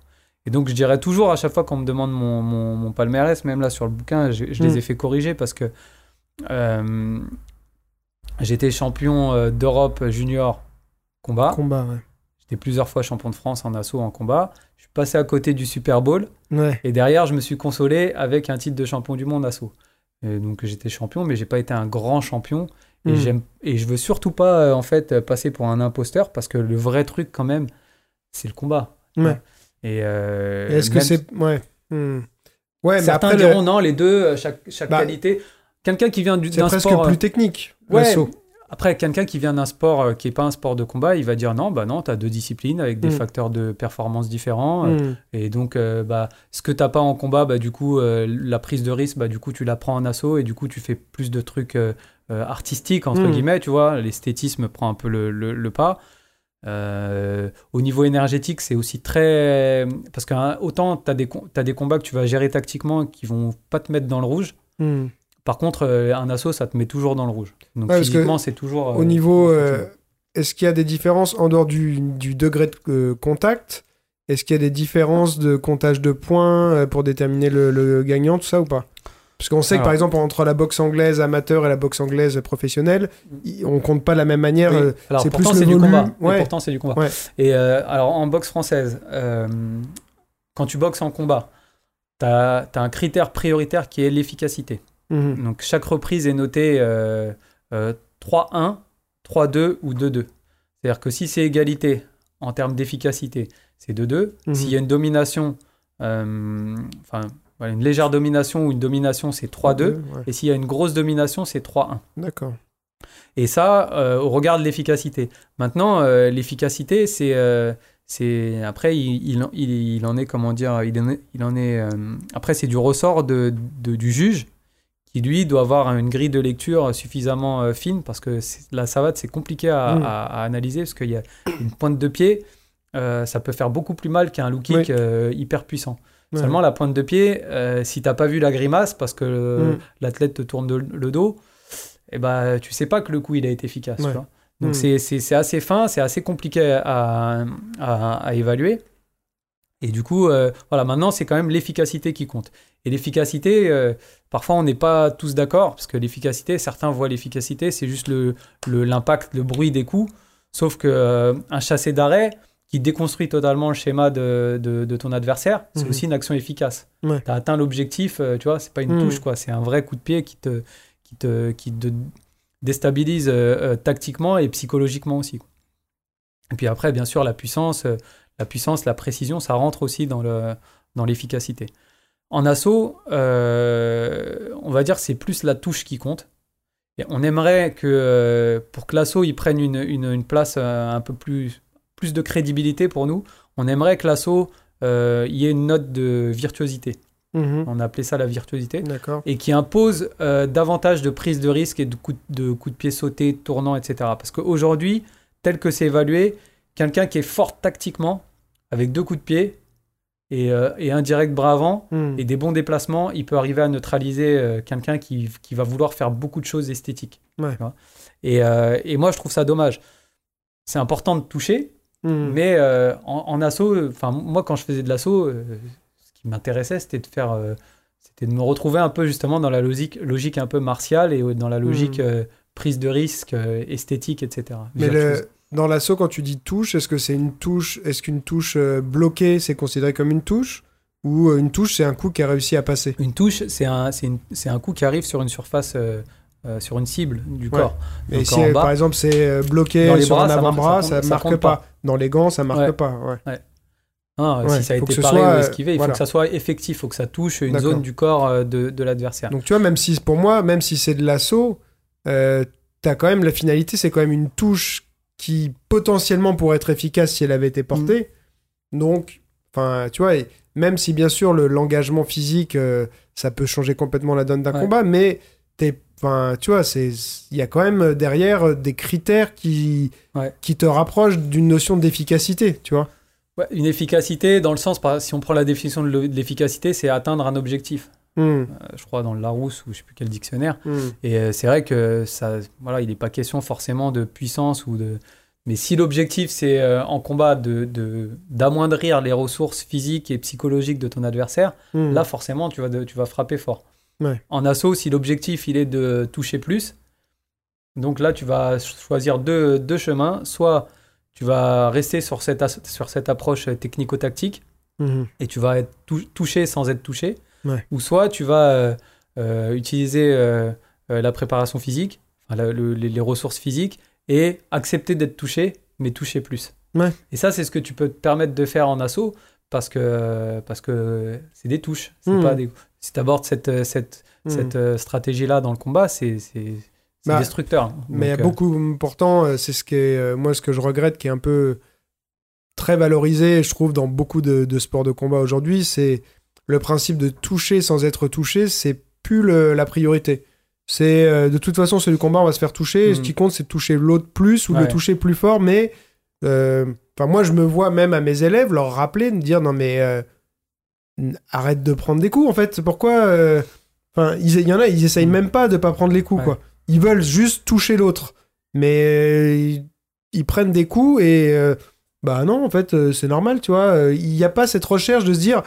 Et donc, je dirais toujours à chaque fois qu'on me demande mon, mon, mon palmarès, même là sur le bouquin, je, je Mm. les ai fait corriger parce que euh, j'étais champion euh, d'Europe junior combat. Combat, ouais. J'étais plusieurs fois champion de France en assaut en combat. Je suis passé à côté du Super Bowl. Ouais. Et derrière, je me suis consolé avec un titre de champion du monde assaut. Et donc j'étais champion, mais j'ai pas été un grand champion. Et Mm. j'aime et je veux surtout pas euh, en fait passer pour un imposteur parce que le vrai truc quand même, c'est le combat. Ouais. Et euh, Et Est-ce que c'est. Ouais. Hmm. Ouais, mais certains le- diront non, les deux, euh, chaque, chaque Bah, qualité. Quelqu'un qui vient du- c'est d'un presque sport, plus technique, Ouais, l'assaut. Après, quelqu'un qui vient d'un sport euh, qui n'est pas un sport de combat, il va dire non, bah non, tu as deux disciplines avec des Mm. facteurs de performance différents. euh, Hmm. Et donc, euh, bah, ce que t'as pas en combat, bah, du coup, la prise de risque, bah, du coup, tu la prends en assaut et du coup, tu fais plus de trucs artistiques, entre Mm. guillemets, tu vois. L'esthétisme prend un peu le, le- le pas. Au niveau énergétique, c'est aussi très. Parce que hein, autant tu as, des combats que tu vas gérer tactiquement qui vont pas te mettre dans le rouge. Par contre, euh, un assaut, ça te met toujours dans le rouge. Donc, Ouais, physiquement, c'est toujours. Au euh, niveau. toujours euh. Est-ce qu'il y a des différences en dehors du, du degré de contact? Est-ce qu'il y a des différences de comptage de points pour déterminer le, le gagnant, tout ça ou pas? Parce qu'on sait que par exemple entre la boxe anglaise amateur et la boxe anglaise professionnelle, i- on compte pas de la même manière. Oui. Alors c'est pourtant plus le du combat. Et Ouais. pourtant c'est du combat. Ouais. Et euh, alors en boxe française, euh, quand tu boxes en combat, tu as, un critère prioritaire qui est l'efficacité. Mhm. Donc chaque reprise est notée euh, euh, 3-1, 3-2 ou 2-2. C'est-à-dire que si c'est égalité en termes d'efficacité, c'est 2-2. Mhm. S'il y a une domination, euh, enfin voilà, une légère domination ou une domination, c'est 3-2. Ouais. Et s'il y a une grosse domination, c'est 3-1. D'accord. Et ça, euh, au regard de l'efficacité. Maintenant, euh, l'efficacité, c'est, euh, c'est après, il, il, en- il- il en est comment dire, il en est, il en est. euh, après, c'est du ressort de, de- du juge qui lui doit avoir une grille de lecture suffisamment euh, fine parce que la savate c'est compliqué à, Mm. à- à analyser parce qu'il y a une pointe de pied, euh, ça peut faire beaucoup plus mal qu'un low kick Oui. euh, hyper puissant. Ouais. Seulement la pointe de pied, euh, si t'as pas vu la grimace parce que Mm. l'athlète te tourne de- le dos, et ben tu sais pas que le coup il a été efficace. tu Ouais. vois. Donc Mm. c'est- assez fin, c'est assez compliqué à, à, à évaluer. Et du coup, euh, voilà, maintenant c'est quand même l'efficacité qui compte. Et l'efficacité, euh, parfois on n'est pas tous d'accord, parce que l'efficacité, certains voient l'efficacité, c'est juste le le- l'impact, le, bruit des coups. Sauf que euh, un chassé d'arrêt qui déconstruit totalement le schéma de, de, de ton adversaire, c'est Mhm. aussi une action efficace. Ouais. Tu as atteint l'objectif, euh, tu vois, c'est pas une Mhm. touche, quoi, c'est un vrai coup de pied qui te, qui te, qui te déstabilise euh, euh, tactiquement et psychologiquement aussi. Et puis après, bien sûr, la puissance, la puissance, la précision, ça rentre aussi dans le dans l'efficacité. En assaut, euh, on va dire que c'est plus la touche qui compte. Et on aimerait que euh, pour que l'assaut il prenne une, une, une place euh, un peu plus plus de crédibilité pour nous, on aimerait que l'assaut euh, y ait une note de virtuosité. Mhm. On a appelé ça la virtuosité et qui impose euh, davantage de prise de risque et de coups de, coups de pied sautés, tournants, etc. Parce qu'aujourd'hui, tel que c'est évalué, quelqu'un qui est fort tactiquement, avec deux coups de pied et, euh, et un direct bras avant, Mhm. et des bons déplacements, il peut arriver à neutraliser euh, quelqu'un qui, qui va vouloir faire beaucoup de choses esthétiques. Ouais. tu vois. Et, euh, et moi, je trouve ça dommage. C'est important de toucher, Mhm. mais euh, en, en assaut, enfin moi quand je faisais de l'assaut, ce qui m'intéressait c'était de faire, c'était de me retrouver un peu justement dans la logique, logique un peu martiale et dans la logique euh, prise de risque, esthétique, etc. Mais le, dans l'assaut, quand tu dis touche, est-ce que c'est une touche Est-ce qu'une touche euh, bloquée, c'est considéré comme une touche? Ou euh, une touche, c'est un coup qui a réussi à passer? Une touche, c'est un, c'est un coup qui arrive sur une surface, euh, sur une cible du Ouais. corps. Et Donc, si, bas- par exemple, c'est bloqué les sur bras, un marque- avant-bras, ça marque compte pas. pas. Dans les gants, ça marque Ouais. pas. Ouais. Ouais, si ça a faut été que ce paré soit, ou esquivé, il voilà. faut que ça soit effectif, il faut que ça touche une zone du corps de, de l'adversaire. Donc tu vois, même si pour moi, même si c'est de l'assaut, t'as quand même la finalité, c'est quand même une touche qui potentiellement pourrait être efficace si elle avait été portée. Donc, enfin, tu vois, et même si bien sûr le- l'engagement physique, euh, ça peut changer complètement la donne d'un Ouais. combat, mais t'es, enfin, tu vois, c'est, il y a quand même derrière des critères qui, Ouais. qui te rapprochent d'une notion d'efficacité, tu vois. Ouais, une efficacité, dans le sens, si on prend la définition de l'efficacité, c'est atteindre un objectif. Hmm, Euh, je crois dans le Larousse ou je sais plus quel dictionnaire. hmm. Et euh, c'est vrai que ça, voilà, il n'est pas question forcément de puissance ou de. Mais si l'objectif c'est euh, en combat de d'amoindrir les ressources physiques et psychologiques de ton adversaire, Hmm. là forcément tu vas de- tu vas frapper fort. Ouais. En assaut, si l'objectif il est de toucher plus, donc là tu vas choisir deux, deux chemins. Soit tu vas rester sur cette sur cette approche technico-tactique Hmm. et tu vas être tou- touché sans être touché. Ouais. Ou soit tu vas euh, euh, utiliser euh, la préparation physique, enfin, la- le- les, les ressources physiques, et accepter d'être touché, mais toucher plus. Ouais. Et ça, c'est ce que tu peux te permettre de faire en assaut, parce que parce que c'est des touches. Mhm. pas des... Si tu abordes cette, cette, Hmm. cette stratégie-là dans le combat, c'est Bah, destructeur. Mais il y a Donc, beaucoup, pourtant, c'est ce qui est, moi, ce que je regrette, qui est un peu très valorisé, je trouve, dans beaucoup de, de sports de combat aujourd'hui, c'est le principe de toucher sans être touché, c'est plus le- la priorité. C'est euh, de toute façon, c'est le combat, on va se faire toucher. et Ce Mhm. qui compte, c'est de toucher l'autre plus ou de le toucher plus fort. Mais, euh, moi, je me vois même à mes élèves leur rappeler, de dire non, mais euh, arrête de prendre des coups, en fait. Pourquoi euh, Enfin, il y en a, ils essayent Mhm. même pas de pas prendre les coups, Ouais. quoi. Ils veulent juste toucher l'autre. Mais ils, ils prennent des coups et bah non, en fait, c'est normal, tu vois. Il n'y a pas cette recherche de se dire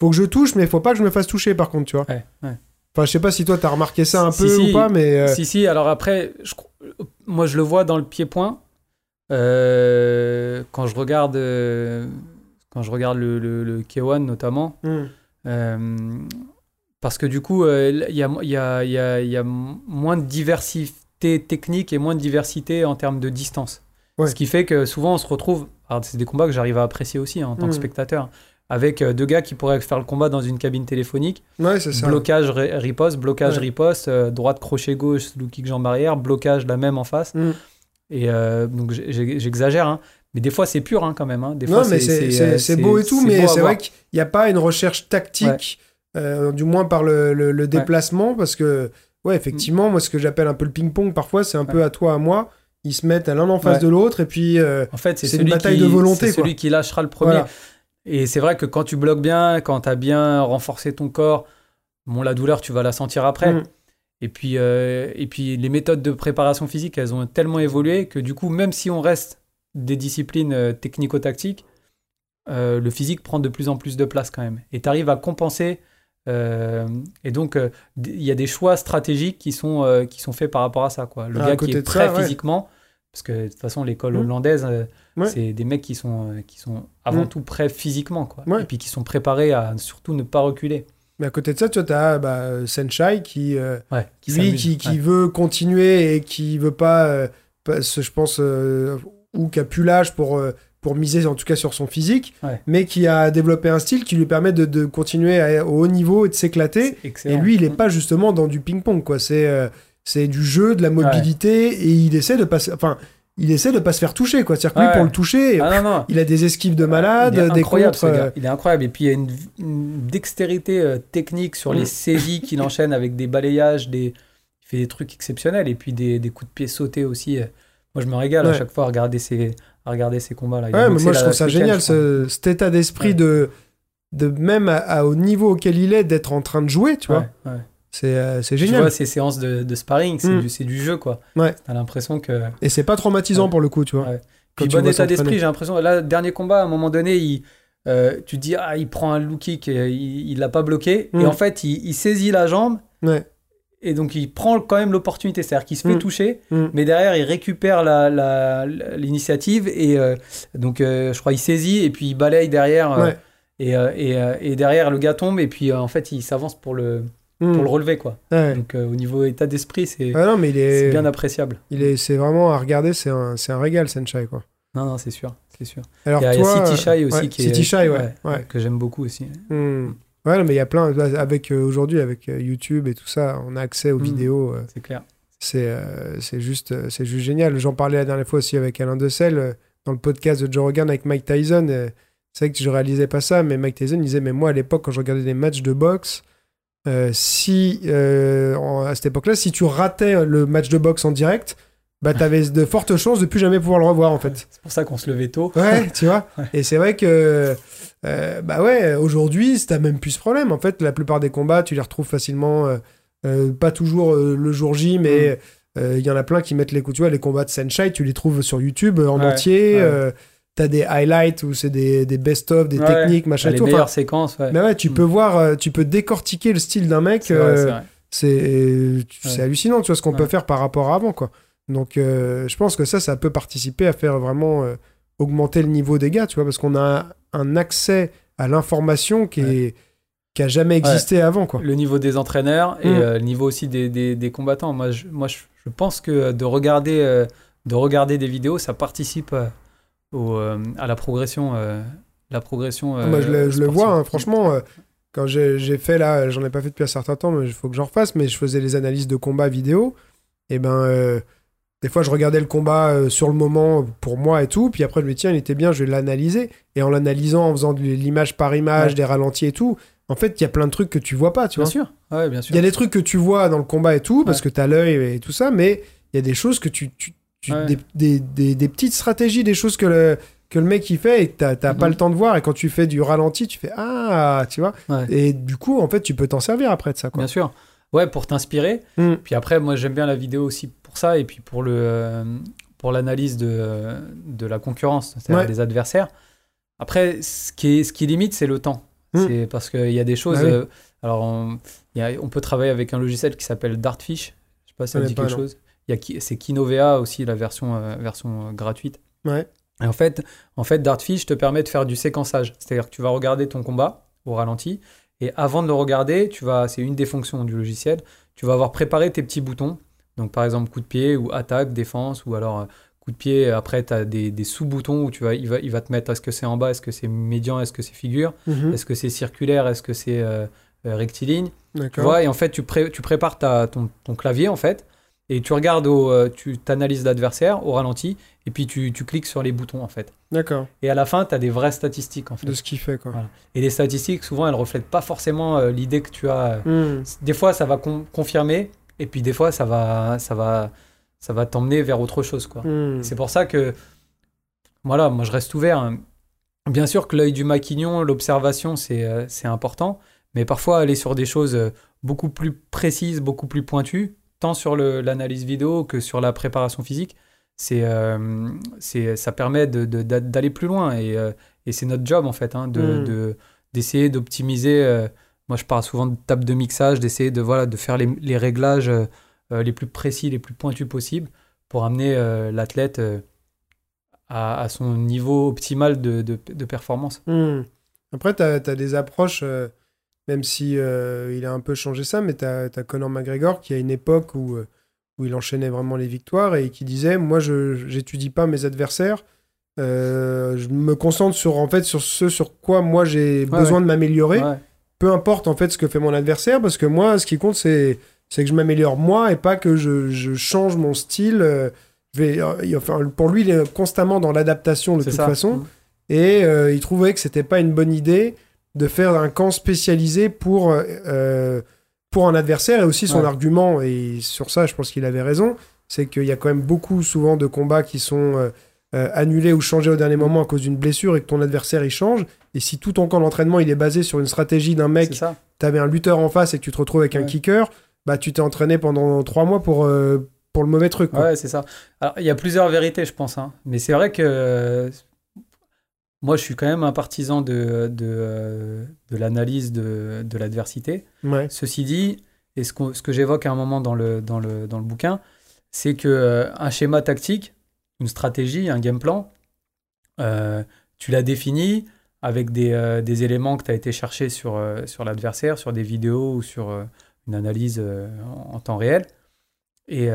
faut que je touche, mais il faut pas que je me fasse toucher, par contre, tu vois. ouais, ouais. Enfin, je sais pas si toi, t'as remarqué ça un Si, peu si. ou pas, mais. euh, Si, si, alors après, je moi je le vois dans le pied-point. Euh, quand je regarde, euh, quand je regarde le, le, le K1 notamment, hmm. parce que du coup, il y, a, il y, a, il y, a, il y a moins de diversité technique et moins de diversité en termes de distance. Ouais. Ce qui fait que souvent on se retrouve, alors c'est des combats que j'arrive à apprécier aussi hein, en tant que Mhm. spectateur, avec euh, deux gars qui pourraient faire le combat dans une cabine téléphonique. Ouais, c'est ça. Blocage, riposte, blocage, Ouais. riposte, euh, droite, crochet gauche, low kick, jambe arrière, blocage la même en face. Mm. Et euh, donc j'exagère, hein. mais des fois c'est pur hein, quand même. hein. Des Non, fois, mais c'est beau et tout, mais c'est vrai qu'il n'y a pas une recherche tactique, euh, du moins par le, le- le déplacement, parce que, ouais, effectivement, moi, ce que j'appelle un peu le ping-pong, parfois, c'est un peu à toi, à moi. Ils se mettent l'un en face Ouais. de l'autre, et puis. euh, En fait, c'est une bataille qui, de volonté, c'est celui qui lâchera le premier. voilà. Et c'est vrai que quand tu bloques bien, quand tu as bien renforcé ton corps, bon, la douleur, tu vas la sentir après. Mm. Et, puis, euh, et puis, les méthodes de préparation physique, elles ont tellement évolué que du coup, même si on reste des disciplines euh, technico-tactiques, euh, le physique prend de plus en plus de place quand même. Et tu arrives à compenser. euh, et donc, il y a des choix stratégiques qui sont, qui sont faits par rapport à ça. Quoi. Le Ah, gars qui est prêt ça, ouais. Parce que de toute façon, l'école Mm. hollandaise, euh, Ouais. c'est des mecs qui sont, euh, qui sont avant Mm. tout prêts physiquement. Quoi. Ouais. Et puis qui sont préparés à surtout ne pas reculer. Mais à côté de ça, tu vois, t'as bah, Senshai qui, euh, Ouais, qui lui, qui, veut continuer et qui veut pas, euh, pas- ce- je pense, ou qui a plus l'âge pour, pour miser en tout cas sur son physique, mais qui a développé un style qui lui permet de, de continuer à- au haut niveau et de s'éclater. Et lui, il est Mm. pas justement dans du ping-pong, quoi. C'est c'est du jeu, de la mobilité, et il essaie de pas, se- enfin, il essaie de pas se faire toucher, quoi. C'est-à-dire que lui, Ouais. pour le toucher, Ah non, non. il a des esquives de malade, des gars. euh, Il est incroyable. Et puis il y a une, une dextérité euh, technique sur les Mm. saisies qu'il enchaîne avec des balayages, des... il fait des trucs exceptionnels. Et puis des, des coups de pied sautés aussi. euh. Moi, je me régale à chaque fois à regarder ces, à regarder ces combats-là. Ouais, mais moi je trouve ça génial, ce- cet état d'esprit de, de même à- à- au niveau auquel il est, d'être en train de jouer, tu vois. C'est euh, c'est Tu génial. vois, ces séances de, de sparring, c'est Mm. du, c'est du jeu, quoi. Ouais. T'as l'impression que. Et c'est pas traumatisant Ouais. pour le coup, tu vois. Ouais. Puis bon état d'esprit, j'ai l'impression. Là, dernier combat, à un moment donné, il, euh, tu te dis, ah, il prend un low kick, et il l'a pas bloqué. Et en fait, il, il saisit la jambe. Ouais. Et donc, il prend quand même l'opportunité. C'est-à-dire qu'il se fait Mm. toucher, mais derrière, il récupère l'initiative. Et euh, donc, euh, je crois, il saisit et puis il balaye derrière. Ouais. et, et, et derrière, le gars tombe. Et puis, en fait, il s'avance pour le, Pour le relever. Quoi. Ouais. Donc, euh, au niveau état d'esprit, c'est Ah est, bien appréciable. il est, c'est vraiment à regarder, c'est un, un régal, Senshai, quoi. Non, non, c'est sûr. C'est sûr. Alors Il y a, il y a toi, City Shy aussi ouais, qui est. City Shy, ouais, ouais. Que j'aime beaucoup aussi. Hmm. Ouais, non, mais il y a plein. Avec euh, aujourd'hui, avec euh, YouTube et tout ça, on a accès aux Mm. vidéos. euh, C'est clair. c'est juste, c'est juste génial. J'en parlais la dernière fois aussi avec Alain Dessel dans le podcast de Joe Rogan avec Mike Tyson. c'est vrai que je réalisais pas ça, mais Mike Tyson disait Mais moi, à l'époque, quand je regardais des matchs de boxe, euh, si, euh, en- à cette époque-là, si tu ratais le match de boxe en direct, bah t'avais de fortes chances de plus jamais pouvoir le revoir en fait. C'est pour ça qu'on se levait tôt. Ouais, tu vois. Et c'est vrai que, euh, bah ouais, aujourd'hui, t'as même plus ce problème. En fait, la plupart des combats, tu les retrouves facilement, euh, pas toujours le jour J, mais Mm. il y en a plein qui mettent les coups. Tu vois, les combats de Senshai, tu les trouves sur YouTube en Ouais, entier. ouais. T'as des highlights où c'est des, des best-of, des Ouais. techniques, machin les tout. Enfin, meilleures séquences, ouais. mais ouais, tu Mm. peux voir, euh, tu peux décortiquer le style d'un mec. C'est euh, Ouais. hallucinant, tu vois, ce qu'on peut faire par rapport à avant, quoi. Donc, euh, je pense que ça, ça peut participer à faire vraiment euh, augmenter le niveau des gars, tu vois, parce qu'on a un accès à l'information qui est qui a jamais existé avant, quoi. Le niveau des entraîneurs et Mm. le niveau aussi des, des- des combattants. Moi, je, moi je, pense que de regarder, de regarder des vidéos, ça participe au, euh, à la progression. euh, la progression Ah, Moi, je le, je le sportive. vois, hein, franchement, euh, quand j'ai fait là, j'en ai pas fait depuis un certain temps, mais il faut que j'en refasse, mais je faisais les analyses de combat vidéo, et ben, euh, des fois, je regardais le combat euh, sur le moment pour moi et tout, puis après, je me dis, tiens, il était bien, je vais l'analyser, et en l'analysant, en faisant de l'image par image, Ouais. des ralentis et tout, en fait, il y a plein de trucs que tu vois pas, tu Bien vois. sûr. Ouais, bien Il sûr. y a des trucs que tu vois dans le combat et tout, parce que tu as l'œil et tout ça, mais il y a des choses que tu. tu- tu- Ouais. des, des- des- des petites stratégies, des choses que le, que le mec il fait et que t'as t'as pas Mhm. le temps de voir. Et quand tu fais du ralenti, tu fais Ah, tu vois. Ouais. Et du coup, en fait, tu peux t'en servir après de ça. Quoi. Bien sûr. Ouais, pour t'inspirer. Mm. Puis après, moi, j'aime bien la vidéo aussi pour ça et puis pour le euh, pour l'analyse de, de la concurrence, c'est-à-dire Ouais. des adversaires. Après, ce qui, est, ce qui limite, c'est le temps. Mm. C'est parce qu'il y a des choses. Bah oui. euh, alors, on, il y a- on peut travailler avec un logiciel qui s'appelle Dartfish. Je sais pas si ça dit quelque non. chose. Il y a qui- c'est Kinovea aussi, la version, euh, version euh, gratuite. Ouais. Et en fait, en fait, Dartfish te permet de faire du séquençage. C'est-à-dire que tu vas regarder ton combat au ralenti. Et avant de le regarder, tu vas, c'est une des fonctions du logiciel, tu vas avoir préparé tes petits boutons. Donc par exemple coup de pied ou attaque, défense ou alors euh, coup de pied. Après, tu as des, des sous-boutons où tu vas, il, va, il va te mettre est-ce que c'est en bas, est-ce que c'est médian, est-ce que c'est figure, Mhm. est-ce que c'est circulaire, est-ce que c'est euh, rectiligne. Tu vois, et en fait, tu, pré- tu prépares ta, ton, ton clavier en fait. Et tu regardes, au, euh, tu t'analyses l'adversaire au ralenti, et puis tu, tu cliques sur les boutons en fait. D'accord. Et à la fin, tu as des vraies statistiques en fait. De ce qu'il fait, quoi. Voilà. Et les statistiques, souvent, elles reflètent pas forcément euh, l'idée que tu as. Mm. Des fois, ça va con- confirmer, et puis des fois, ça va, ça va, ça va t'emmener vers autre chose, quoi. Mm. C'est pour ça que, voilà, moi, je reste ouvert. hein. Bien sûr que l'œil du maquignon, l'observation, c'est euh, important, mais parfois aller sur des choses euh, beaucoup plus précises, beaucoup plus pointues, tant sur l'analyse vidéo que sur la préparation physique, c'est euh, ça permet d'aller plus loin et, euh, et c'est notre job en fait, hein, de- Mm. de- d'essayer d'optimiser. euh, moi, je parle souvent de table de mixage, d'essayer de voilà de faire les, les réglages euh, les plus précis, les plus pointus possibles pour amener l'athlète à, à son niveau optimal de, de- de performance. Hmm. Après, tu as, des approches, même si euh, il a un peu changé ça, mais tu as, Conor McGregor qui a une époque où, euh, où il enchaînait vraiment les victoires et qui disait Moi, je j'étudie pas mes adversaires. euh, je me concentre sur en fait sur ce sur quoi moi j'ai Ouais, besoin ouais. de m'améliorer Ouais, peu importe en fait ce que fait mon adversaire parce que moi ce qui compte c'est c'est que je m'améliore moi et pas que je, je change mon style euh, je vais, il- enfin, pour lui il est constamment dans l'adaptation de toute ça. façon Mm. et il trouvait que c'était pas une bonne idée de faire un camp spécialisé pour, euh, pour un adversaire et aussi son Ouais. argument. Et sur ça, je pense qu'il avait raison. C'est qu'il y a quand même beaucoup souvent de combats qui sont euh, euh, annulés ou changés au dernier moment à cause d'une blessure et que ton adversaire il change. Et si tout ton camp d'entraînement il est basé sur une stratégie d'un mec, ça. t'avais un lutteur en face et que tu te retrouves avec un kicker, bah tu t'es entraîné pendant trois mois pour, euh, pour le mauvais truc. quoi. Ouais, c'est ça. Alors, il y a plusieurs vérités, je pense. hein. Mais c'est vrai que euh, moi, je suis quand même un partisan de, de, euh, de l'analyse de, de l'adversité. Ouais. Ceci dit, et ce, ce que j'évoque à un moment dans le, dans le, dans le bouquin, c'est que euh, un schéma tactique, une stratégie, un game plan, euh, tu l'as défini avec des, euh, des éléments que tu as été chercher sur, euh, sur l'adversaire, sur des vidéos ou sur une analyse en, en temps réel. Et,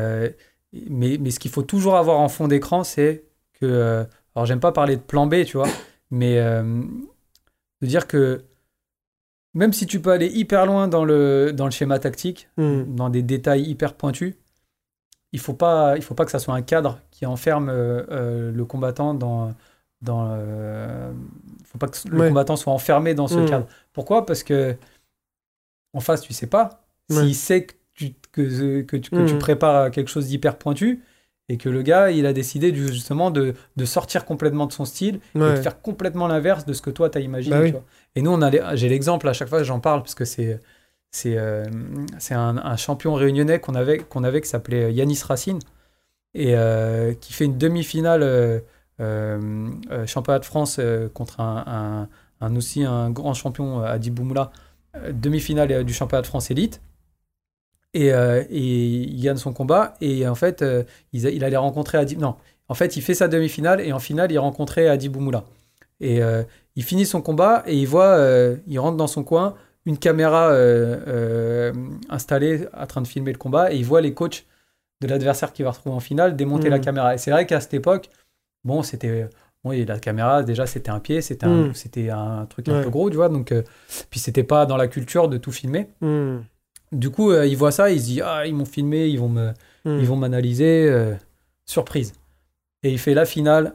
mais, mais ce qu'il faut toujours avoir en fond d'écran, c'est que. alors, j'aime pas parler de plan B, tu vois, mais euh, de dire que même si tu peux aller hyper loin dans le, dans le schéma tactique, Hmm. dans des détails hyper pointus, il faut pas, il faut pas que ça soit un cadre qui enferme euh, euh, le combattant dans. dans euh, faut pas que le Ouais. combattant soit enfermé dans ce Mm. cadre. Pourquoi? Parce que en face, tu sais pas. Ouais. S'il sait que tu, que, que, tu, que tu Mm. prépares quelque chose d'hyper pointu, et que le gars, il a décidé justement de, de sortir complètement de son style et de faire complètement l'inverse de ce que toi, tu as imaginé. Bah oui. tu vois. Et nous, on a les- j'ai l'exemple à chaque fois que j'en parle, parce que c'est c'est euh, un, un champion réunionnais qu'on avait, qu'on avait qui s'appelait Yanis Racine, et euh, qui fait une demi-finale euh, euh, euh, championnat de France euh, contre un, un- un aussi un grand champion, euh, Adi Boumoula, euh, demi-finale euh, du championnat de France élite. Et, euh, et il gagne son combat. Et en fait, euh, il, allait rencontrer Adi. Non, en fait, il fait sa demi-finale et en finale, il rencontrait Adi Boumoula. Et euh, il finit son combat et il voit, il rentre dans son coin, une caméra installée en train de filmer le combat et il voit les coachs de l'adversaire qui va retrouver en finale démonter la caméra. Et c'est vrai qu'à cette époque, bon, c'était. Bon, et la caméra, déjà, c'était un pied, c'était un, c'était un truc un peu gros, tu vois. Donc, puis c'était pas dans la culture de tout filmer. Hmm. Du coup, euh, il voit ça, il se dit Ah, ils m'ont filmé, ils vont me, Hmm. ils vont m'analyser. euh, surprise. Et il fait la finale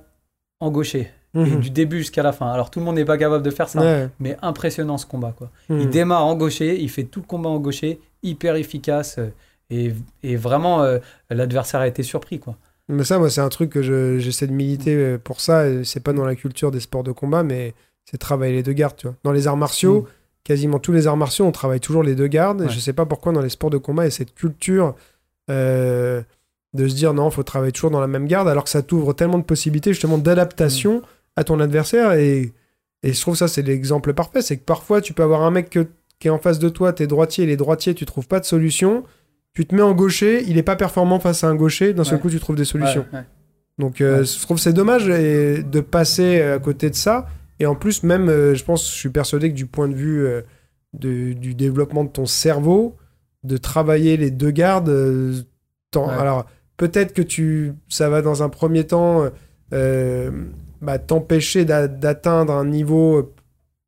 en gaucher. Et Mhm. du début jusqu'à la fin. Alors tout le monde n'est pas capable de faire ça, Ouais. mais impressionnant ce combat. Quoi. Il Hmm. démarre en gaucher, il fait tout le combat en gaucher, hyper efficace. euh, et, et vraiment, euh, l'adversaire a été surpris. Quoi. Mais ça, moi, c'est un truc que je- j'essaie de militer pour ça. C'est pas dans la culture des sports de combat, mais c'est travailler les deux gardes, tu vois. Dans les arts martiaux. Quasiment tous les arts martiaux, on travaille toujours les deux gardes. Et Ouais. je sais pas pourquoi dans les sports de combat, il y a cette culture euh, de se dire non, faut travailler toujours dans la même garde, alors que ça t'ouvre tellement de possibilités justement d'adaptation à ton adversaire. Et, et je trouve ça, c'est l'exemple parfait. C'est que parfois, tu peux avoir un mec que- qui est en face de toi, t'es droitier, il est droitier, tu trouves pas de solution. Tu te mets en gaucher, il est pas performant face à un gaucher, d'un seul Ouais. coup, tu trouves des solutions. Ouais. Donc euh, je trouve que c'est dommage et, de passer à côté de ça. Et en plus, même, euh, je pense, je suis persuadé que du point de vue euh, de- du développement de ton cerveau, de travailler les deux gardes, euh, Ouais. alors peut-être que tu, ça va dans un premier temps bah, t'empêcher d'a- d'atteindre un niveau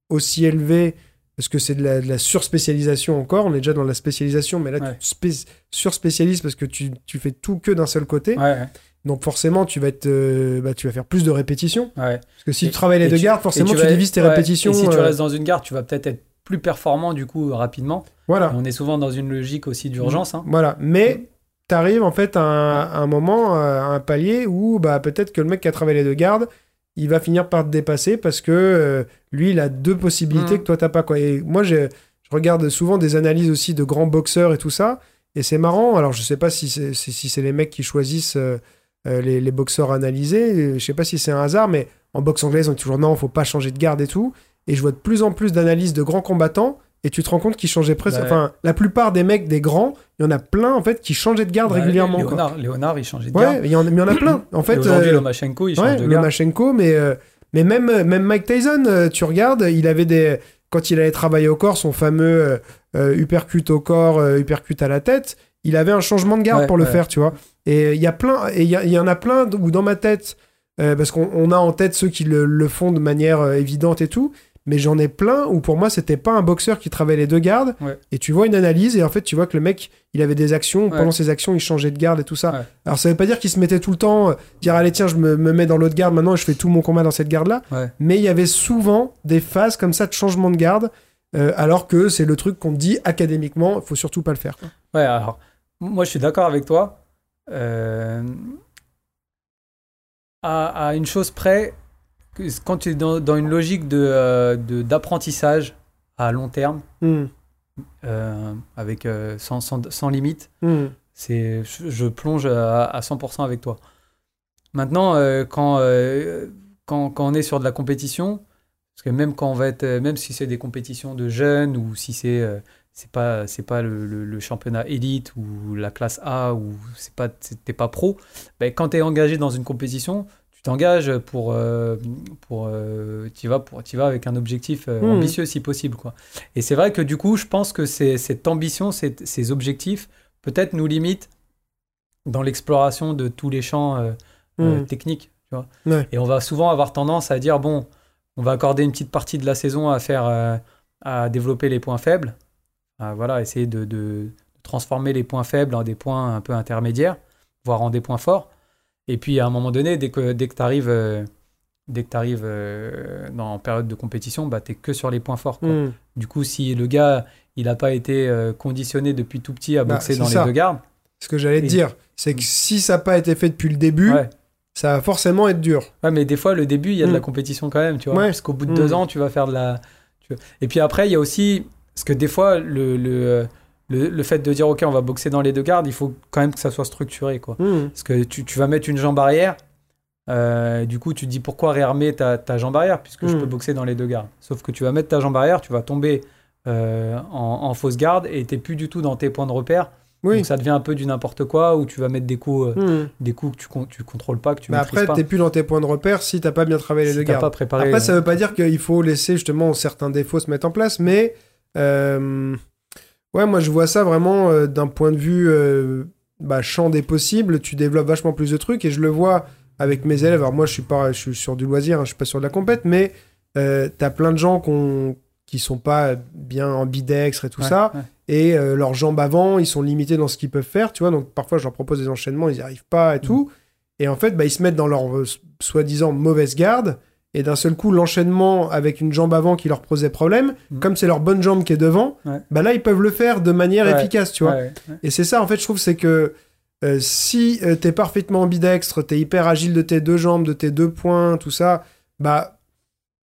aussi élevé. Parce que c'est de la, la surspécialisation encore. On est déjà dans la spécialisation, mais là, Ouais. tu te spé- surspécialises parce que tu, tu fais tout que d'un seul côté. Ouais, Donc forcément, tu vas, être, euh, bah, tu vas faire plus de répétitions. ouais. Parce que si Et- tu travailles les deux tu- gardes, forcément, tu, vas- divises tes ouais, répétitions. Et si tu euh, restes dans une garde, tu vas peut-être être plus performant du coup rapidement. Voilà. On est souvent dans une logique aussi d'urgence. hein. Voilà. Mais tu arrives en fait à un, à un moment, à un palier où bah, peut-être que le mec qui a travaillé les deux gardes, il va finir par te dépasser parce que euh, lui, il a deux possibilités Mhm. que toi, t'as pas. Quoi. Et moi, j'ai- je regarde souvent des analyses aussi de grands boxeurs et tout ça. Et c'est marrant. Alors, je sais pas si c'est si, les mecs qui choisissent euh, euh, les, les boxeurs analysés. Je sais pas si c'est un hasard, mais en boxe anglaise, on dit toujours non, faut pas changer de garde et tout. Et je vois de plus en plus d'analyses de grands combattants. Et tu te rends compte qu'ils changeaient presque. Ouais. Enfin, la plupart des mecs, des grands, il y en a plein en fait qui changeaient de garde Ouais, régulièrement. quoi. Léonard, Léonard, il changeait de garde. Ouais, il y, en, mais il y en a plein. En fait, aujourd'hui, euh, Lomachenko, il change de garde. Lomachenko, mais, euh, mais même, euh, même Mike Tyson, euh, tu regardes, il avait des. Quand il allait travailler au corps, son fameux euh, euh, uppercut au corps, euh, uppercut à la tête, il avait un changement de garde pour le faire, tu vois. Et il y a plein, et il y, en a plein où dans ma tête, euh, parce qu'on on a en tête ceux qui le, le font de manière euh, évidente et tout, mais j'en ai plein où pour moi c'était pas un boxeur qui travaillait les deux gardes. Ouais. Et tu vois une analyse et en fait tu vois que le mec il avait des actions, Ouais. pendant ses actions il changeait de garde et tout ça. Ouais. Alors ça veut pas dire qu'il se mettait tout le temps, euh, dire allez tiens je me, me mets dans l'autre garde maintenant et je fais tout mon combat dans cette garde là. Mais il y avait souvent des phases comme ça de changement de garde. euh, alors que c'est le truc qu'on dit académiquement, faut surtout pas le faire. quoi. Ouais, alors, moi je suis d'accord avec toi. Euh, à, à une chose près, quand tu es dans, dans une logique de, euh, de- d'apprentissage à long terme, Hmm. euh, avec, sans, sans, sans limite, Hmm. c'est, je, je plonge à, à 100% avec toi. Maintenant, euh, quand, euh, quand, quand on est sur de la compétition, parce que même quand on va être, même si c'est des compétitions de jeunes ou si c'est euh, c'est pas c'est pas le, le- le championnat élite ou la classe A ou c'est pas t'es pas pro, ben, quand tu es engagé dans une compétition, tu t'engages pour euh, pour euh, tu vas pour vas avec un objectif euh, Mhm. ambitieux si possible quoi. Et c'est vrai que du coup, je pense que cette ambition, ces objectifs peut-être nous limitent dans l'exploration de tous les champs euh, euh, Hmm. techniques, tu vois. Ouais. Et on va souvent avoir tendance à dire bon, on va accorder une petite partie de la saison à faire à développer les points faibles, voilà, essayer de, de transformer les points faibles en des points un peu intermédiaires, voire en des points forts. Et puis à un moment donné, dès que dès que tu arrives dès que tu arrives dans en période de compétition, bah, tu que sur les points forts. quoi. Hmm. Du coup, si le gars, il n'a pas été euh, conditionné depuis tout petit à Bah, boxer dans ça. les deux gardes, Ce que j'allais te dire, c'est que si ça n'a pas été fait depuis le début, Ouais. ça va forcément être dur. Ouais, mais des fois, le début, il y a de la Mm. compétition quand même, tu vois. Ouais. Parce qu'au bout de deux ans, tu vas faire de la. Et puis après, il y a aussi. Parce que des fois, le, le, le, le fait de dire, OK, on va boxer dans les deux gardes, il faut quand même que ça soit structuré, quoi. Hmm. Parce que tu, tu vas mettre une jambe arrière. euh, du coup, tu te dis pourquoi réarmer ta, ta jambe arrière puisque je Mm. peux boxer dans les deux gardes. Sauf que tu vas mettre ta jambe arrière, tu vas tomber euh, en, en fausse garde et t'es plus du tout dans tes points de repère. Oui. Donc ça devient un peu du n'importe quoi où tu vas mettre des coups, euh, Hmm. des coups que tu, con- tu contrôles pas, que tu Mais maîtrises après, pas. t'es plus dans tes points de repère si t'as pas bien travaillé les Si deux gardes. pas préparé. Après, ça veut pas dire qu'il faut laisser justement certains défauts se mettre en place, mais ouais, moi je vois ça vraiment euh, d'un point de vue euh, bah, champ des possibles. Tu développes vachement plus de trucs et je le vois avec mes élèves. Alors moi, je suis pas, je suis sur du loisir, hein, je suis pas sur de la compète, mais euh, t'as plein de gens qu'on- qui sont pas bien ambidextres et tout ouais, ça ouais. et euh, leurs jambes avant, ils sont limités dans ce qu'ils peuvent faire, tu vois. Donc parfois, je leur propose des enchaînements, ils n'y arrivent pas et tout. Et en fait, bah, ils se mettent dans leur euh, soi-disant mauvaise garde. Et d'un seul coup, l'enchaînement avec une jambe avant qui leur posait problème, Mhm. comme c'est leur bonne jambe qui est devant, Ouais. bah là, ils peuvent le faire de manière Ouais. efficace, tu vois. Ouais. Et c'est ça, en fait, je trouve, c'est que euh, si euh, t'es parfaitement ambidextre, t'es hyper agile de tes deux jambes, de tes deux poings, tout ça, bah,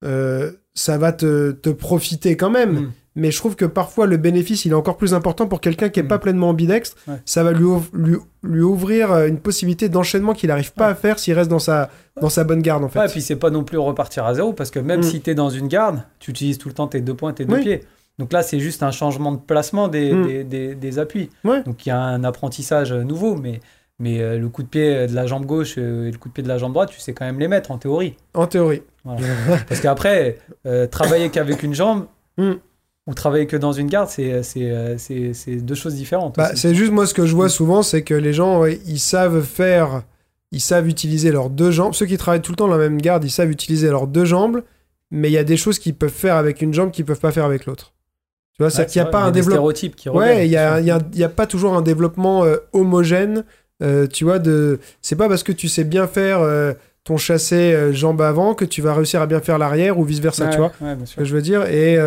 euh, ça va te, te profiter quand même. Mm. Mais je trouve que parfois le bénéfice il est encore plus important pour quelqu'un qui est Mm. pas pleinement ambidextre. Ouais. Ça va lui, lui, lui ouvrir euh, une possibilité d'enchaînement qu'il n'arrive pas Ouais. à faire s'il reste dans sa, dans sa bonne garde en fait. Ouais, et puis c'est pas non plus repartir à zéro parce que même Mm. si tu es dans une garde, tu utilises tout le temps tes deux points, tes deux Oui. pieds. Donc là, c'est juste un changement de placement des, Mm. des, des- des appuis. Donc il y a un apprentissage euh, nouveau, mais, mais euh, le coup de pied de la jambe gauche et le coup de pied de la jambe droite, tu sais quand même les mettre en théorie. En théorie. Voilà. Parce qu'après, euh, travailler qu'avec une jambe Mm. Ou travailler que dans une garde, c'est deux choses différentes. Bah, c'est juste moi ce que je vois souvent, c'est que les gens, ils savent faire, ils savent utiliser leurs deux jambes. Ceux qui travaillent tout le temps dans la même garde, ils savent utiliser leurs deux jambes, mais il y a des choses qu'ils peuvent faire avec une jambe qu'ils peuvent pas faire avec l'autre. Tu vois, c'est qu'il n'y a pas un développement. qui Ouais, il y a, y a- y a pas toujours un développement euh, homogène. euh, tu vois, de, c'est pas parce que tu sais bien faire euh, ton chassé euh, jambe avant que tu vas réussir à bien faire l'arrière ou vice versa, Ouais, tu vois ouais, bien ce sûr. que je veux dire? Et,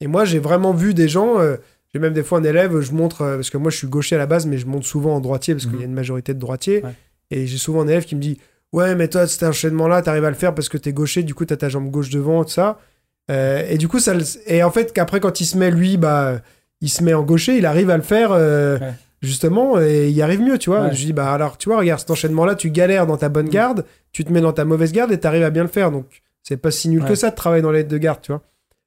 et moi, j'ai vraiment vu des gens. euh, j'ai même des fois un élève, je montre, euh, parce que moi je suis gaucher à la base, mais je monte souvent en droitier parce qu'il y a Mhm. une majorité de droitiers. Ouais. Et j'ai souvent un élève qui me dit Ouais, mais toi, cet enchaînement-là, t'arrives à le faire parce que t'es gaucher, du coup, t'as ta jambe gauche devant, tout ça. Euh, et du coup, ça. Et en fait, qu'après, quand il se met, lui, bah, il se met en gaucher, il arrive à le faire. Ouais. Justement, et il arrive mieux, tu vois. Ouais. Je dis, bah alors, tu vois, regarde, cet enchaînement-là, tu galères dans ta bonne Mhm. garde, tu te mets dans ta mauvaise garde et t'arrives à bien le faire. Donc, c'est pas si nul que ça de travailler dans les deux gardes, tu vois.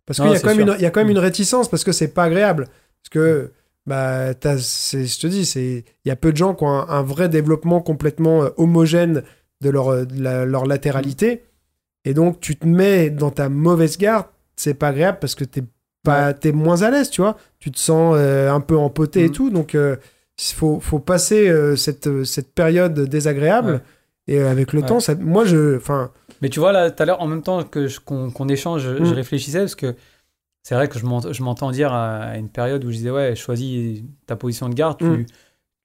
Parce qu'il y, a quand même une- il y a quand même une réticence, parce que c'est pas agréable. Parce que, bah, je te dis, il y a peu de gens qui ont un, un vrai développement complètement euh, homogène de leur, euh, de la- leur latéralité. Et donc, tu te mets dans ta mauvaise garde, c'est pas agréable parce que t'es pas, t'es moins à l'aise, tu vois. Tu te sens euh, un peu empoté et Mm. tout. Donc, il faut, faut passer cette, cette période désagréable. Ouais. Et avec le Ouais. temps, ça, moi, je. Enfin, Mais tu vois, là, tout à l'heure, en même temps que qu'on échange, je, je Mm. réfléchissais parce que c'est vrai que je m'ent- je m'entends dire à une période où je disais, ouais, choisis ta position de garde, tu, Mm.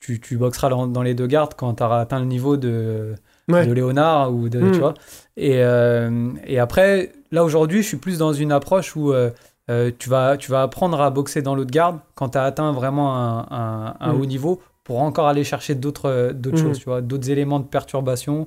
tu, tu boxeras dans, les deux gardes quand tu auras atteint le niveau de, Ouais. de Léonard ou de, Mm. tu vois. Et, euh, et après, là, aujourd'hui, je suis plus dans une approche où euh, euh, tu, vas, tu vas apprendre à boxer dans l'autre garde quand tu as atteint vraiment un, un- un haut niveau pour encore aller chercher d'autres d'autres choses, tu vois, d'autres éléments de perturbation.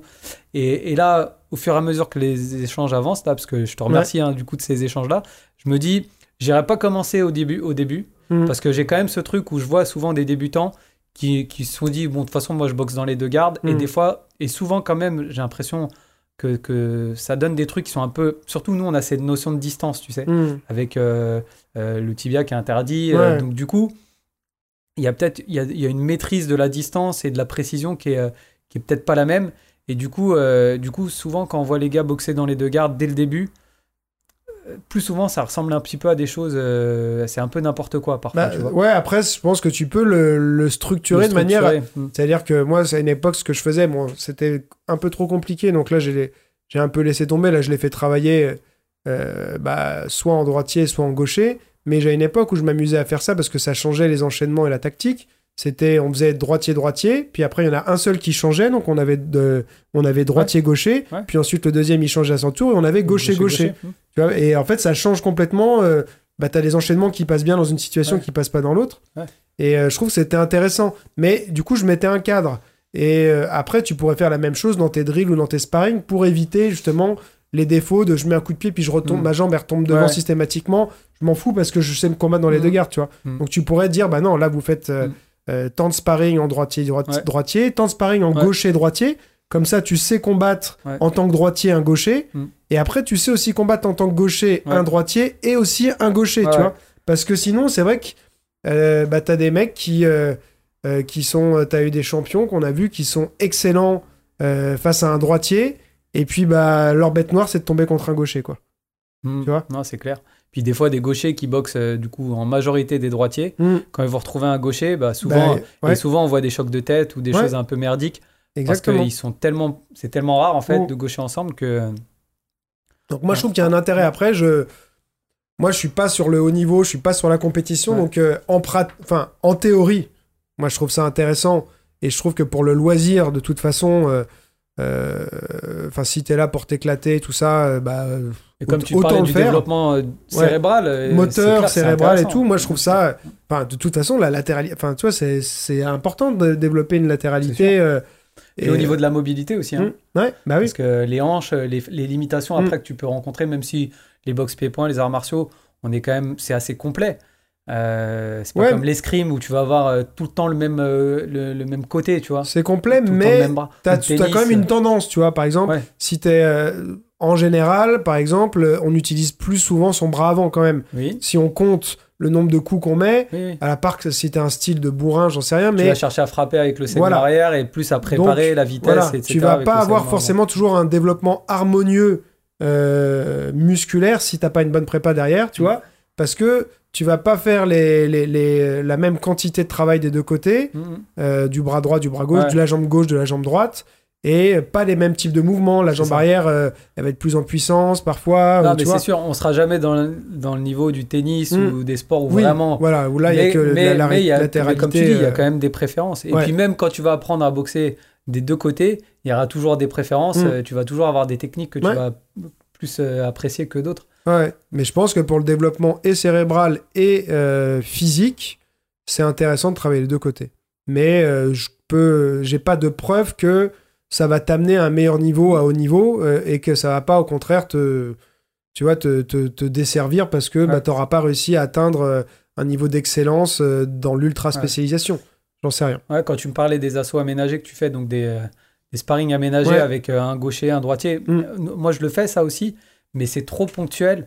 Et, et là, au fur et à mesure que les échanges avancent, là, parce que je te remercie hein, du coup de ces échanges-là, je me dis, j'irai pas commencer au début, au début Mm. parce que j'ai quand même ce truc où je vois souvent des débutants qui, qui se sont dit, bon, de toute façon, moi, je boxe dans les deux gardes. Et Mm. des fois, et souvent quand même, j'ai l'impression que, que ça donne des trucs qui sont un peu... Surtout, nous, on a cette notion de distance, tu sais mm. avec euh, euh, le tibia qui est interdit. Ouais. euh, donc du coup, il y a peut-être il y a, il y a une maîtrise de la distance et de la précision qui est, qui est peut-être pas la même. Et du coup, euh, du coup, souvent quand on voit les gars boxer dans les deux gardes dès le début, euh, plus souvent ça ressemble un petit peu à des choses. euh, c'est un peu n'importe quoi parfois. Bah, tu vois. ouais, après, je pense que tu peux le, le structurer Le de manière. à- structurer. Mm. C'est-à-dire que moi, c'est à une époque, ce que je faisais, bon, c'était un peu trop compliqué. Donc là, j'ai j'ai un peu laissé tomber. Là, je l'ai fait travailler euh, bah, soit en droitier, soit en gaucher. Mais j'ai une époque où je m'amusais à faire ça parce que ça changeait les enchaînements et la tactique. C'était on faisait droitier droitier, puis après il y en a un seul qui changeait, donc on avait de, on avait droitier gaucher, Ouais. puis ensuite le deuxième il changeait à son tour et on avait gaucher gaucher. Hmm. Et en fait ça change complètement. Euh, bah t'as des enchaînements qui passent bien dans une situation Ouais. qui passent pas dans l'autre. Ouais. Et euh, je trouve que c'était intéressant. Mais du coup je mettais un cadre. Et euh, après tu pourrais faire la même chose dans tes drills ou dans tes sparring pour éviter justement les défauts de je mets un coup de pied puis je retombe Mm. ma jambe elle retombe devant systématiquement. Je m'en fous parce que je sais me combattre dans les Mm. deux gardes, tu vois. Donc tu pourrais dire bah non là vous faites euh, Mm. tant de sparring en droitier droiti- Ouais. droitier, tant de sparring en Ouais. gaucher droitier. Comme ça, tu sais combattre Ouais. en tant que droitier un gaucher. Mm. Et après, tu sais aussi combattre en tant que gaucher un droitier et aussi un gaucher, tu vois. Parce que sinon, c'est vrai que euh, bah, t'as des mecs qui, euh, euh, qui sont. T'as eu des champions qu'on a vus qui sont excellents face à un droitier. Et puis, bah, leur bête noire, c'est de tomber contre un gaucher, quoi. Hmm. Tu vois? Non, c'est clair. Puis des fois, des gauchers qui boxent euh, du coup en majorité des droitiers, Mm. quand ils vont retrouver un gaucher, bah, souvent, Bah, ouais, et souvent on voit des chocs de tête ou des Ouais. choses un peu merdiques. exactement. Parce sont tellement, c'est tellement rare en fait Mm. de gaucher ensemble que. Donc moi je trouve qu'il y a un intérêt après je moi je suis pas sur le haut niveau, je suis pas sur la compétition donc euh, en prat... enfin en théorie, moi je trouve ça intéressant et je trouve que pour le loisir de toute façon euh, enfin si t'es là pour t'éclater tout ça euh, bah euh, Et comme tu autant parlais du faire. développement euh, cérébral, euh, moteur, clair, cérébral et tout, moi je trouve ça enfin de toute façon la latéralité enfin tu vois c'est important de développer une latéralité euh, Et, au niveau de la mobilité aussi. hein. Hmm. ouais, bah oui. Parce que les hanches, les, les limitations après que tu peux rencontrer, même si les box pieds-points, les arts martiaux, on est quand même, c'est assez complet. Euh, c'est pas Ouais. comme l'escrime où tu vas avoir euh, tout le temps le même, euh, le, le même côté, tu vois. C'est complet Tout mais t'as tennis, quand même une tendance, tu vois. Par exemple, Ouais. si t'es euh, en général, par exemple, on utilise plus souvent son bras avant quand même. Oui, Si on compte le nombre de coups qu'on met, oui, oui. à la part que si t'as un style de bourrin, j'en sais rien, Tu mais vas chercher à frapper avec le segment Voilà. arrière et plus à préparer la vitesse, voilà, etc. tu vas avec pas avoir forcément toujours un développement harmonieux musculaire si t'as pas une bonne prépa derrière, tu Mm. vois, parce que tu vas pas faire les, les- les- la même quantité de travail des deux côtés. Mhm. euh, du bras droit, du bras gauche, Ouais. de la jambe gauche, de la jambe droite, et pas les mêmes types de mouvements. La jambe arrière, euh, elle va être plus en puissance parfois. Non, ou mais c'est sûr, on sera jamais dans le, dans le niveau du tennis Mm. ou des sports où Oui, vraiment. voilà, où là, il y a que mais- la, mais y a, mais comme tu dis, il y a euh, quand même des préférences. Et ouais. puis même quand tu vas apprendre à boxer des deux côtés, il y aura toujours des préférences. Mm. euh, Tu vas toujours avoir des techniques que tu vas plus euh, apprécier que d'autres. Ouais, mais je pense que pour le développement et cérébral et euh, physique, c'est intéressant de travailler les deux côtés. Mais euh, je peux, j'ai pas de preuve que ça va t'amener à un meilleur niveau, à haut niveau, euh, et que ça va pas au contraire te, tu vois, te, te, te desservir parce que bah, Ouais. t'auras pas réussi à atteindre un niveau d'excellence dans l'ultra spécialisation. J'en sais rien. Ouais, quand tu me parlais des assauts aménagés que tu fais, donc des, des sparring aménagés avec un gaucher, un droitier, Mm. moi je le fais ça aussi, mais c'est trop ponctuel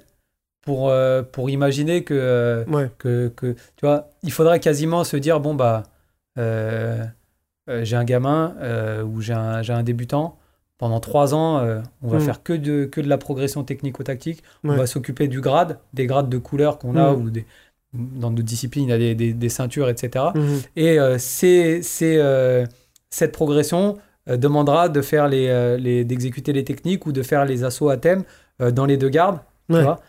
pour, euh, pour imaginer que, euh, Ouais. que, que, tu vois, il faudrait quasiment se dire, bon, bah, euh, j'ai un gamin ou j'ai un, j'ai un débutant, pendant trois ans, on va Mm. faire que de, que de la progression technico-tactique, on va s'occuper du grade, des grades de couleurs qu'on a, Mm. ou des, dans d'autres disciplines, il y a des, des, des ceintures, etc. Mhm. Et euh, c'est, c'est, cette progression demandera de faire les, les, d'exécuter les techniques ou de faire les assauts à thème euh, dans les deux gardes, tu vois.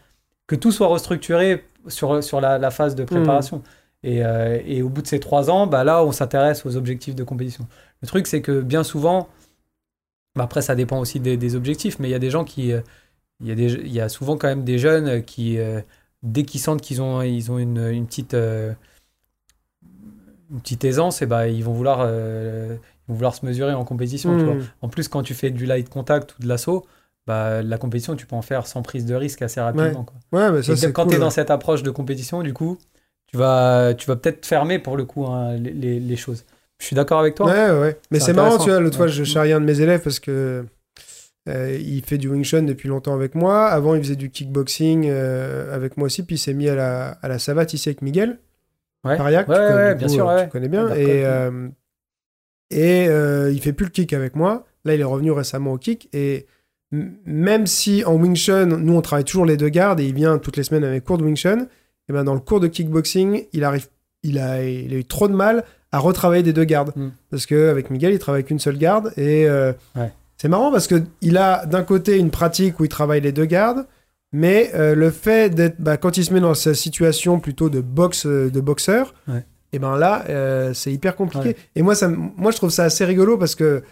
que tout soit restructuré sur, sur la, la phase de préparation. Et, euh, et au bout de ces trois ans, bah là, on s'intéresse aux objectifs de compétition. Le truc, c'est que bien souvent, bah après, ça dépend aussi des, des objectifs, mais il y a des gens qui. euh, Il y, a des, il y a souvent quand même des jeunes qui, dès qu'ils sentent qu'ils ont, ils ont une, une petite. une petite aisance, et bah, ils, vont vouloir, euh, ils vont vouloir se mesurer en compétition. tu vois. Mhm. En plus, quand tu fais du light contact ou de l'assaut, bah, la compétition, tu peux en faire sans prise de risque assez rapidement. quoi. Ouais, mais ça Et c'est quand cool, tu es dans ouais. cette approche de compétition, du coup, tu vas, tu vas peut-être fermer pour le coup hein, les, les- les choses. Je suis d'accord avec toi. Ouais, ouais, ouais. Mais C'est marrant, tu vois, l'autre fois, Ouais. je charrie un de mes élèves parce que euh, il fait du Wing Chun depuis longtemps avec moi. Avant, il faisait du kickboxing euh, avec moi aussi, puis il s'est mis à la, à la savate ici avec Miguel. Ouais. Pariac, Ouais, tu connais- ouais, bien coup, sûr, euh, ouais. tu connais bien. Et, ouais. euh, et euh, il fait plus le kick avec moi. Là, il est revenu récemment au kick. Et même si en Wing Chun, nous, on travaille toujours les deux gardes et il vient toutes les semaines mes cours de Wing Chun, et ben dans le cours de kickboxing, il arrive, il a, il a eu trop de mal à retravailler des deux gardes. Mm. Parce qu'avec Miguel, il travaille qu'une seule garde. Et euh, Ouais. c'est marrant parce qu'il a d'un côté une pratique où il travaille les deux gardes, mais euh, le fait d'être, bah, quand il se met dans sa situation plutôt de boxe, euh, de boxeur, Ouais. Et ben là, euh, c'est hyper compliqué. Et moi, ça, moi, je trouve ça assez rigolo parce que,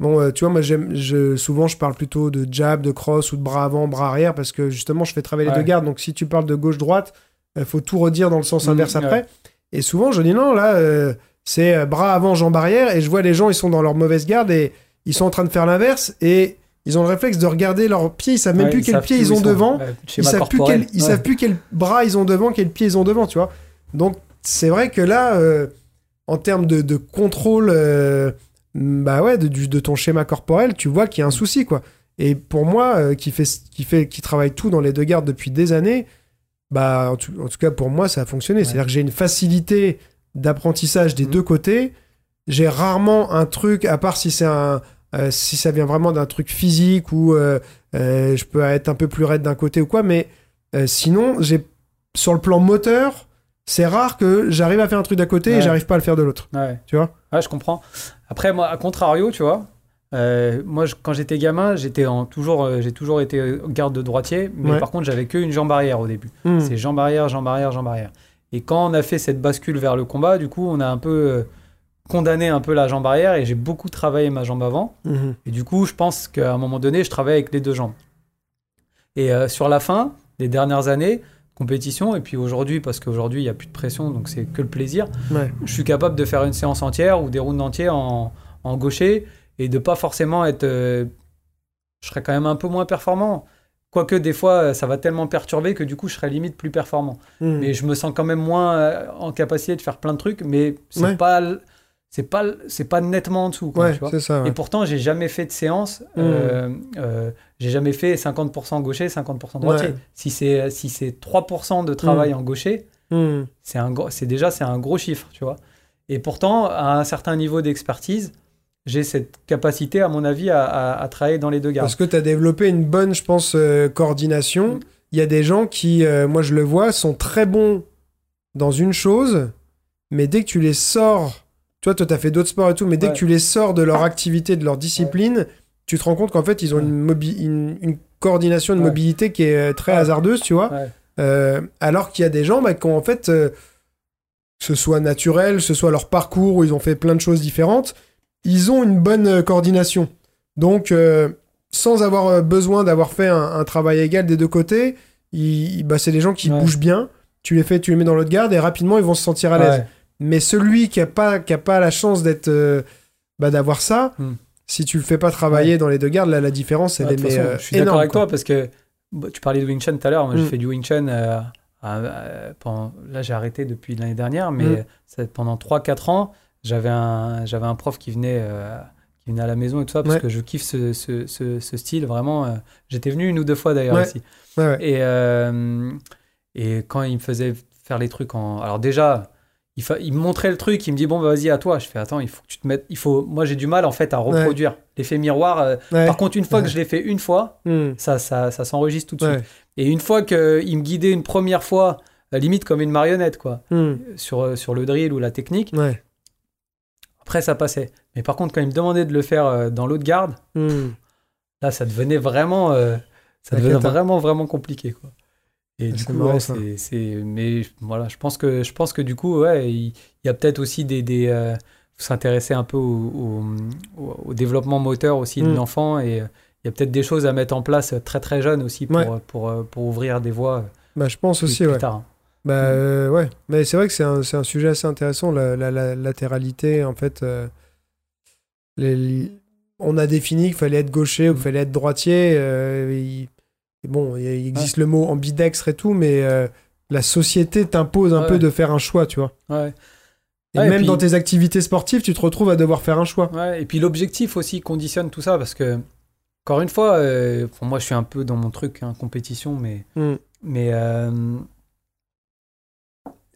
bon, euh, tu vois, moi, je, souvent, je parle plutôt de jab, de cross ou de bras avant, bras arrière parce que justement, je fais travailler les Ouais. deux gardes. Donc, si tu parles de gauche-droite, il faut tout redire dans le sens Mhm, inverse après. Et souvent, je dis non, là, euh, c'est euh, bras avant, jambes arrière. Et je vois les gens, ils sont dans leur mauvaise garde et ils sont en train de faire l'inverse. Et ils ont le réflexe de regarder leurs pieds. Ils savent même Ouais, plus quel pied ils ont devant ils savent plus quel, ils savent plus quel bras ils ont devant, quel pied ils ont devant, tu vois. Donc c'est vrai que là, euh, en termes de, de contrôle, euh, bah ouais, de, du- de ton schéma corporel, tu vois qu'il y a un souci, quoi. Et pour moi, euh, qui fait, qui fait, qui travaille tout dans les deux gardes depuis des années, bah en tout, en tout cas pour moi, ça a fonctionné. Ouais. C'est-à-dire que j'ai une facilité d'apprentissage des Mhm. deux côtés. J'ai rarement un truc, à part si c'est un, euh, si ça vient vraiment d'un truc physique ou euh, je peux être un peu plus raide d'un côté ou quoi, mais sinon, j'ai sur le plan moteur, c'est rare que j'arrive à faire un truc d'un côté et j'arrive pas à le faire de l'autre. Ouais. Tu vois Ouais, je comprends. Après, moi, à contrario, tu vois, euh, moi, je- quand j'étais gamin, j'étais en toujours, euh, j'ai toujours été euh, garde de droitier, mais Ouais. par contre, j'avais qu'une jambe arrière au début. Hmm. C'est jambe arrière, jambe arrière, jambe arrière. Et quand on a fait cette bascule vers le combat, du coup, on a un peu euh, condamné un peu la jambe arrière et j'ai beaucoup travaillé ma jambe avant. Mhm. Et du coup, je pense qu'à un moment donné, je travaille avec les deux jambes. Et sur la fin, des dernières années, compétition, et puis aujourd'hui, parce qu'aujourd'hui, il n'y a plus de pression, donc c'est que le plaisir, Ouais. je suis capable de faire une séance entière ou des rounds entiers en, en gaucher et de pas forcément être. euh, je serais quand même un peu moins performant. Quoique des fois, ça va tellement perturber que du coup, je serais limite plus performant. Mhm. Mais je me sens quand même moins euh, en capacité de faire plein de trucs, mais c'est Ouais. pas. C'est pas, c'est pas nettement en dessous. Quoi, Ouais, tu vois. c'est ça. ouais. Et pourtant, j'ai jamais fait de séance. euh, euh, j'ai jamais fait 50% gaucher, 50% droitier. Ouais. Si c'est si c'est 3% de travail en gaucher, Mhm. c'est un c'est déjà c'est un gros chiffre, tu vois. Et pourtant, à un certain niveau d'expertise, j'ai cette capacité, à mon avis, à, à- à travailler dans les deux gardes. Parce que tu as développé une bonne, je pense, euh, coordination. Mm. Il y a des gens qui, euh, moi je le vois, sont très bons dans une chose, mais dès que tu les sors, toi tu as fait d'autres sports et tout, mais dès Ouais. que tu les sors de leur activité, de leur discipline, tu te rends compte qu'en fait ils ont Ouais. une, une, une coordination, Ouais. mobilité qui est euh, très hasardeuse, tu vois. Euh, alors qu'il y a des gens bah, qui ont en fait, euh, que ce soit naturel, que ce soit leur parcours où ils ont fait plein de choses différentes, ils ont une bonne coordination. Donc, euh, sans avoir besoin d'avoir fait un, un travail égal des deux côtés, ils- bah, c'est des gens qui bougent bien. Tu les fais, tu les mets dans l'autre garde et rapidement ils vont se sentir à l'aise. Mais celui qui a pas, qui a pas la chance d'être, euh, bah, d'avoir ça, Hmm. si tu le fais pas travailler dans les deux gardes, là, la différence elle Ouais, est mais, euh, je suis d'accord avec quoi. toi parce que bah, tu parlais de Wing Chun tout à l'heure. Moi, j'ai Mm. fait du Wing Chun. euh, pendant- là, j'ai arrêté depuis l'année dernière, mais Mm. ça- pendant 3-4 ans, j'avais un, j'avais un prof qui venait, qui venait à la maison et tout ça parce Ouais. que je kiffe ce, ce, ce- ce style. Vraiment, euh, j'étais venu une ou deux fois d'ailleurs Ouais. ici. Ouais. Et, euh, et quand il me faisait faire les trucs en. Alors, déjà, il, fa- il me montrait le truc, il me dit Bon, bah, vas-y, à toi. Je fais Attends, il faut que tu te mettes. Il faut... Moi, j'ai du mal en fait à reproduire l'effet miroir. euh, Ouais. Par contre, une fois que je l'ai fait une fois, Hmm. ça, ça, ça s'enregistre tout de suite. Et une fois qu'il me guidait une première fois, la limite comme une marionnette, quoi, Hmm. sur, euh, sur le drill ou la technique, après, ça passait. Mais par contre, quand il me demandait de le faire euh, dans l'autre garde, Hmm. là, ça devenait vraiment, euh, ça devenait vraiment, vraiment compliqué, quoi. Et Ah, du coup, marrant, ouais, c'est, c'est- mais voilà, je pense que, je pense que du coup, ouais, il, y a peut-être aussi des, des euh, faut s'intéresser un peu au, au- au- au développement moteur aussi de Mm. l'enfant et euh, il y a peut-être des choses à mettre en place très très jeune aussi pour, Ouais. pour, euh, pour ouvrir des voies Bah, je pense plus, aussi, plus ouais. tard. Bah euh, ouais, mais c'est vrai que c'est un, c'est un sujet assez intéressant, la, la- la latéralité, en fait. euh, les- on a défini qu'il fallait être gaucher ou qu'il fallait être droitier. il- bon, il, existe le mot ambidextre et tout, mais euh, la société t'impose un Ouais. peu de faire un choix, tu vois. Ouais. Et même puis- dans tes activités sportives, tu te retrouves à devoir faire un choix. Ouais, et puis l'objectif aussi conditionne tout ça parce que, encore une fois, euh, pour moi je suis un peu dans mon truc, hein, compétition, mais, Mm. mais euh,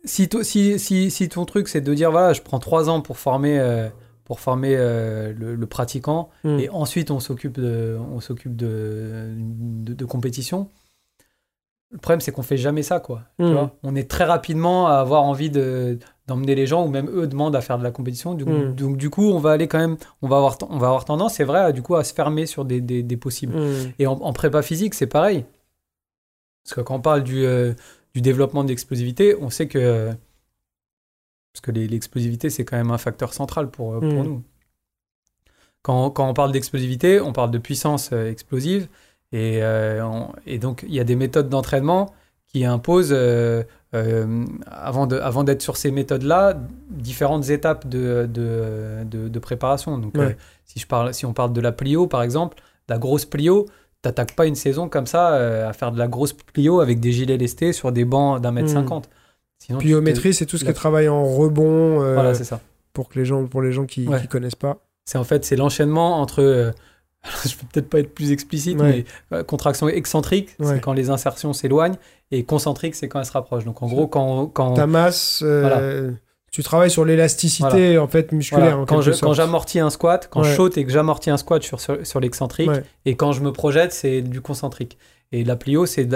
si, to- si, si, si ton truc c'est de dire voilà, je prends trois ans pour former, pour former euh, le, le pratiquant Mm. et ensuite on s'occupe de, on s'occupe de, de, de compétition. Le problème, c'est qu'on fait jamais ça, quoi. Tu Mm. vois on est très rapidement à avoir envie de d'emmener les gens, ou même eux demandent à faire de la compétition. Du, Mm. Donc, du coup, on va aller quand même, on va avoir, on va avoir tendance, c'est vrai, à, du coup, à se fermer sur des, des, des possibles. Et en, en prépa physique, c'est pareil. Parce que quand on parle du, euh, du développement de l'explosivité, on sait que Parce que l'explosivité, c'est quand même un facteur central pour, euh, pour Mm. nous. Quand, quand on parle d'explosivité, on parle de puissance euh, explosive. Et, euh, on- et donc, il y a des méthodes d'entraînement qui imposent, euh, euh, avant d'être sur ces méthodes-là, différentes étapes de, de, de- de préparation. Donc, Ouais. si, je parle, si on parle de la plio, par exemple, la grosse plio, t'attaques pas une saison comme ça à faire de la grosse plio avec des gilets lestés sur des bancs d'un mètre Mm. cinquante. Sinon, Pliométrie, c'est tout ce qui la- est travail en rebond euh, Voilà, c'est ça. pour, que les gens, pour les gens qui Ouais. qui connaissent pas. C'est en fait c'est l'enchaînement entre. euh, je peux peut-être pas être plus explicite, Ouais. mais euh, contraction excentrique, Ouais. c'est quand les insertions s'éloignent, et concentrique, c'est quand elles se rapprochent. Donc en gros, quand, quand, Ta masse, euh, tu travailles sur l'élasticité en fait musculaire. en quand je- j'amortis un squat, quand je saute et que j'amortis un squat sur, sur, sur l'excentrique, et quand je me projette, c'est du concentrique. Et la plio, c'est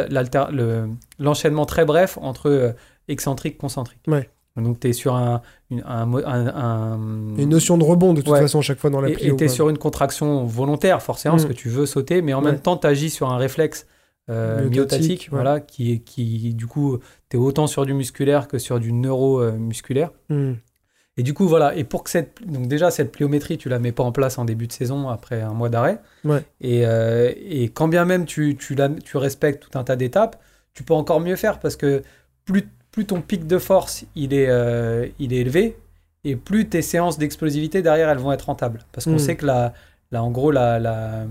l'enchaînement très bref entre excentrique concentrique. Ouais. Donc tu es sur un, une, un, un- une notion de rebond de toute Ouais. façon chaque fois dans la Et tu es sur une contraction volontaire, forcément, parce Mm. que tu veux sauter, mais en Ouais. même temps, tu agis sur un réflexe euh, Myotatique, voilà, qui, qui, du coup, tu es autant sur du musculaire que sur du neuromusculaire. Hmm. Et du coup, voilà, et pour que cette. Donc, déjà, cette pliométrie, tu la mets pas en place en début de saison après un mois d'arrêt. Ouais. Et, euh, et quand bien même tu, tu, la- tu respectes tout un tas d'étapes, tu peux encore mieux faire parce que plus, plus ton pic de force il est, euh, il est élevé, et plus tes séances d'explosivité derrière elles vont être rentables. Parce qu'on Mm. sait que la, la, en gros, la, la,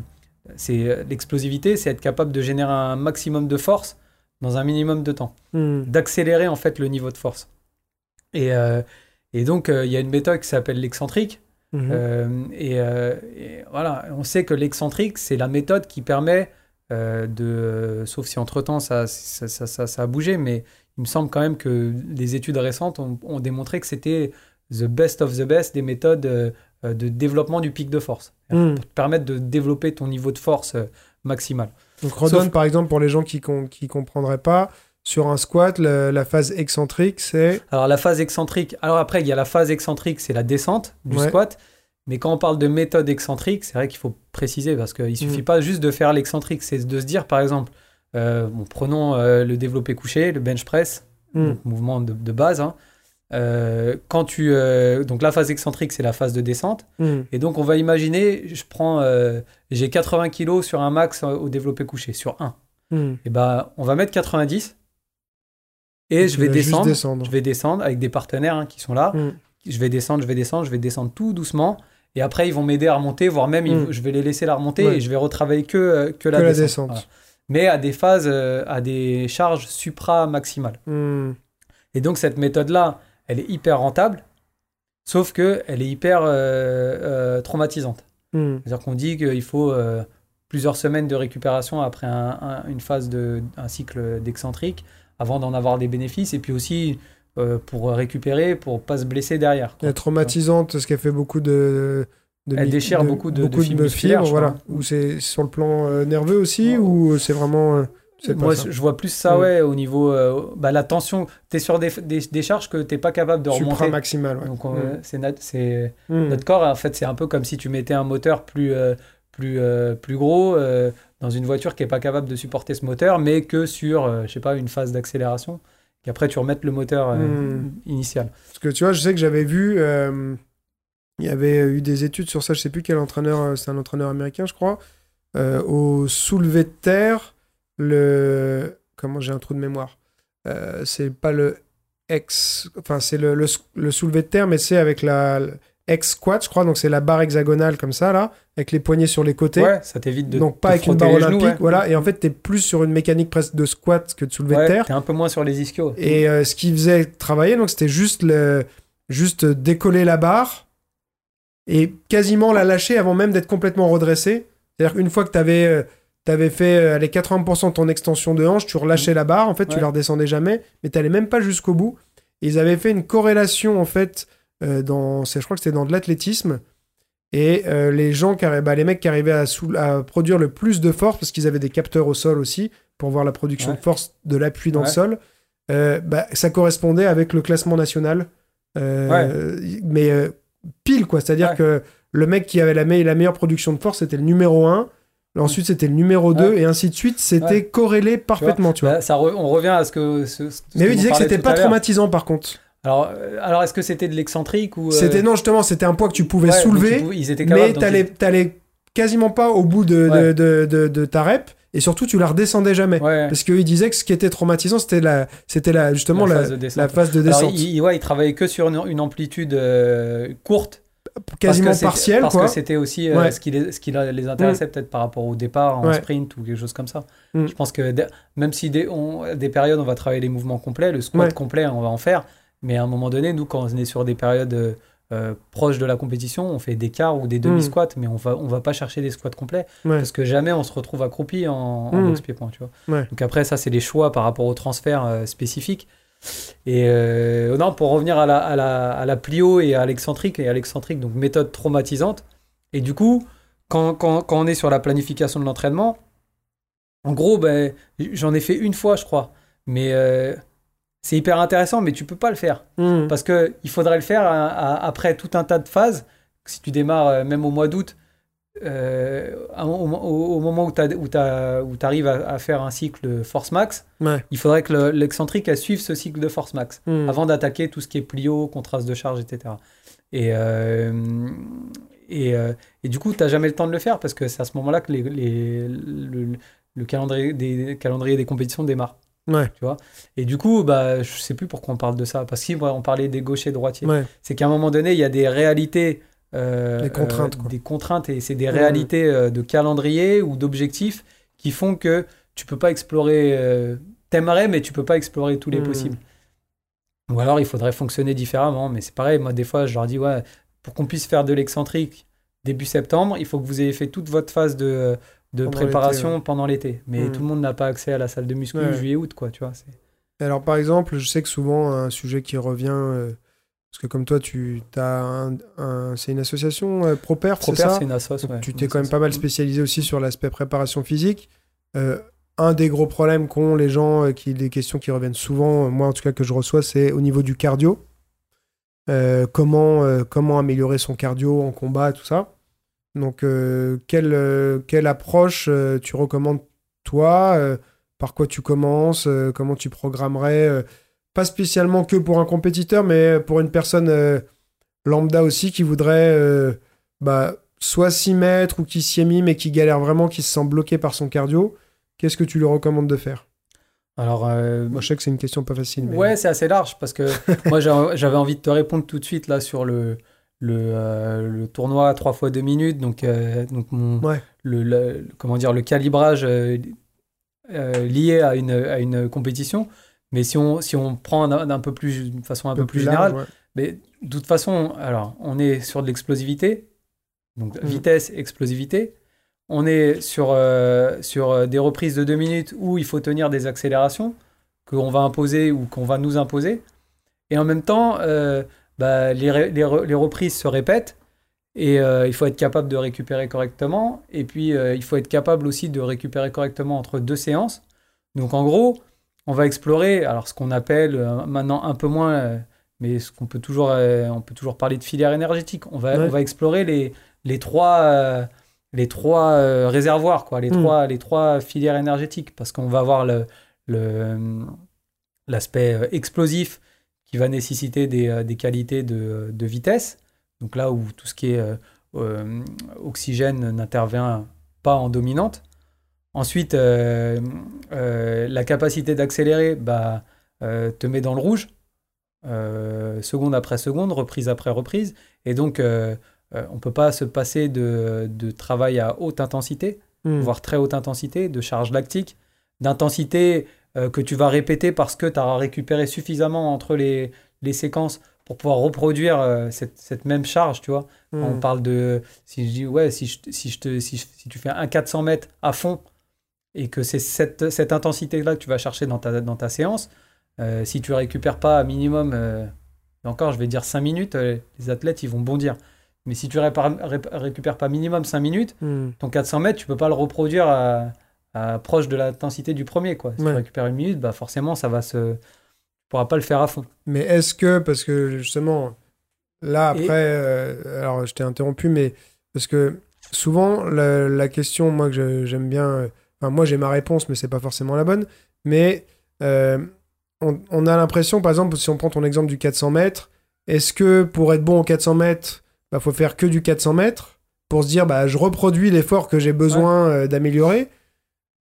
c'est l'explosivité, c'est être capable de générer un maximum de force dans un minimum de temps Hmm. d'accélérer en fait le niveau de force. Et, euh, et donc euh, il y a une méthode qui s'appelle l'excentrique. Euh, et, euh, et voilà, on sait que l'excentrique c'est la méthode qui permet euh, de, sauf si entre temps ça, ça, ça, ça- ça a bougé, mais il me semble quand même que les études récentes ont, ont démontré que c'était the best of the best des méthodes euh, de développement du pic de force, Hmm. pour te permettre de développer ton niveau de force euh, maximal. Donc redonne Sauf- par exemple pour les gens qui ne comprendraient pas, sur un squat, le- la phase excentrique, c'est... Alors la phase excentrique, alors après il y a la phase excentrique, c'est la descente du Ouais. squat. Mais quand on parle de méthode excentrique, c'est vrai qu'il faut préciser parce qu'il suffit Mm. pas juste de faire l'excentrique, c'est de se dire par exemple, bon, prenons euh, le développé couché, le bench press, donc mouvement de, de base. hein. Euh, quand tu, euh, donc la phase excentrique, c'est la phase de descente. Hmm. Et donc on va imaginer, je prends, euh, j'ai 80 kg sur un max euh, au développé couché, sur 1. Hmm. Et ben on va mettre 90 et je vais descendre. descendre. Je vais descendre avec des partenaires hein, qui sont là. Hmm. Je vais descendre, je vais descendre, je vais descendre tout doucement. Et après, ils vont m'aider à remonter, voire même, ils- Mm. je vais les laisser la remonter Ouais. et je vais retravailler que, euh, que la Que la descente. descente. Voilà. Mais à des phases, euh, à des charges supra-maximales. Hmm. Et donc, cette méthode-là, elle est hyper rentable, sauf qu'elle est hyper euh, euh, traumatisante. Hmm. C'est-à-dire qu'on dit qu'il faut plusieurs semaines de récupération après un- un- une phase de un cycle d'excentrique avant d'en avoir des bénéfices et puis aussi euh, pour récupérer pour pas se blesser derrière. quoi. Elle est traumatisante parce qu'elle fait beaucoup de... de Elle déchire beaucoup de- je voilà. Ou c'est sur le plan euh, nerveux aussi, ou c'est vraiment... euh, Moi, ça. je vois plus ça, Mm. ouais, au niveau euh, bah, la tension. Tu es sur des, des, des charges que tu pas capable de remonter. Supra-maximal, ouais. Donc, on- Hmm. c'est Hmm. notre corps, en fait, c'est un peu comme si tu mettais un moteur plus, euh, plus, euh, plus gros euh, dans une voiture qui est pas capable de supporter ce moteur, mais que sur, euh, je sais pas, une phase d'accélération. Qu'après, tu remettes le moteur euh, Hmm. initial. Parce que tu vois, je sais que j'avais vu, euh, il y avait eu des études sur ça, je sais plus quel entraîneur, euh, c'est un entraîneur américain, je crois, euh, au soulevé de terre, le. Comment j'ai un trou de mémoire Euh, C'est pas le X. Enfin, c'est le, le, le soulevé de terre, mais c'est avec la. X squat, je crois, donc c'est la barre hexagonale comme ça, là, avec les poignets sur les côtés. Ouais, ça t'évite de. donc pas avec une barre genoux, olympique, ouais. voilà. Et en fait, t'es plus sur une mécanique presque de squat que de soulevé de terre. t'es un peu moins sur les ischios. Et euh, ce qui faisait travailler, donc c'était juste le, juste décoller la barre et quasiment la lâcher avant même d'être complètement redressé. C'est-à-dire qu'une fois que tu avais, fait euh, les 80% de ton extension de hanche, tu relâchais la barre, en fait, tu Ouais. la redescendais jamais, mais tu même pas jusqu'au bout. Et ils avaient fait une corrélation, en fait, euh, dans, je crois que c'était dans de l'athlétisme. Et euh, les gens, qui bah, les mecs qui arrivaient à, produire le plus de force, parce qu'ils avaient des capteurs au sol aussi, pour voir la production Ouais. de force de l'appui dans le sol, euh, bah, ça correspondait avec le classement national. Euh, Mais euh, pile, quoi. C'est-à-dire Ouais. que le mec qui avait la, me- la meilleure production de force, c'était le numéro 1. Ensuite, c'était le numéro 2, Ouais. et ainsi de suite. C'était Ouais. corrélé parfaitement, tu vois. Bah, ça re- on revient à ce que. ce- ce Mais disaient on que c'était pas traumatisant, par contre. Alors, euh, alors est-ce que c'était de l'excentrique ou euh, C'était non, justement, c'était un poids que tu pouvais ouais, soulever, ils étaient capables, mais t'allais, ils- quasiment pas au bout de, de, de- de ta rep, et surtout tu la redescendais jamais. Ouais. Parce qu'il disait que ce qui était traumatisant, c'était la, c'était la, justement La la, phase de descente. la phase de Alors, descente. il, il- ouais, il travaillait que sur une, une amplitude euh, courte. quasiment partielle, Parce quoi. que c'était aussi euh, Ouais. ce, qui les, ce qui les intéressait peut-être par rapport au départ en sprint ou quelque chose comme ça. Mm. Je pense que même si des, on- des périodes on va travailler les mouvements complets, le squat complet on va en faire, mais à un moment donné, nous quand on est sur des périodes euh, proches de la compétition, on fait des quarts ou des demi-squats, mais on va, on va pas chercher des squats complets. Ouais. parce que jamais on se retrouve accroupi en, en Mm. boxe pied-point, tu vois. Ouais. Donc après, ça, c'est les choix par rapport au transfert euh, spécifique. Et euh, non, pour revenir à la, à, la, à la plio et à l'excentrique, et à l'excentrique, donc méthode traumatisante. Et du coup, quand, quand, quand on est sur la planification de l'entraînement, en gros, ben, j'en ai fait une fois, je crois. Mais euh, c'est hyper intéressant, mais tu peux pas le faire. Mm. Parce qu'il faudrait le faire à- à- après tout un tas de phases. Si tu démarres euh, même au mois d'août, euh, au, moment où tu arrives à, à faire un cycle force max, Ouais. il faudrait que le- l'excentrique suive ce cycle de force max Mm. avant d'attaquer tout ce qui est plio, contraste de charge, etc. Et, euh, et, et du coup, tu n'as jamais le temps de le faire parce que c'est à ce moment-là que les, les- le, le calendrier, des, calendrier des compétitions démarre. Ouais. Tu vois et du coup, bah, je sais plus pourquoi on parle de ça. Parce qu'on parlait des gauchers droitiers. Ouais. C'est qu'à un moment donné, il y a des réalités. euh, Des contraintes, euh, des contraintes et c'est des réalités euh, de calendrier ou d'objectifs qui font que tu peux pas explorer. T'aimerais, mais tu peux pas explorer tous les Mm. possibles. Ou alors il faudrait fonctionner différemment. Mais c'est pareil, moi des fois je leur dis ouais, pour qu'on puisse faire de l'excentrique début septembre, il faut que vous ayez fait toute votre phase de, de Pendant préparation ouais. pendant l'été. Mais Mm. tout le monde n'a pas accès à la salle de muscu Ouais. juillet-août, quoi, tu vois. Alors, par exemple, je sais que souvent, un sujet qui revient, euh, parce que comme toi, tu as un, un- c'est une association, euh, c'est Proper, ça? c'est une ouais. tu t'es quand même pas mal spécialisé aussi sur l'aspect préparation physique. Euh, un des gros problèmes qu'ont les gens, euh, qui, des questions qui reviennent souvent, moi en tout cas que je reçois, c'est au niveau du cardio. Comment, comment améliorer son cardio en combat, tout ça. Donc, euh, quelle, euh, quelle approche euh, tu recommandes toi Par quoi tu commences Comment tu programmerais Pas spécialement que pour un compétiteur, mais pour une personne lambda aussi qui voudrait bah, soit s'y mettre ou qui s'y est mis mais qui galère vraiment, qui se sent bloqué par son cardio. Qu'est-ce que tu lui recommandes de faire? Alors, euh, Moi, je sais que c'est une question pas facile. Mais... Ouais, c'est assez large parce que moi j'a- j'avais envie de te répondre tout de suite là sur le, le, euh, le tournoi à 3 fois 2 minutes. Donc, euh, donc mon, Ouais. le, le- comment dire, le calibrage euh, lié à une, à une compétition. Mais si on, si on prend d'un peu plus, d'une façon un, peu, plus générale, large, ouais. mais de toute façon, alors, on est sur de l'explosivité, donc Mm. vitesse, explosivité. On est sur, sur des reprises de deux minutes où il faut tenir des accélérations qu'on va imposer ou qu'on va nous imposer. Et en même temps, bah, les, les re- les reprises se répètent et euh, il faut être capable de récupérer correctement. Et puis, euh, il faut être capable aussi de récupérer correctement entre deux séances. Donc, en gros, on va explorer alors ce qu'on appelle euh, maintenant un peu moins, mais ce qu'on peut toujours, on peut toujours parler de filière énergétique. On va, Ouais. on va explorer les, les trois, les trois réservoirs, quoi, les, Mm. trois, les trois filières énergétiques, parce qu'on va avoir le, le, l'aspect explosif qui va nécessiter des, euh, des qualités de, de vitesse. Donc là où tout ce qui est euh, euh, oxygène n'intervient pas en dominante. Ensuite, euh, euh, la capacité d'accélérer bah, te met dans le rouge, seconde après seconde, reprise après reprise. Et donc, on ne peut pas se passer de, de travail à haute intensité, Hmm. voire très haute intensité, de charge lactique, d'intensité euh, que tu vas répéter parce que tu as récupéré suffisamment entre les, les séquences pour pouvoir reproduire euh, cette, cette même charge, tu vois. Hmm. On parle de. Si je dis, ouais, si, je, si, je te, si, si tu fais un 400 mètres à fond et que c'est cette, cette intensité-là que tu vas chercher dans ta, dans ta séance, euh, si tu récupères pas minimum, euh, encore, je vais dire 5 minutes, les athlètes, ils vont bondir. Mais si tu ré- récupères pas minimum 5 minutes, Hmm. ton 400 mètres, tu peux pas le reproduire à, proche de l'intensité du premier. Quoi. Si Ouais. tu récupères une minute, bah forcément, ça va se. Tu pourras pas le faire à fond. Mais est-ce que, parce que justement, là Et- après, euh, alors je t'ai interrompu, mais parce que souvent la, la question, moi que j'aime bien, euh, enfin moi j'ai ma réponse, mais c'est pas forcément la bonne, mais euh, on, on a l'impression, par exemple, si on prend ton exemple du 400 mètres, est-ce que pour être bon au 400 mètres, bah, faut faire que du 400 mètres pour se dire, bah, je reproduis l'effort que j'ai besoin euh, d'améliorer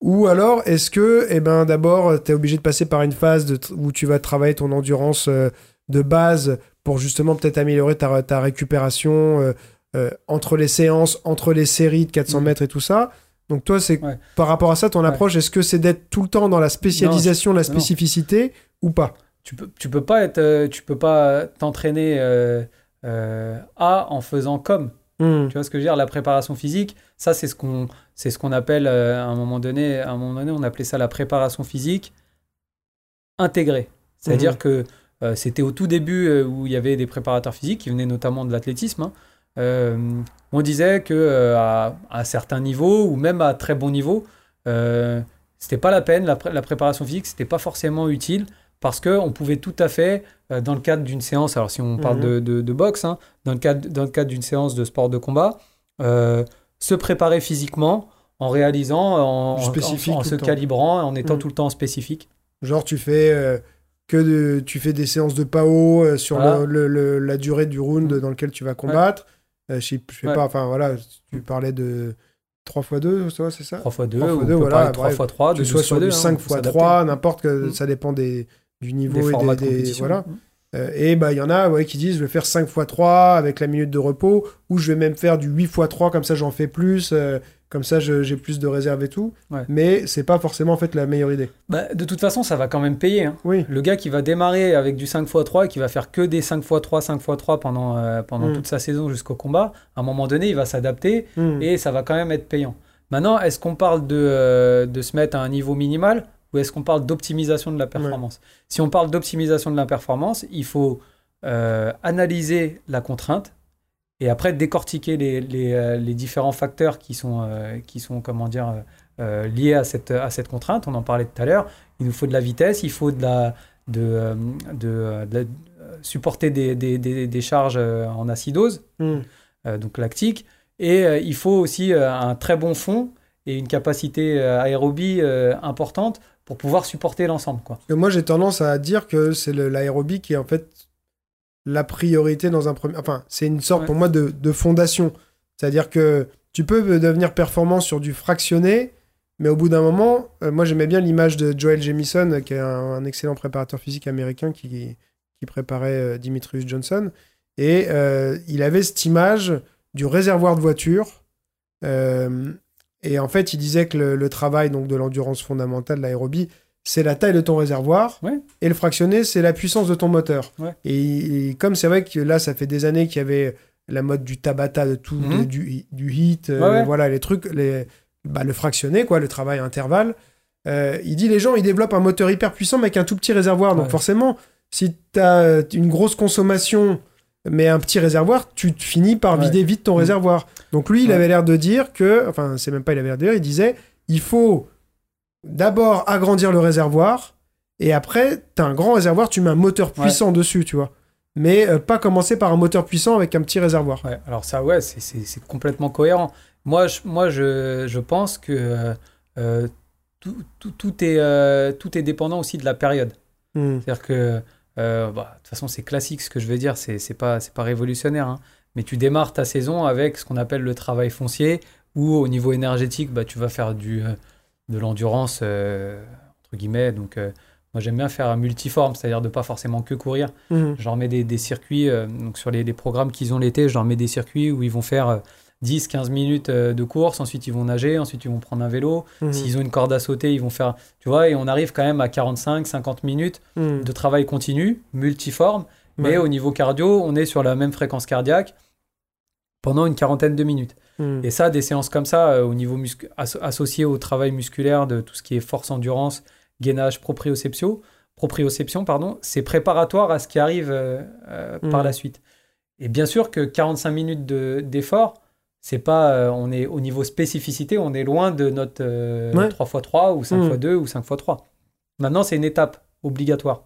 Ou alors, est-ce que, eh ben, d'abord, tu es obligé de passer par une phase de où tu vas travailler ton endurance euh, de base pour justement peut-être améliorer ta, ta récupération euh, euh, entre les séances, entre les séries de 400 Mhm. mètres et tout ça? Donc toi, c'est Ouais. par rapport à ça, ton Ouais. approche, est-ce que c'est d'être tout le temps dans la spécialisation, la non. spécificité ou pas? Tu peux tu peux pas être tu peux pas t'entraîner à en faisant comme Hmm. tu vois ce que je veux dire? La préparation physique ça c'est ce qu'on c'est ce qu'on appelle euh, à un moment donné à un moment donné on appelait ça la préparation physique intégrée c'est à dire Mhm. que euh, c'était au tout début euh, où il y avait des préparateurs physiques qui venaient notamment de l'athlétisme hein. On disait que à, à certains niveaux ou même à très bon niveau c'était pas la peine la, la préparation physique c'était pas forcément utile parce que on pouvait tout à fait euh, dans le cadre d'une séance alors si on parle Mhm. de, de- de boxe hein, dans le cadre dans le cadre d'une séance de sport de combat euh, se préparer physiquement en réalisant en, en- Spécifique en- en tout se calibrant en étant Mhm. tout le temps spécifique Genre, tu fais euh, que de, tu fais des séances de PAO euh, sur Voilà. le- le- le- la durée du round Mhm. dans lequel tu vas combattre. Euh, je sais, je sais Ouais. pas, enfin voilà, tu parlais de 3x2, ça, c'est ça? 3 x 2 3 ou fois on deux, peut voilà, parler de 3 bref. x 3 de Tu sois 12 sur fois du 2, 5x3, n'importe que Mhm. ça dépend des, du niveau des et formats des, de des- voilà. Euh, et bah il y en a ouais, qui disent je vais faire 5 x 3 avec la minute de repos ou je vais même faire du 8 x 3 comme ça j'en fais plus euh, comme ça j'ai plus de réserve et tout. Ouais. Mais c'est pas forcément en fait la meilleure idée. Bah, de toute façon, ça va quand même payer. hein. Oui. Le gars qui va démarrer avec du 5x3 et qui va faire que des 5x3, 5x3 pendant, euh, pendant Mm. toute sa saison jusqu'au combat, à un moment donné, il va s'adapter Hmm. et ça va quand même être payant. Maintenant, est-ce qu'on parle de, euh, de se mettre à un niveau minimal? Ou est-ce qu'on parle d'optimisation de la performance? Si on parle d'optimisation de la performance, il faut euh, analyser la contrainte et après décortiquer les, les, euh, les différents facteurs qui sont, euh, qui sont comment dire, euh, liés à cette, à cette contrainte. On en parlait tout à l'heure. Il nous faut de la vitesse, il faut de la, de, de, de la- supporter des, des, des, des charges en acidose Hmm. donc lactique. Et il faut aussi un très bon fond et une capacité aérobie importante pour pouvoir supporter l'ensemble. Quoi. Moi, j'ai tendance à dire que c'est l'aérobie qui est en fait la priorité dans un premier. Enfin, c'est une sorte Ouais. pour moi de, de fondation. C'est-à-dire que tu peux devenir performant sur du fractionné, mais au bout d'un moment, euh, moi j'aimais bien l'image de Joel Jamieson, euh, qui est un, un excellent préparateur physique américain qui, qui préparait euh, Dimitrius Johnson. Et euh, il avait cette image du réservoir de voiture. Euh, et en fait, il disait que le, le travail donc, de l'endurance fondamentale, l'aérobie, c'est la taille de ton réservoir. Ouais. Et le fractionné, c'est la puissance de ton moteur. Ouais. Et, et comme c'est vrai que là, ça fait des années qu'il y avait la mode du Tabata, de tout, Mhm. de- du, du hit, euh, Ouais, voilà, les trucs, les, bah, le fractionné, quoi, le travail à intervalle. Euh, il dit les gens, ils développent un moteur hyper puissant, mais avec un tout petit réservoir. Donc forcément, si tu as une grosse consommation, mais un petit réservoir, tu finis par vider vite ton Mhm. réservoir. Donc lui, il avait l'air de dire que, enfin, c'est même pas il avait l'air de dire, il disait, il faut d'abord agrandir le réservoir, et après, tu as un grand réservoir, tu mets un moteur puissant dessus, tu vois. Mais euh, pas commencer par un moteur puissant avec un petit réservoir. Ouais, alors ça, ouais, c'est- complètement cohérent. Moi, je, moi, je, je pense que euh, euh, tout, tout, tout est, euh, tout est dépendant aussi de la période. Hmm. C'est-à-dire que, euh, bah, de toute façon, c'est classique ce que je vais dire, c'est pas, pas révolutionnaire. hein. Mais tu démarres ta saison avec ce qu'on appelle le travail foncier, où au niveau énergétique, bah, tu vas faire du, euh, de l'endurance, euh, entre guillemets. Donc, euh, moi, j'aime bien faire un multiforme, c'est-à-dire de pas forcément que courir. Mhm. Je leur mets des, des circuits, donc sur les, les programmes qu'ils ont l'été, je leur mets des circuits où ils vont faire 10-15 minutes euh, de course, ensuite ils vont nager, ensuite ils vont prendre un vélo. Mhm. S'ils ont une corde à sauter, ils vont faire, tu vois, et on arrive quand même à 45-50 minutes Mhm. de travail continu, multiforme, mais au niveau cardio, on est sur la même fréquence cardiaque pendant une quarantaine de minutes. Mhm. Et ça, des séances comme ça, euh, au niveau muscu- asso- associé au travail musculaire de tout ce qui est force endurance, gainage, proprioception, proprioception pardon, c'est préparatoire à ce qui arrive euh, euh, par Mhm. la suite. Et bien sûr que 45 minutes de- d'effort, c'est pas, euh, on est au niveau spécificité, on est loin de notre euh, Ouais. 3x3 ou 5x2 Mhm. ou 5x3. Maintenant, c'est une étape obligatoire.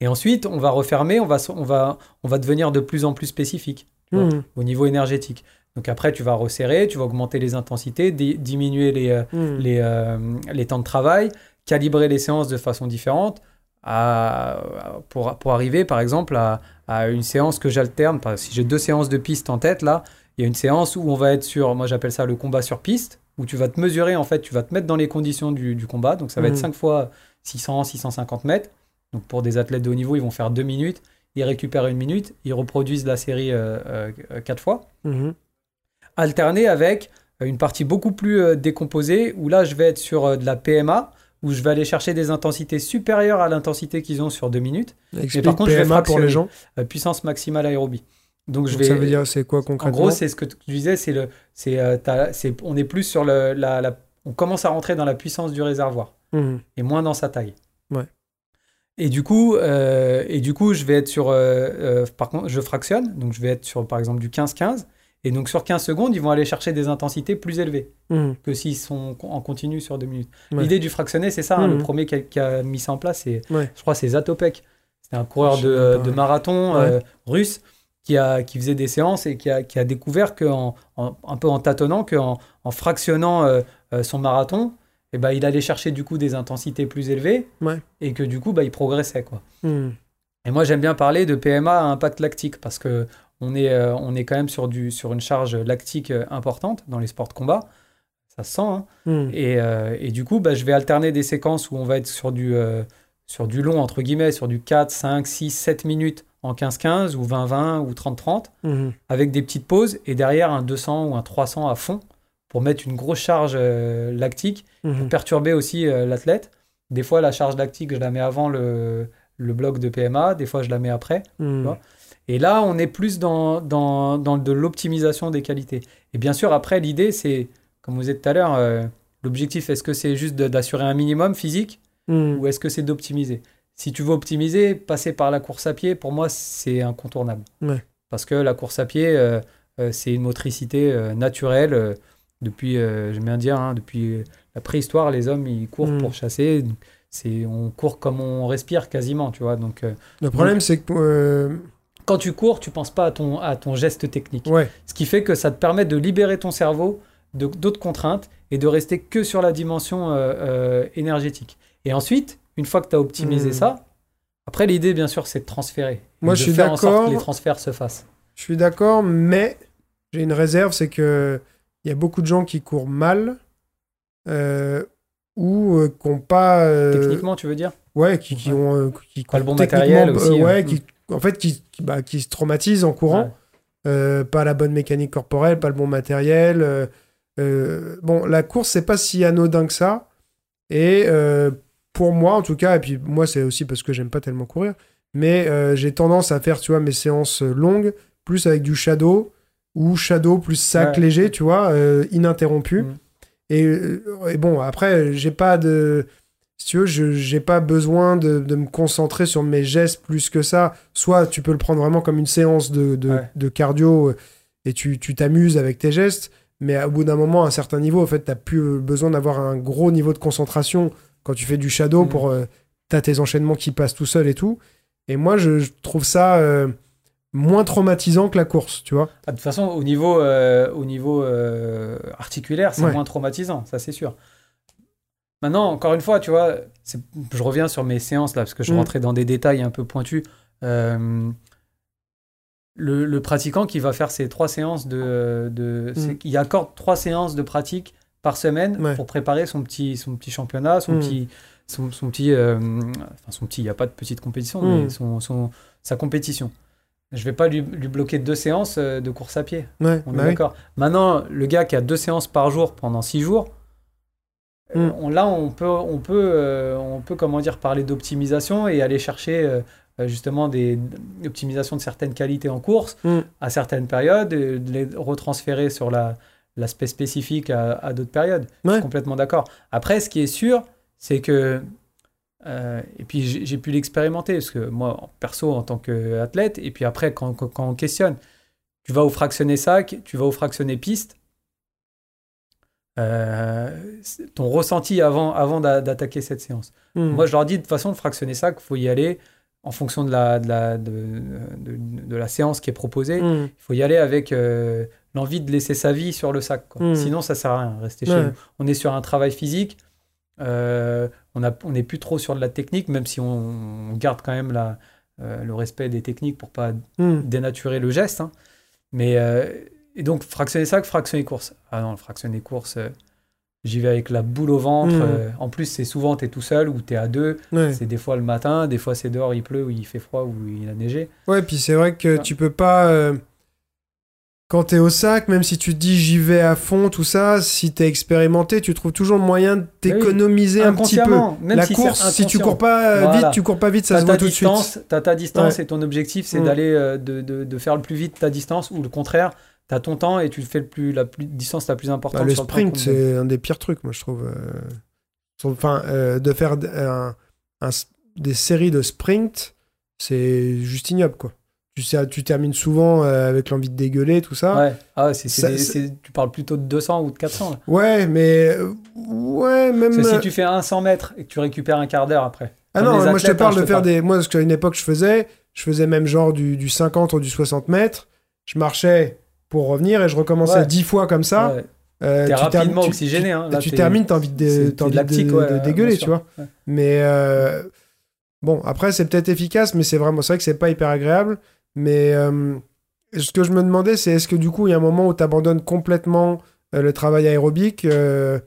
Et ensuite, on va refermer, on va, on va, on va devenir de plus en plus spécifique tu vois, Mhm. au niveau énergétique. Donc après, tu vas resserrer, tu vas augmenter les intensités, di- diminuer les, euh, Mhm. les, euh, les temps de travail, calibrer les séances de façon différente. à, pour, pour arriver, par exemple, à, à une séance que j'alterne. Si j'ai deux séances de piste en tête, là, il y a une séance où on va être sur, moi j'appelle ça le combat sur piste, où tu vas te mesurer, en fait, tu vas te mettre dans les conditions du, du combat. Donc ça va être 5 fois 600, 650 mètres. Donc pour des athlètes de haut niveau, ils vont faire 2 minutes, ils récupèrent une minute, ils reproduisent la série 4 euh, euh, fois. Mhm. Alterné avec une partie beaucoup plus euh, décomposée, où là je vais être sur de la PMA, où je vais aller chercher des intensités supérieures à l'intensité qu'ils ont sur 2 minutes. Explique par contre, PMA je vais pour les gens. puissance maximale aérobie. Donc, je vais. Ça veut dire c'est quoi concrètement En gros, c'est ce que tu disais, c'est le, c'est, on est plus sur le, la, on commence à rentrer dans la puissance du réservoir mhm. et moins dans sa taille. Ouais. Et du coup, euh, et du coup, je vais être sur, euh, euh, par contre, je fractionne, donc je vais être sur, par exemple, du 15-15. Et donc sur 15 secondes, ils vont aller chercher des intensités plus élevées mmh. que s'ils sont en continu sur 2 minutes. L'idée du fractionné, c'est ça. Hein, le mmh. premier qui a, mis ça en place, c'est, je crois, c'est Zatopek. C'était un coureur de, marathon russe qui, a, qui faisait des séances et qui a, qui a découvert qu'en, un peu en tâtonnant, qu'en en fractionnant son marathon, eh ben, il allait chercher du coup des intensités plus élevées et que du coup bah, il progressait quoi. Hmm. Et moi j'aime bien parler de PMA à impact lactique parce que on est, euh, on est quand même sur, du, sur une charge lactique euh, importante dans les sports de combat. Ça se sent. Hein. Hmm. Et, euh, et, du coup, bah, je vais alterner des séquences où on va être sur du, sur du long, entre guillemets, sur du 4, 5, 6, 7 minutes en 15-15 ou 20-20 ou 30-30, hmm. avec des petites pauses et derrière un 200 ou un 300 à fond pour mettre une grosse charge euh, lactique, pour mhm. perturber aussi euh, l'athlète. Des fois, la charge lactique, je la mets avant le, le bloc de PMA, des fois, je la mets après. Mhm. Et là, on est plus dans, dans, dans de l'optimisation des qualités. Et bien sûr, après, l'idée, c'est, comme vous êtes tout à l'heure, euh, l'objectif, est-ce que c'est juste d'assurer un minimum physique mhm. ou est-ce que c'est d'optimiser? Si tu veux optimiser, passer par la course à pied, pour moi, c'est incontournable. Parce que la course à pied, c'est une motricité naturelle depuis, euh, j'aime bien dire, hein, depuis la préhistoire, les hommes, ils courent mm. pour chasser. C'est, on court comme on respire quasiment, tu vois. Donc, euh, le problème, c'est que euh, quand tu cours, tu penses pas à ton, à ton geste technique. Ouais. Ce qui fait que ça te permet de libérer ton cerveau de, d'autres contraintes et de rester que sur la dimension énergétique. Et ensuite, une fois que tu as optimisé mm. ça, après, l'idée, bien sûr, c'est de transférer. Moi, je suis faire d'accord. En sorte que les transferts se fassent. Je suis d'accord, mais j'ai une réserve, c'est que il y a beaucoup de gens qui courent mal euh, ou euh, qui n'ont pas. Euh, techniquement, tu veux dire? Ouais, qui, qui ont. qui pas le bon matériel aussi. ouais, qui, en fait, qui, bah, qui se traumatisent en courant. pas la bonne mécanique corporelle, pas le bon matériel. bon, la course, c'est pas si anodin que ça. Et pour moi, en tout cas, et puis moi, c'est aussi parce que j'aime pas tellement courir, mais j'ai tendance à faire, tu vois, mes séances longues, plus avec du shadow, ou shadow plus sac léger, tu vois, euh, ininterrompu. Mm. Euh, et, bon, après, j'ai pas de. Si tu veux, j'ai pas besoin de, me concentrer sur mes gestes plus que ça. Soit tu peux le prendre vraiment comme une séance de, de, cardio euh, et tu t'amuses avec tes gestes, mais au bout d'un moment, à un certain niveau, en fait, tu plus besoin d'avoir un gros niveau de concentration quand tu fais du shadow mm. pour. tu as tes enchaînements qui passent tout seul et tout. Et moi, je, trouve ça moins traumatisant que la course, tu vois. Ah, de toute façon, au niveau, euh, au niveau euh, articulaire, c'est moins traumatisant, ça c'est sûr. Maintenant, encore une fois, tu vois, je reviens sur mes séances là, parce que je mm. rentrais dans des détails un peu pointus. Euh, le, pratiquant qui va faire ces trois séances de, de mm. il accorde trois séances de pratique par semaine pour préparer son petit, son petit championnat, son mm. petit, son, petit, enfin son petit, il n'y a pas de petite compétition, mais son, son, sa compétition. Je vais pas lui, bloquer deux séances euh, de course à pied. Ouais, on est bah d'accord. Maintenant, le gars qui a deux séances par jour pendant six jours, euh, mm. là, on peut, on peut, euh, on peut comment dire, parler d'optimisation et aller chercher justement des optimisations de certaines qualités en course à certaines périodes, et de les retransférer sur l'aspect spécifique à, à d'autres périodes. Je suis complètement d'accord. Après, ce qui est sûr, c'est que euh, et puis j'ai pu l'expérimenter, parce que moi, perso, en tant qu'athlète, et puis après, quand, quand, on questionne, tu vas au fractionné sac, tu vas au fractionné piste, euh, ton ressenti avant, avant d'attaquer cette séance. Hmm. Moi, je leur dis, de toute façon, le fractionné sac, il faut y aller en fonction de la, de la, de, de, la séance qui est proposée. Hmm. Il faut y aller avec euh, l'envie de laisser sa vie sur le sac. Hmm. Sinon, ça sert à rien, rester chez nous. On est sur un travail physique. Euh, on n'est plus trop sur de la technique, même si on, on garde quand même la, euh, le respect des techniques pour pas Hmm. dénaturer le geste. hein. Mais euh, et donc fractionner sac, fractionner course. Ah non, fractionner course, j'y vais avec la boule au ventre. Mm. euh, en plus, c'est souvent tu es tout seul ou tu es à deux. Ouais. C'est des fois le matin, des fois c'est dehors, il pleut ou il fait froid ou il a neigé. Ouais, puis c'est vrai que tu peux pas. Quand t'es au sac, même si tu te dis j'y vais à fond, tout ça, si t'es expérimenté, tu trouves toujours le moyen de t'économiser un petit peu. Même La si course, si tu cours pas euh, Voilà. vite, tu cours pas vite, ça se voit tout de suite. distance, t'as ta distance Ouais. et ton objectif c'est Mm. d'aller euh, de, de, de faire le plus vite ta distance ou le contraire, t'as ton temps et tu fais le plus la plus, distance la plus importante. Bah, le sur sprint, c'est un des pires trucs, moi, je trouve. euh, Enfin, euh, de faire un- un des séries de sprint, c'est juste ignoble, quoi. Tu, sais, tu termines souvent euh, avec l'envie de dégueuler, tout ça. Ouais, ah ouais, c'est, c'est Ça- des- c'est- c'est- tu parles plutôt de 200 ou de 400. Là. Ouais, mais. euh, Ouais, même. Parce que euh, si tu fais un 100 mètres et que tu récupères un quart d'heure après. Ah non, moi je te athlètes, parle hein, de te faire parle. des. Moi, ce qu'à une époque je faisais, je faisais même genre du, du 50 ou du 60 mètres. Je marchais pour revenir et je recommençais Ouais. 10 fois comme ça. Ouais, Euh, t'es tu rapidement tu- oxygéné. Hein, là, tu t'es- termines, t'as envie de, t'as envie de, lactique, de ouais, dégueuler, tu vois. Mais euh, bon, après, c'est peut-être efficace, mais c'est vraiment, c'est vrai que c'est pas hyper agréable. Mais euh, ce que je me demandais, c'est est-ce que du coup, il y a un moment où tu abandonnes complètement euh, le travail aérobique euh,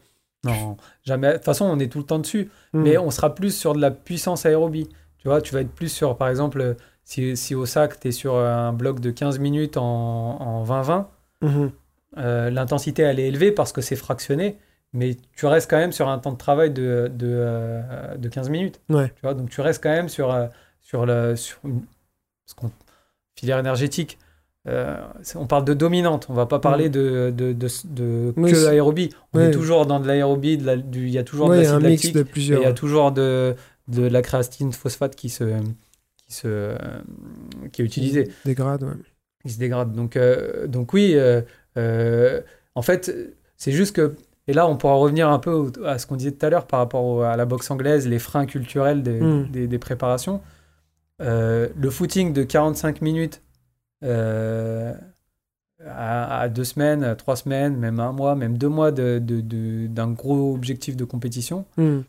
Non, jamais. De toute façon, on est tout le temps dessus. hmm. Mais on sera plus sur de la puissance aérobie. Tu vois, tu vas être plus sur, par exemple, si, si au sac, tu es sur un bloc de 15 minutes en, en 20-20, Mhm. l'intensité, elle est élevée parce que c'est fractionné, mais tu restes quand même sur un temps de travail de, de, euh, de 15 minutes. Ouais. Tu vois, donc tu restes quand même sur, sur, le, sur ce qu'on- filière énergétique. Euh, on parle de dominante, on va pas parler de, de, de, de Oui, que c'est- aérobie. On ouais. est toujours dans de l'aérobie, de la- il y a toujours Ouais, de l'acide lactique. de il y a toujours de, de la créatine phosphate qui se, qui se, qui est utilisée, Des grades, ouais. qui se dégrade. Donc, euh, donc oui, euh, en fait, c'est juste que, et là, on pourra revenir un peu à ce qu'on disait tout à l'heure par rapport au- à la boxe anglaise, les freins culturels des, Mm. des, des préparations. Euh, le footing de 45 minutes euh, à, à deux semaines, à trois semaines, même un mois, même deux mois de- de- de- d'un gros objectif de compétition, Hmm.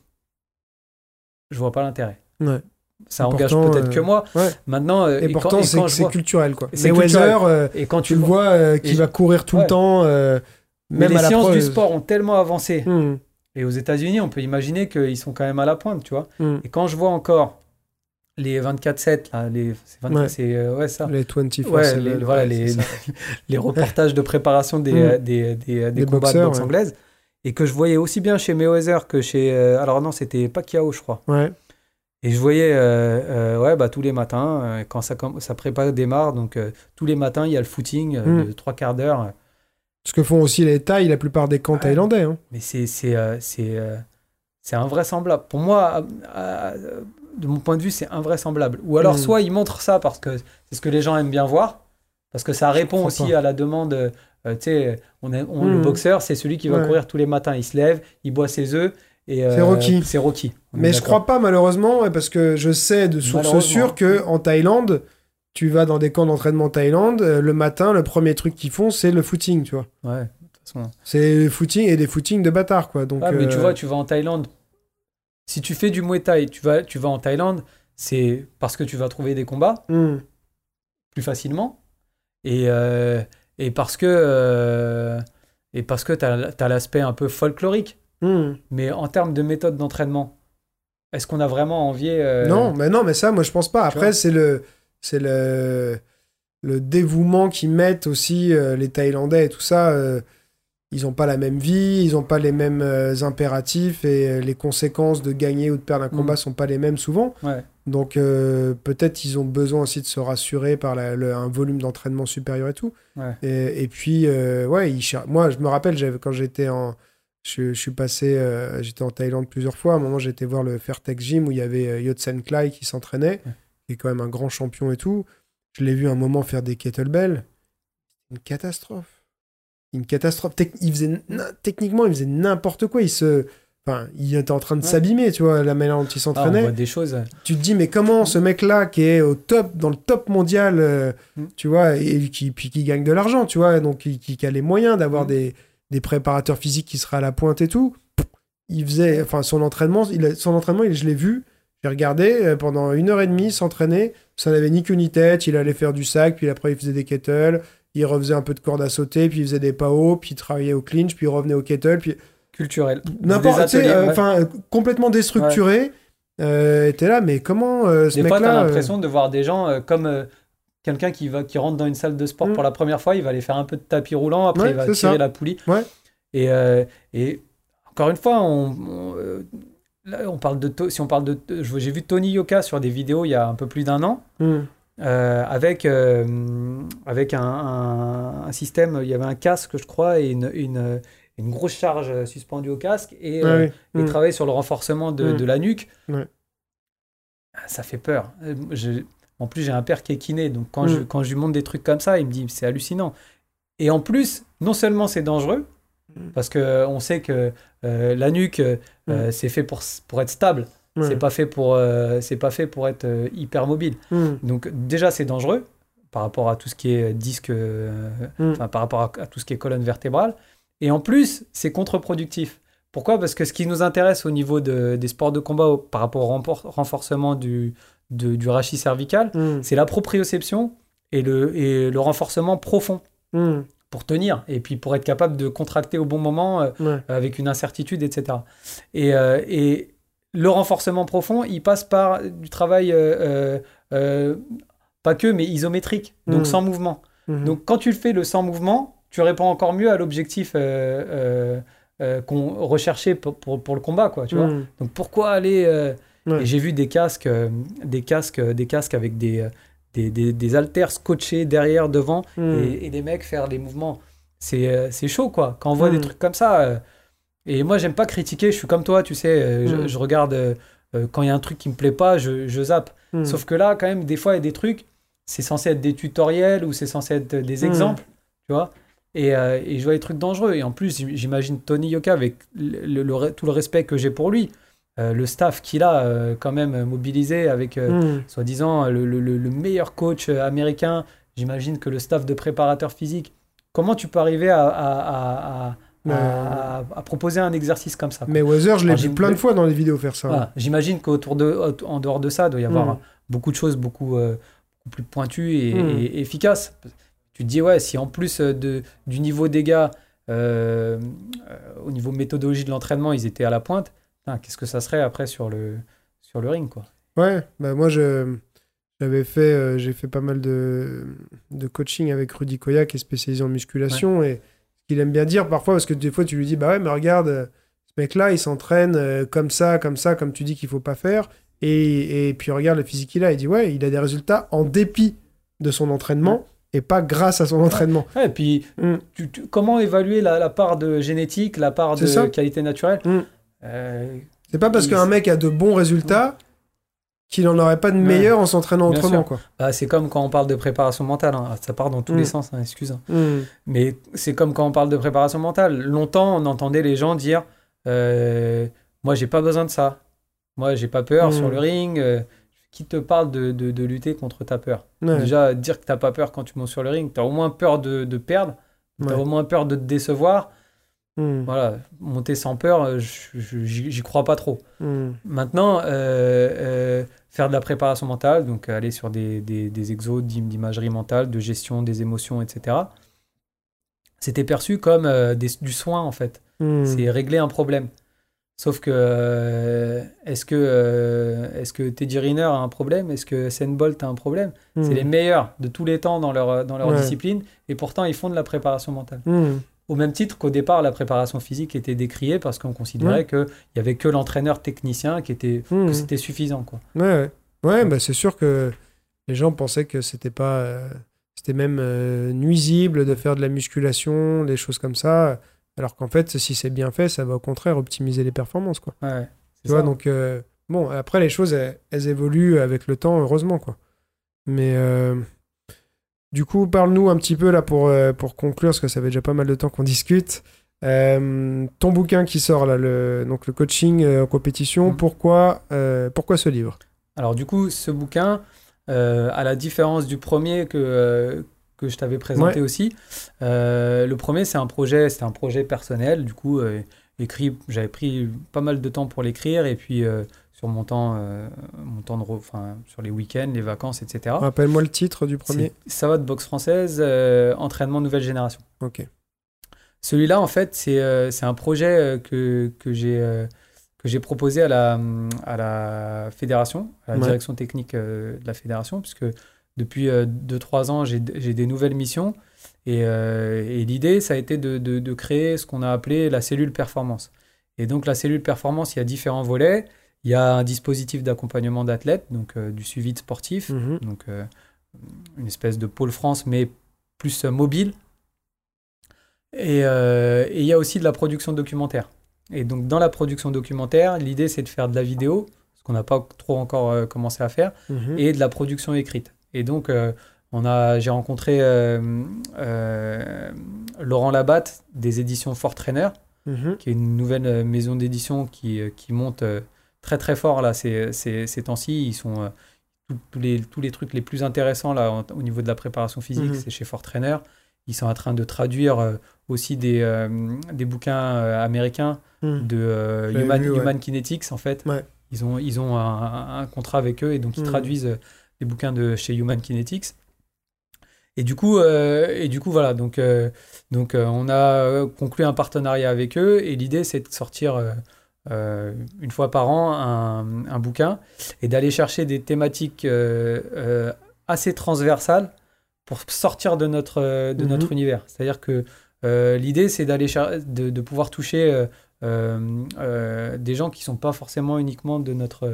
je vois pas l'intérêt. Ouais. Ça engage peut-être euh, que moi. ouais. Maintenant, euh, Et, pourtant, c'est vois- culturel, quoi. C'est euh, et quand tu tu le vois euh, qui et- va courir tout Ouais. le temps, euh, mais même les à la sciences du sport ont tellement avancé. Hmm. Et aux États-Unis, on peut imaginer qu'ils sont quand même à la pointe, tu vois. Hmm. Et quand je vois encore les 24-7, là, les, c'est 20 Ouais. c'est, euh, ouais, ça. Les 24 Ouais, les, voilà, les, ça. les reportages de préparation des, Mm. euh, des, des, des combats boxeurs, de boxe anglaise. Et que je voyais aussi bien chez Mayweather que chez. euh, alors non, c'était Pacquiao, je crois. Et je voyais, euh, euh, ouais, bah, tous les matins, euh, quand ça, comm- sa prépa démarre, donc euh, tous les matins, il y a le footing euh, Mm. de trois quarts d'heure. Ce que font aussi les Thaïs, la plupart des camps Ouais. thaïlandais. hein. Mais c'est c'est euh, c'est euh, c'est invraisemblable. Pour moi, de mon point de vue, c'est invraisemblable. Ou alors, Mm. soit ils montrent ça parce que c'est ce que les gens aiment bien voir, parce que ça répond aussi pas. à la demande. euh, tu sais, on est- on- le Mm. boxeur, c'est celui qui va Ouais. courir tous les matins. Il se lève, il boit ses œufs. et euh, C'est Rocky. C'est Rocky. Mais je crois pas, malheureusement, parce que je sais de sources sûres que en Thaïlande, tu vas dans des camps d'entraînement en Thaïlande, euh, le matin, le premier truc qu'ils font, c'est le footing, tu vois. Ouais. C'est le footing et des footings de bâtards, quoi. Donc, Ah, mais tu vois, tu vas en Thaïlande. Si tu fais du Muay Thai, tu vas, tu vas en Thaïlande, c'est parce que tu vas trouver des combats. hmm. plus facilement et, euh, et parce que euh, et parce que tu as, l'aspect un peu folklorique Hmm. mais en termes de méthode d'entraînement est-ce qu'on a vraiment envie euh, Non, mais non, mais ça, moi, je pense pas. Après, c'est le, c'est le, le dévouement qu'ils mettent aussi euh, les Thaïlandais et tout ça. euh, ils ont pas la même vie, ils ont pas les mêmes euh, impératifs et euh, les conséquences de gagner ou de perdre un Mm. combat sont pas les mêmes souvent. ouais. Donc euh, peut-être ils ont besoin aussi de se rassurer par la- le- un volume d'entraînement supérieur et tout. Ouais. Et, et puis euh, ouais, ils moi je me rappelle quand j'étais en je, je suis passé j'étais en Thaïlande plusieurs fois. À un moment j'étais voir le Fairtex Gym où il y avait Yotsen Klai qui s'entraînait, Ouais. qui est quand même un grand champion et tout. Je l'ai vu un moment faire des kettlebells. Une catastrophe. Une catastrophe. Tec- il faisait n- techniquement il faisait n'importe quoi. Il se Enfin, il était en train de Ouais. s'abîmer, tu vois, la manière dont il Ah, s'entraînait des choses tu te dis mais comment ce mec là qui est au top dans le top mondial euh, Mm. tu vois et qui puis qui gagne de l'argent tu vois donc qui, qui- qui a les moyens d'avoir Mm. des, des préparateurs physiques qui seraient à la pointe et tout il faisait, enfin, son entraînement, il son entraînement, je l'ai vu, j'ai regardé euh, pendant une heure et demie s'entraîner. Ça n'avait ni queue ni tête. Il allait faire du sac, puis après il faisait des kettles. Il refaisait un peu de corde à sauter, puis il faisait des hauts, puis il travaillait au clinch, puis il revenait au kettle, puis culturel. N'importe, enfin complètement déstructuré. Euh, était là, mais comment euh, ce Des fois, t'as l'impression de voir des gens comme quelqu'un qui va qui rentre dans une salle de sport mm. pour la première fois, il va aller faire un peu de tapis roulant, après il va tirer la poulie. Ouais. Et, et encore une fois, on on parle de si on parle de, j'ai vu Tony Yoka sur des vidéos il y a un peu plus d'un an. Hmm. Euh, avec, euh, avec un, système, il y avait un casque, je crois, et une, une, une grosse charge suspendue au casque, et, euh, hmm. travailler sur le renforcement de, de la nuque. Ça fait peur. en plus, j'ai un père qui est kiné, donc quand, je, quand je lui montre des trucs comme ça, il me dit c'est hallucinant. Et en plus, non seulement c'est dangereux, parce qu'on sait que la nuque, euh, mm. c'est fait pour, pour être stable. C'est pas fait pour euh, c'est pas fait pour être euh, hyper mobile. Mm. Donc déjà c'est dangereux par rapport à tout ce qui est disque mm. enfin par rapport à, tout ce qui est colonne vertébrale et en plus c'est contre-productif. Pourquoi? Parce que ce qui nous intéresse au niveau de, des sports de combat par rapport au renforcement du, du rachis cervical, c'est la proprioception et le, et le renforcement profond pour tenir et puis pour être capable de contracter au bon moment euh, avec une incertitude, etc. Et, euh, et, le renforcement profond, il passe par du travail, euh, pas que, mais isométrique, donc mmh. sans mouvement. Mmh. Donc quand tu le fais le sans mouvement, tu réponds encore mieux à l'objectif qu'on recherchait pour, pour, le combat, quoi, tu vois. Mmh. Donc pourquoi aller... j'ai vu des casques, des casques, des casques avec des des, des, des haltères scotchés derrière, devant, et, des mecs faire des mouvements. Euh, c'est chaud, quoi. Quand on voit des trucs comme ça. Euh, et moi, j'aime pas critiquer, je suis comme toi, tu sais. Euh, je, hmm. je, regarde, quand il y a un truc qui me plaît pas, je, je zappe. Sauf que là, quand même, des fois, il y a des trucs, c'est censé être des tutoriels ou c'est censé être des exemples, tu vois. Et, et, je vois des trucs dangereux. Et en plus, j'imagine Tony Yoka, avec le, tout le respect que j'ai pour lui, euh, le staff qu'il a euh, quand même mobilisé avec euh, soi-disant le, meilleur coach américain, j'imagine que le staff de préparateur physique, comment tu peux arriver à, proposer un exercice comme ça Mais Weather, je l'ai vu plein de fois dans les vidéos faire ça. j'imagine qu'autour de, en dehors de ça, il doit y avoir hmm. beaucoup de choses beaucoup, plus pointues et, hmm. et, efficaces. Tu te dis, ouais, si en plus de, du niveau des gars, au niveau méthodologie de l'entraînement, ils étaient à la pointe, qu'est-ce que ça serait après sur le, sur le ring, quoi. Ouais, bah moi, je, j'avais fait, euh, j'ai fait pas mal de, de coaching avec Rudy Koya, qui est spécialisé en musculation, et qu'il aime bien dire parfois, parce que des fois, tu lui dis, bah ouais, mais regarde, euh, ce mec-là, il s'entraîne euh, comme ça, comme ça, comme tu dis qu'il faut pas faire, et, et puis regarde le physique qu'il a, il dit, ouais, il a des résultats en dépit de son entraînement. et pas grâce à son entraînement. et puis, mm. comment évaluer la, part de génétique, la part de qualité naturelle mm. Euh, c'est pas parce qu'un mec a de bons résultats qu'il en aurait pas de meilleurs en s'entraînant autrement. Quoi. Bah, c'est comme quand on parle de préparation mentale, hein. ça part dans tous les mm. sens, hein, excuse. Mm. Mais c'est comme quand on parle de préparation mentale. Longtemps, on entendait les gens dire euh, Moi, j'ai pas besoin de ça. Moi, j'ai pas peur sur mm. le ring. Euh, qui te parle de, de, lutter contre ta peur Déjà, dire que t'as pas peur quand tu montes sur le ring, tu as au moins peur de, de perdre, tu as au moins peur de te décevoir. Hmm. Voilà, monter sans peur, euh, j'y crois pas trop. Hmm. Maintenant, euh, euh, faire de la préparation mentale, donc aller sur des, des, des exos d'imagerie mentale, de gestion des émotions, etc. C'était perçu comme du soin en fait. Hmm. C'est régler un problème. Sauf que est-ce que est-ce que Teddy Riner a un problème? Est-ce que Sen Bolt a un problème? C'est les meilleurs de tous les temps dans leur dans leur discipline et pourtant ils font de la préparation mentale. Au même titre qu'au départ, la préparation physique était décriée parce qu'on considérait qu'il n'y avait que l'entraîneur technicien qui était, que mmh. c'était suffisant. Quoi. Ouais, ouais. Bah, c'est sûr que les gens pensaient que c'était pas. Euh, c'était même euh, nuisible de faire de la musculation, des choses comme ça. Alors qu'en fait, si c'est bien fait, ça va au contraire optimiser les performances. Quoi. Ouais, tu vois, donc. Euh, bon, après, les choses, elles, elles, évoluent avec le temps, heureusement. Quoi. Mais. Du coup, parle-nous un petit peu là pour, euh, pour conclure, parce que ça fait déjà pas mal de temps qu'on discute. Euh, ton bouquin qui sort là, le, donc le coaching euh, en compétition, mm. pourquoi, pourquoi ce livre? Alors du coup, ce bouquin, à la différence du premier que, que je t'avais présenté aussi, le premier c'est un projet, c'est un projet personnel. Du coup, écrit, j'avais pris pas mal de temps pour l'écrire et puis sur mon temps, mon temps de, enfin, sur les week-ends, les vacances, etc. Rappelle-moi le titre du premier. Ça va de boxe française, entraînement nouvelle génération. Ok. Celui-là, en fait, c'est un projet que, que j'ai que j'ai proposé à la, à la fédération, à la direction technique de la fédération, puisque depuis 2-3 ans, j'ai des nouvelles missions. Et, et l'idée, ça a été de, de, de créer ce qu'on a appelé la cellule performance. Et donc, la cellule performance, il y a différents volets. Il y a un dispositif d'accompagnement d'athlètes, donc du suivi de sportifs, mhm. donc une espèce de pôle France, mais plus mobile. Et, et, il y a aussi de la production documentaire. Et donc, dans la production documentaire, l'idée, c'est de faire de la vidéo, ce qu'on n'a pas trop encore commencé à faire, mhm. et de la production écrite. Et donc, on a, j'ai rencontré euh, euh, Laurent Labatte des éditions Fort Trainer, mhm. qui est une nouvelle euh, maison d'édition qui, qui, monte très très fort là ces, ces, ces temps-ci. Ils sont tous, les, tous les trucs les plus intéressants là au niveau de la préparation physique, mhm. c'est chez Fort Trainer. Ils sont en train de traduire aussi des, des bouquins américains mhm. de Human, Human, Kinetics en fait. Ils ont, ils ont un, un, contrat avec eux et donc ils traduisent les bouquins de chez Human Kinetics. Et du coup, euh, et du coup voilà, donc, euh, donc euh, on a conclu un partenariat avec eux et l'idée c'est de sortir une fois par an un, un bouquin et d'aller chercher des thématiques assez transversales pour sortir de notre, de notre mhm. univers. C'est-à-dire que l'idée c'est d'aller de, de, pouvoir toucher des gens qui sont pas forcément uniquement de notre,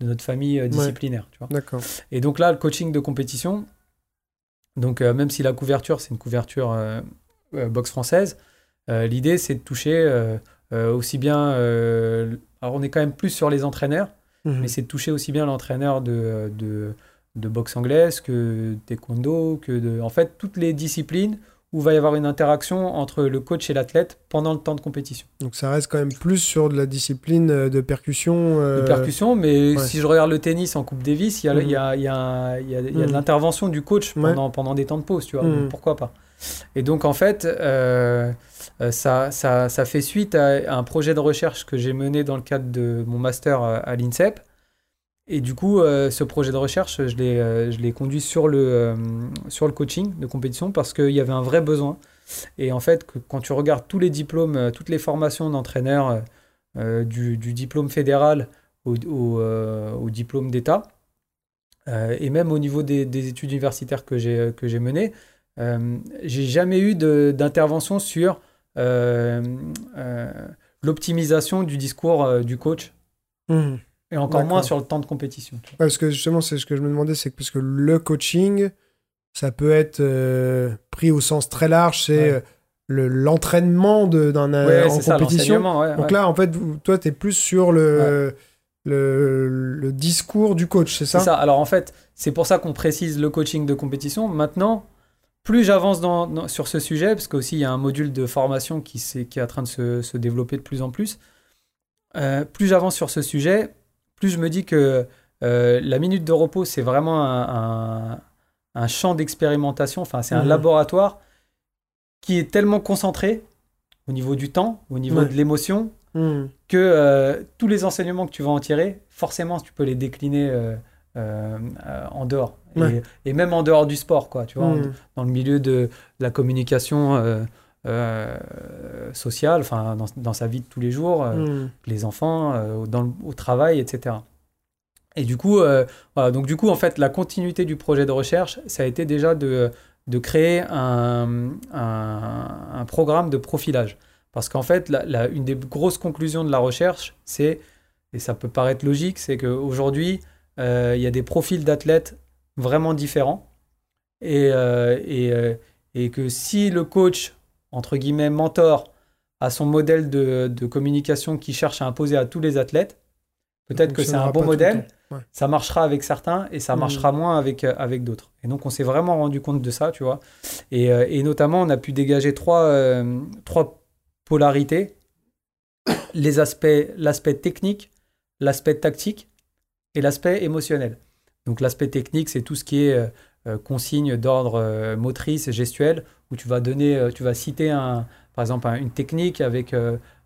de notre famille disciplinaire. Ouais. D'accord. Et donc là, le coaching de compétition, donc, euh, même si la couverture, c'est une couverture euh, euh, boxe française, l'idée, c'est de toucher aussi bien. alors, on est quand même plus sur les entraîneurs, mhm. mais c'est de toucher aussi bien l'entraîneur de, de, de, boxe anglaise que taekwondo, que de. En fait, toutes les disciplines où il va y avoir une interaction entre le coach et l'athlète pendant le temps de compétition. Donc ça reste quand même plus sur de la discipline euh, de percussion. Euh, de percussion, mais si je regarde le tennis en Coupe Davis, il y a, de l'intervention du coach pendant, pendant des temps de pause, tu vois. Mhm. pourquoi pas Et donc en fait, euh, ça, ça, ça, fait suite à un projet de recherche que j'ai mené dans le cadre de mon master à l'INSEP et du coup, euh, ce projet de recherche, je l'ai, euh, conduit sur le, euh, sur le coaching de compétition parce qu'il y avait un vrai besoin. Et en fait, quand tu regardes tous les diplômes, toutes les formations d'entraîneurs, du, diplôme fédéral au, au, diplôme d'État, et même au niveau des, des études universitaires que j'ai, que j'ai menées, j'ai jamais eu d'intervention sur l'optimisation du discours du coach. Mmh. Et encore moins sur le temps de compétition. parce que justement, c'est ce que je me demandais, c'est que parce que le coaching, ça peut être euh, pris au sens très large, c'est euh, l'entraînement d'un euh, en compétition. Donc là, en fait, toi, tu es plus sur le, le, le, discours du coach, c'est ça? C'est ça. Alors en fait, c'est pour ça qu'on précise le coaching de compétition. Maintenant, plus j'avance dans, sur ce sujet, parce qu'aussi il y a un module de formation qui, est, qui est en train de se, se développer de plus en plus, plus j'avance sur ce sujet, plus je me dis que euh, la minute de repos, c'est vraiment un, champ d'expérimentation, enfin, c'est un mhm. laboratoire qui est tellement concentré au niveau du temps, au niveau de l'émotion, mhm. que euh, tous les enseignements que tu vas en tirer, forcément, tu peux les décliner euh, en dehors. Et, même en dehors du sport, quoi, tu vois, dans le milieu de, la communication. sociale, enfin dans, sa vie de tous les jours, les enfants, dans au travail, etc. Et du coup, euh, voilà, donc du coup, en fait, la continuité du projet de recherche, ça a été déjà de, de créer un, un, programme de profilage. Parce qu'en fait, la, une des grosses conclusions de la recherche, c'est, et ça peut paraître logique, c'est qu'aujourd'hui, euh, il y a des profils d'athlètes vraiment différents. Et, euh, et, et, que si le coach, entre guillemets, mentor, a son modèle de, de communication qui cherche à imposer à tous les athlètes, peut-être que c'est un bon modèle, ça marchera avec certains et ça mmh. marchera moins avec, euh, avec d'autres. Et donc, on s'est vraiment rendu compte de ça, tu vois. Et, euh, et notamment, on a pu dégager trois, euh, trois polarités les aspects, l'aspect technique, l'aspect tactique et l'aspect émotionnel. Donc, l'aspect technique, c'est tout ce qui est consigne d'ordre motrice et gestuel, où tu vas donner, tu vas citer un, par exemple une technique avec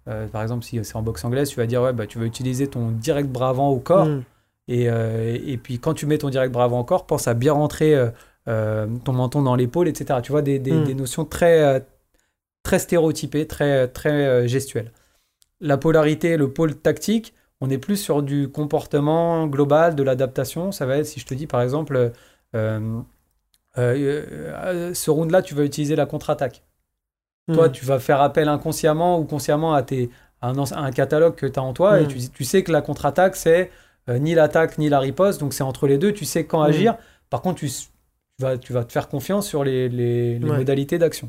euh, par exemple, si c'est en boxe anglaise, tu vas dire, ouais, bah, tu vas utiliser ton direct bras avant au corps. Mm. Et, euh, et puis quand tu mets ton direct bras avant au corps, pense à bien rentrer euh, euh, ton menton dans l'épaule, etc. Tu vois, des, des- Mm. des notions très, euh, très stéréotypées, très, très euh, gestuelles. La polarité, le pôle tactique, on est plus sur du comportement global, de l'adaptation. Ça va être, si je te dis par exemple, euh, euh, euh, ce round-là, tu vas utiliser la contre-attaque. Toi, Mm. tu vas faire appel inconsciemment ou consciemment à, tes, à, un, à un catalogue que tu as en toi et Mm. tu, tu sais que la contre-attaque, c'est ni l'attaque ni la riposte, donc c'est entre les deux, tu sais quand Mm. agir. Par contre, tu, vas, tu vas te faire confiance sur les, les- les Ouais. modalités d'action.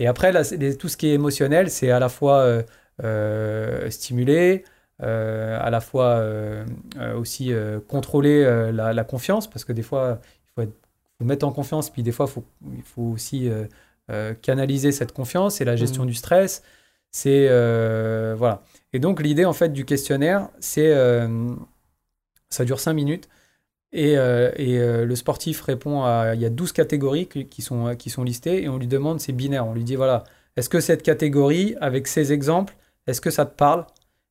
Et après, là, c'est les- tout ce qui est émotionnel, c'est à la fois euh, euh, stimuler, euh, à la fois euh, euh, aussi euh, contrôler euh, la, la confiance, parce que des fois, il faut, être- faut mettre en confiance, puis des fois, faut, il faut aussi euh, euh, canaliser cette confiance, c'est la gestion Mhm. du stress, c'est... euh, voilà. Et donc, l'idée, en fait, du questionnaire, c'est... euh, ça dure 5 minutes. Et, euh, et, euh, le sportif répond à. Il y a 12 catégories qui, qui sont, qui sont listées et on lui demande, c'est binaire. On lui dit voilà, est-ce que cette catégorie, avec ces exemples, est-ce que ça te parle?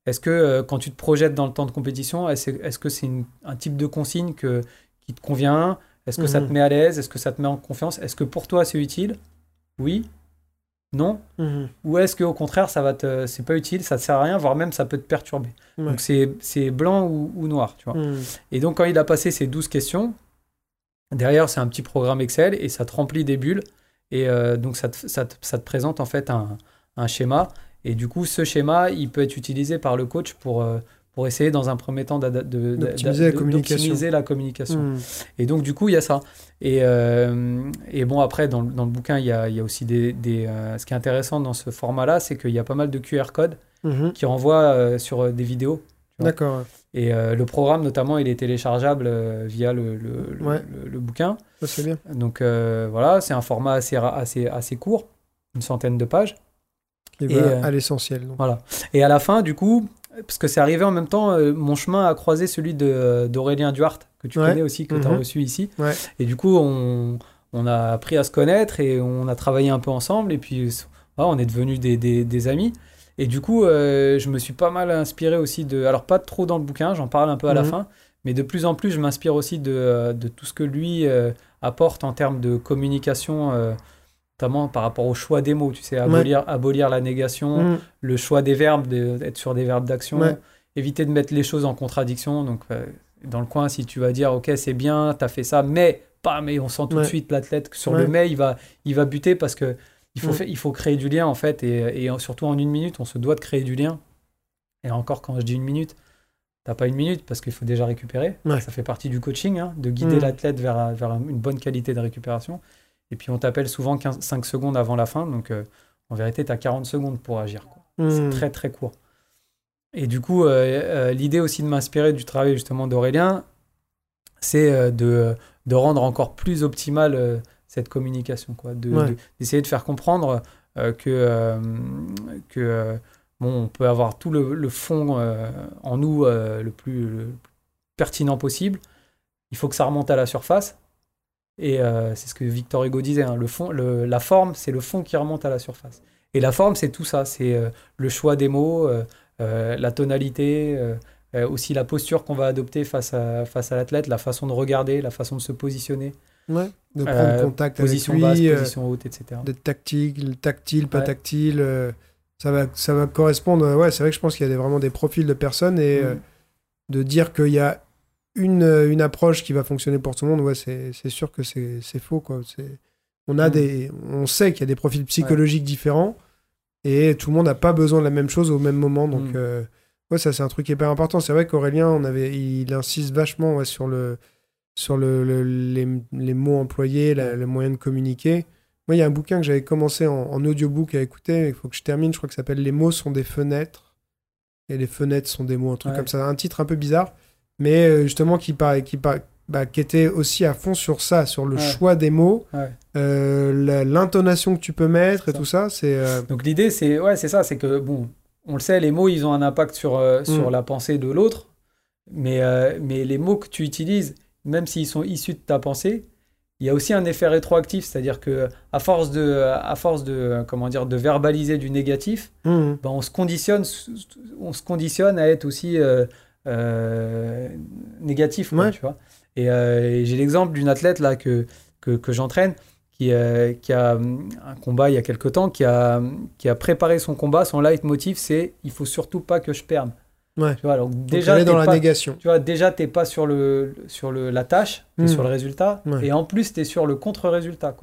Est-ce que euh, quand tu te projettes dans le temps de compétition, est-ce que c'est un type de consigne que, qui te convient? Est-ce que ça te Mhm. met à l'aise? Est-ce que ça te met en confiance? Est-ce que pour toi c'est utile? Oui? Non? Mhm. Ou est-ce qu'au contraire, ça va te, c'est pas utile, ça te sert à rien, voire même ça peut te perturber? Ouais. Donc c'est blanc ou, ou noir, tu vois. Mm. Et donc, quand il a passé ces 12 questions, derrière, c'est un petit programme Excel et ça te remplit des bulles. Et euh, donc, ça te, ça, te, ça te présente en fait un, un schéma. Et du coup, ce schéma, il peut être utilisé par le coach pour, euh, pour essayer, dans un premier temps, D'optimiser la communication. d'optimiser la communication. Mm. Et donc, du coup, il y a ça. Et, euh, et bon, après, dans, le- dans le bouquin, il y a, il y a aussi des. des, euh, ce qui est intéressant dans ce format-là, c'est qu'il y a pas mal de QR codes Mhm. qui renvoient euh, sur des vidéos. D'accord. Et euh, le programme, notamment, il est téléchargeable euh, via le, le, le- Ouais. le- le bouquin. Ça, c'est bien. Donc euh, voilà, c'est un format assez, assez, assez court, une centaine de pages. Et, va euh, à l'essentiel. Voilà. Et à la fin, du coup, parce que c'est arrivé en même temps, euh, mon chemin a croisé celui de- d'Aurélien Duarte, que tu Ouais. connais aussi, que tu as Mhm. reçu ici. Ouais. Et du coup, on, on a appris à se connaître et on a travaillé un peu ensemble. Et puis, voilà, on est devenus des, des- des amis. Et du coup, euh, je me suis pas mal inspiré aussi de. Alors, pas trop dans le bouquin, j'en parle un peu à la Mhm. fin. Mais de plus en plus, je m'inspire aussi de, euh, de tout ce que lui euh, apporte en termes de communication, euh, notamment par rapport au choix des mots. Tu sais, abolir, abolir la négation, Mm. le choix des verbes, de- d'être sur des verbes d'action, Ouais. éviter de mettre les choses en contradiction. Donc, euh, dans le coin, si tu vas dire, OK, c'est bien, tu as fait ça, mais pas, mais on sent tout de suite l'athlète que sur le mais, il va, il va buter parce que il faut, Mm. il faut créer du lien, en fait, et, et surtout en une minute, on se doit de créer du lien. Et encore, quand je dis une minute, t'as pas une minute parce qu'il faut déjà récupérer. Ça fait partie du coaching, hein, de guider Mm. l'athlète vers, vers une bonne qualité de récupération. Et puis, on t'appelle souvent 15, 5 secondes avant la fin, donc euh, en vérité, tu as 40 secondes pour agir. C'est Mm. très très court. Et du coup, euh, euh, l'idée aussi de m'inspirer du travail justement d'Aurélien, c'est de, de rendre encore plus optimale cette communication, quoi, de, Ouais. de- d'essayer de faire comprendre que, que bon, on peut avoir tout le, le fond euh, en nous euh, le, plus, le plus pertinent possible. Il faut que ça remonte à la surface. Et euh, c'est ce que Victor Hugo disait, hein, le fond, le- la forme, c'est le fond qui remonte à la surface. Et la forme, c'est tout ça, c'est euh, le choix des mots, euh, la tonalité, aussi la posture qu'on va adopter face à, face à l'athlète, la façon de regarder, la façon de se positionner, Ouais. De prendre contact position avec basse, lui, euh, position haute, etc. d'être tactile, tactile, pas Ouais. tactile. ça, va, ça va correspondre. Ouais, c'est vrai que je pense qu'il y a des- vraiment des profils de personnes et Mm. de dire qu'il y a une, euh, une approche qui va fonctionner pour tout le monde, ouais, c'est sûr que c'est faux. Quoi. On, a Mm. des, on sait qu'il y a des profils psychologiques différents et tout le monde n'a pas besoin de la même chose au même moment. Donc, Mm. euh, ouais, ça, c'est un truc hyper important. C'est vrai qu'Aurélien, on avait, il insiste vachement ouais, sur, le, sur le, le- les, les mots employés, la- le moyen de communiquer. Moi, il y a un bouquin que j'avais commencé en, en audiobook à écouter. Il faut que je termine. Je crois que ça s'appelle Les mots sont des fenêtres. Et les fenêtres sont des mots, un truc Ouais. comme ça. Un titre un peu bizarre. Mais euh, justement, qui, par- qui, par- bah, qui était aussi à fond sur ça, sur le Ouais. choix des mots, Ouais. euh, l'intonation que tu peux mettre et Ça. tout ça. C'est. euh, Donc l'idée, c'est ouais, c'est ça, c'est que bon, on le sait, les mots, ils ont un impact sur, euh, sur Mm. la pensée de l'autre, mais, mais les mots que tu utilises, même s'ils sont issus de ta pensée, il y a aussi un effet rétroactif, c'est-à-dire que à force de, à force de, comment dire, de verbaliser du négatif, ben, on se conditionne, on se conditionne à être aussi euh, négatif, quoi, Ouais. tu vois. Et, euh, et j'ai l'exemple d'une athlète là que que, que j'entraîne qui, euh, qui a un combat il y a quelque temps, qui a qui a préparé son combat. Son leitmotiv c'est il faut surtout pas que je perde. Ouais. Tu vois, alors déjà dans la négation. tu vois, déjà, t'es pas sur, le, sur le, la tâche, t'es Mm. sur le résultat. Ouais. Et en plus, t'es sur le contre-résultat.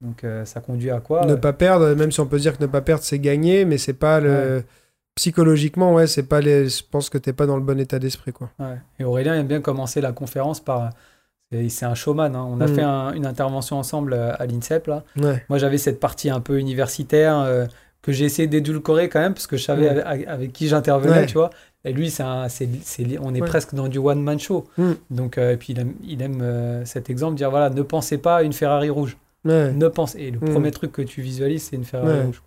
Donc, ça conduit à quoi ne pas perdre, même si on peut dire que ne pas perdre, c'est gagner, mais c'est pas le. Psychologiquement, ouais, c'est pas les. Je pense que t'es pas dans le bon état d'esprit, quoi. ouais. Et Aurélien aime bien commencer la conférence par. C'est un showman. hein. On a Mm. fait un- une intervention ensemble euh, à l'INSEP. Là. Ouais. Moi, j'avais cette partie un peu universitaire euh, que j'ai essayé d'édulcorer quand même, parce que je savais Mm. avec, avec qui j'intervenais, Ouais. tu vois. Et lui, c'est on est Ouais. presque dans du one-man show. Mm. Donc, euh, et puis il aime, il aime euh, cet exemple, dire voilà, ne pensez pas à une Ferrari rouge. Ouais. Ne pense. Et le premier truc que tu visualises, c'est une Ferrari rouge.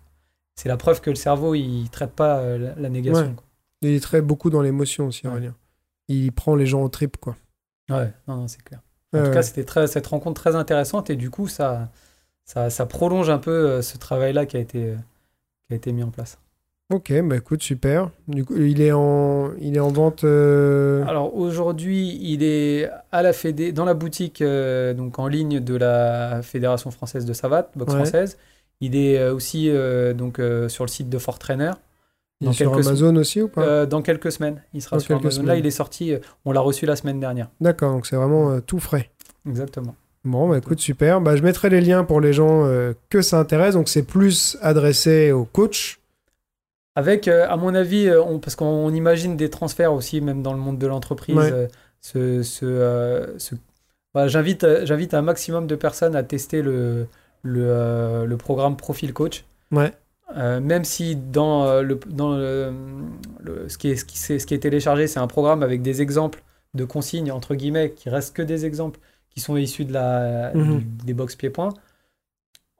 C'est la preuve que le cerveau, il traite pas euh, la, la négation. Ouais. Il est très beaucoup dans l'émotion aussi, Ouais. Aurélien. Il prend les gens au trip, quoi. Ouais, non, non, c'est clair. En Ouais, tout ouais. cas, c'était très, cette rencontre très intéressante et du coup, ça, ça, ça prolonge un peu euh, ce travail-là qui a été, euh, qui a été mis en place. Ok, bah écoute, super. Du coup, il est en, il est en vente. euh, Alors aujourd'hui, il est à la fédé, dans la boutique euh, donc en ligne de la Fédération française de savate, boxe Ouais. française. Il est euh, aussi euh, donc euh, sur le site de Fort Trainer. il dans sur Amazon aussi ou pas? Euh, dans quelques semaines, il sera Dans sur Amazon. Là, il est sorti. on l'a reçu la semaine dernière. D'accord, donc c'est vraiment euh, tout frais. Exactement. Bon, bah écoute, super. Bah, je mettrai les liens pour les gens euh, que ça intéresse. Donc c'est plus adressé aux coachs. Avec, à mon avis, on- parce qu'on imagine des transferts aussi, même dans le monde de l'entreprise. Ouais. ce, ce, ce- voilà, j'invite, euh, j'invite un maximum de personnes à tester le, le, euh, le programme Profil Coach. Ouais. Euh, même si dans, euh, le, dans le, le- ce, qui est, ce, qui, ce qui est téléchargé, c'est un programme avec des exemples de consignes, entre guillemets, qui restent que des exemples qui sont issus de la, Mhm. du- des box pieds-points.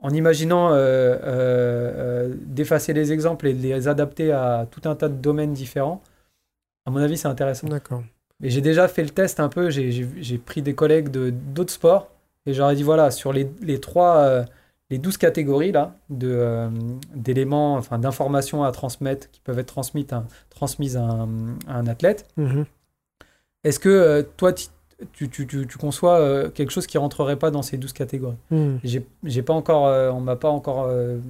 En imaginant euh, d'effacer les exemples et de les adapter à tout un tas de domaines différents, à mon avis, c'est intéressant. D'accord. Et j'ai déjà fait le test un peu, j'ai- pris des collègues de d'autres sports et j'aurais dit voilà, sur les, les trois, euh, les 12 catégories là, de, euh, d'éléments, enfin d'informations à transmettre qui peuvent être transmises à, transmises à, un, à un athlète, Mhm. est-ce que euh, toi tu, tu, tu, tu- tu conçois quelque chose qui rentrerait pas dans ces 12 catégories? Mhm. J'ai j'ai pas encore, on m'a pas encore, on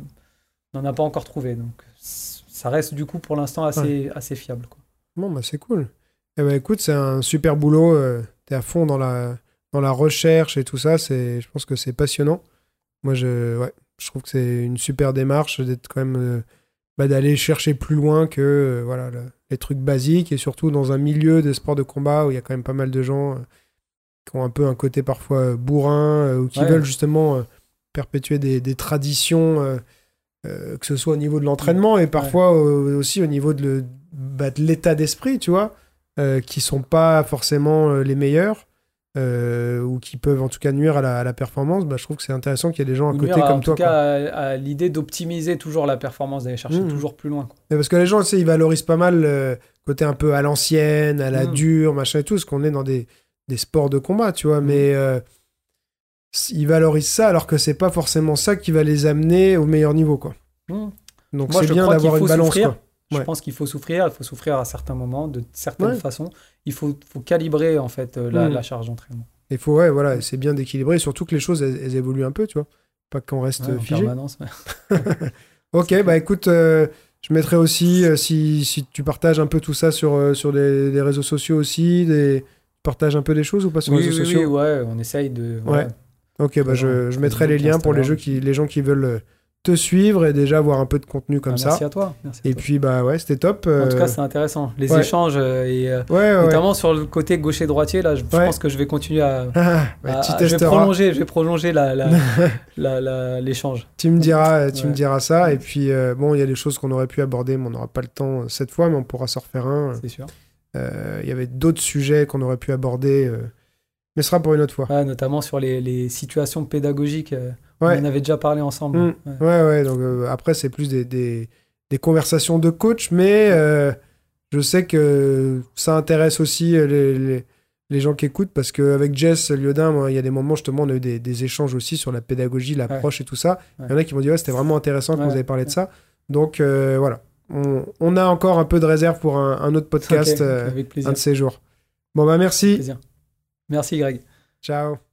n'en a pas encore trouvé, donc ça reste du coup pour l'instant assez, assez fiable. Quoi. Bon, bah c'est cool. Eh ben écoute, c'est un super boulot. euh, T'es à fond dans la, dans la recherche et tout ça. C'est, je pense que c'est passionnant. Moi, je, ouais, je trouve que c'est une super démarche d'être quand même, euh, bah, d'aller chercher plus loin que euh, voilà le- les trucs basiques et surtout dans un milieu des sports de combat où il y a quand même pas mal de gens euh, qui ont un peu un côté parfois bourrin ou qui Ouais. veulent justement perpétuer des, des traditions. que ce soit au niveau de l'entraînement et parfois aussi au niveau de, le- bah, de l'état d'esprit, tu vois, qui sont pas forcément les meilleurs euh, ou qui peuvent en tout cas nuire à la, à la performance. Bah, je trouve que c'est intéressant qu'il y ait des gens à Ou côté nuire comme en toi. tout quoi. cas, à, à l'idée d'optimiser toujours la performance, d'aller chercher Mhm. toujours plus loin. quoi. Mais parce que les gens, ils valorisent pas mal le côté un peu à l'ancienne, à la Mhm. dure, machin et tout, parce qu'on est dans des, des sports de combat, tu vois, mais euh, ils valorisent ça alors que c'est pas forcément ça qui va les amener au meilleur niveau, quoi. Donc c'est bien d'avoir une balance, quoi. Je Ouais. pense qu'il faut souffrir, il faut souffrir à certains moments, de certaines Ouais. façons. Il faut, faut calibrer en fait euh, la, Mhm. la charge d'entraînement. Il faut, ouais, voilà, c'est bien d'équilibrer, surtout que les choses, elles, elles évoluent un peu, tu vois. Pas qu'on reste Ouais, en figé. permanence. Ok, bah écoute, euh, je mettrai aussi, euh, si, si tu partages un peu tout ça sur, euh, sur des, des réseaux sociaux aussi, des... tu partages un peu des choses ou pas sur Oui, les réseaux oui, sociaux? oui, ouais, on essaye de. voilà. Ok, bah je, je mettrai les liens pour les, jeux qui, les gens qui veulent euh, te suivre et déjà avoir un peu de contenu comme Ah, ça. Merci à toi. merci à Et toi. puis, bah ouais, c'était top. en tout euh, cas, c'est intéressant. Les ouais. échanges euh, et euh, ouais, ouais, ouais. notamment sur le côté gaucher-droitier, là, je, pense que je vais continuer à. Ah, bah, à- tu à- je vais testeras. prolonger, je vais prolonger la, l'échange. tu me diras, tu me diras ça. Et puis, euh, bon, il y a des choses qu'on aurait pu aborder, mais on n'aura pas le temps cette fois, mais on pourra s'en refaire un. C'est sûr. Euh, Il y avait d'autres sujets qu'on aurait pu aborder, euh, mais ce sera pour une autre fois. Notamment sur les, les situations pédagogiques. Ouais. On en avait déjà parlé ensemble. Mm. Ouais. Ouais, ouais, donc euh, après, c'est plus des, des, des conversations de coach, mais euh, je sais que ça intéresse aussi euh, les, les, les gens qui écoutent, parce qu'avec Jess Liodin, moi, il y a des moments, justement, on a eu des, des échanges aussi sur la pédagogie, l'approche et tout ça. Il y en a qui m'ont dit, ouais, c'était vraiment intéressant quand Ouais. vous avez parlé de ça. Donc, euh, voilà. On, on a encore un peu de réserve pour un, un autre podcast un de ces jours. Bon, bah, merci. plaisir. Merci Greg. Ciao.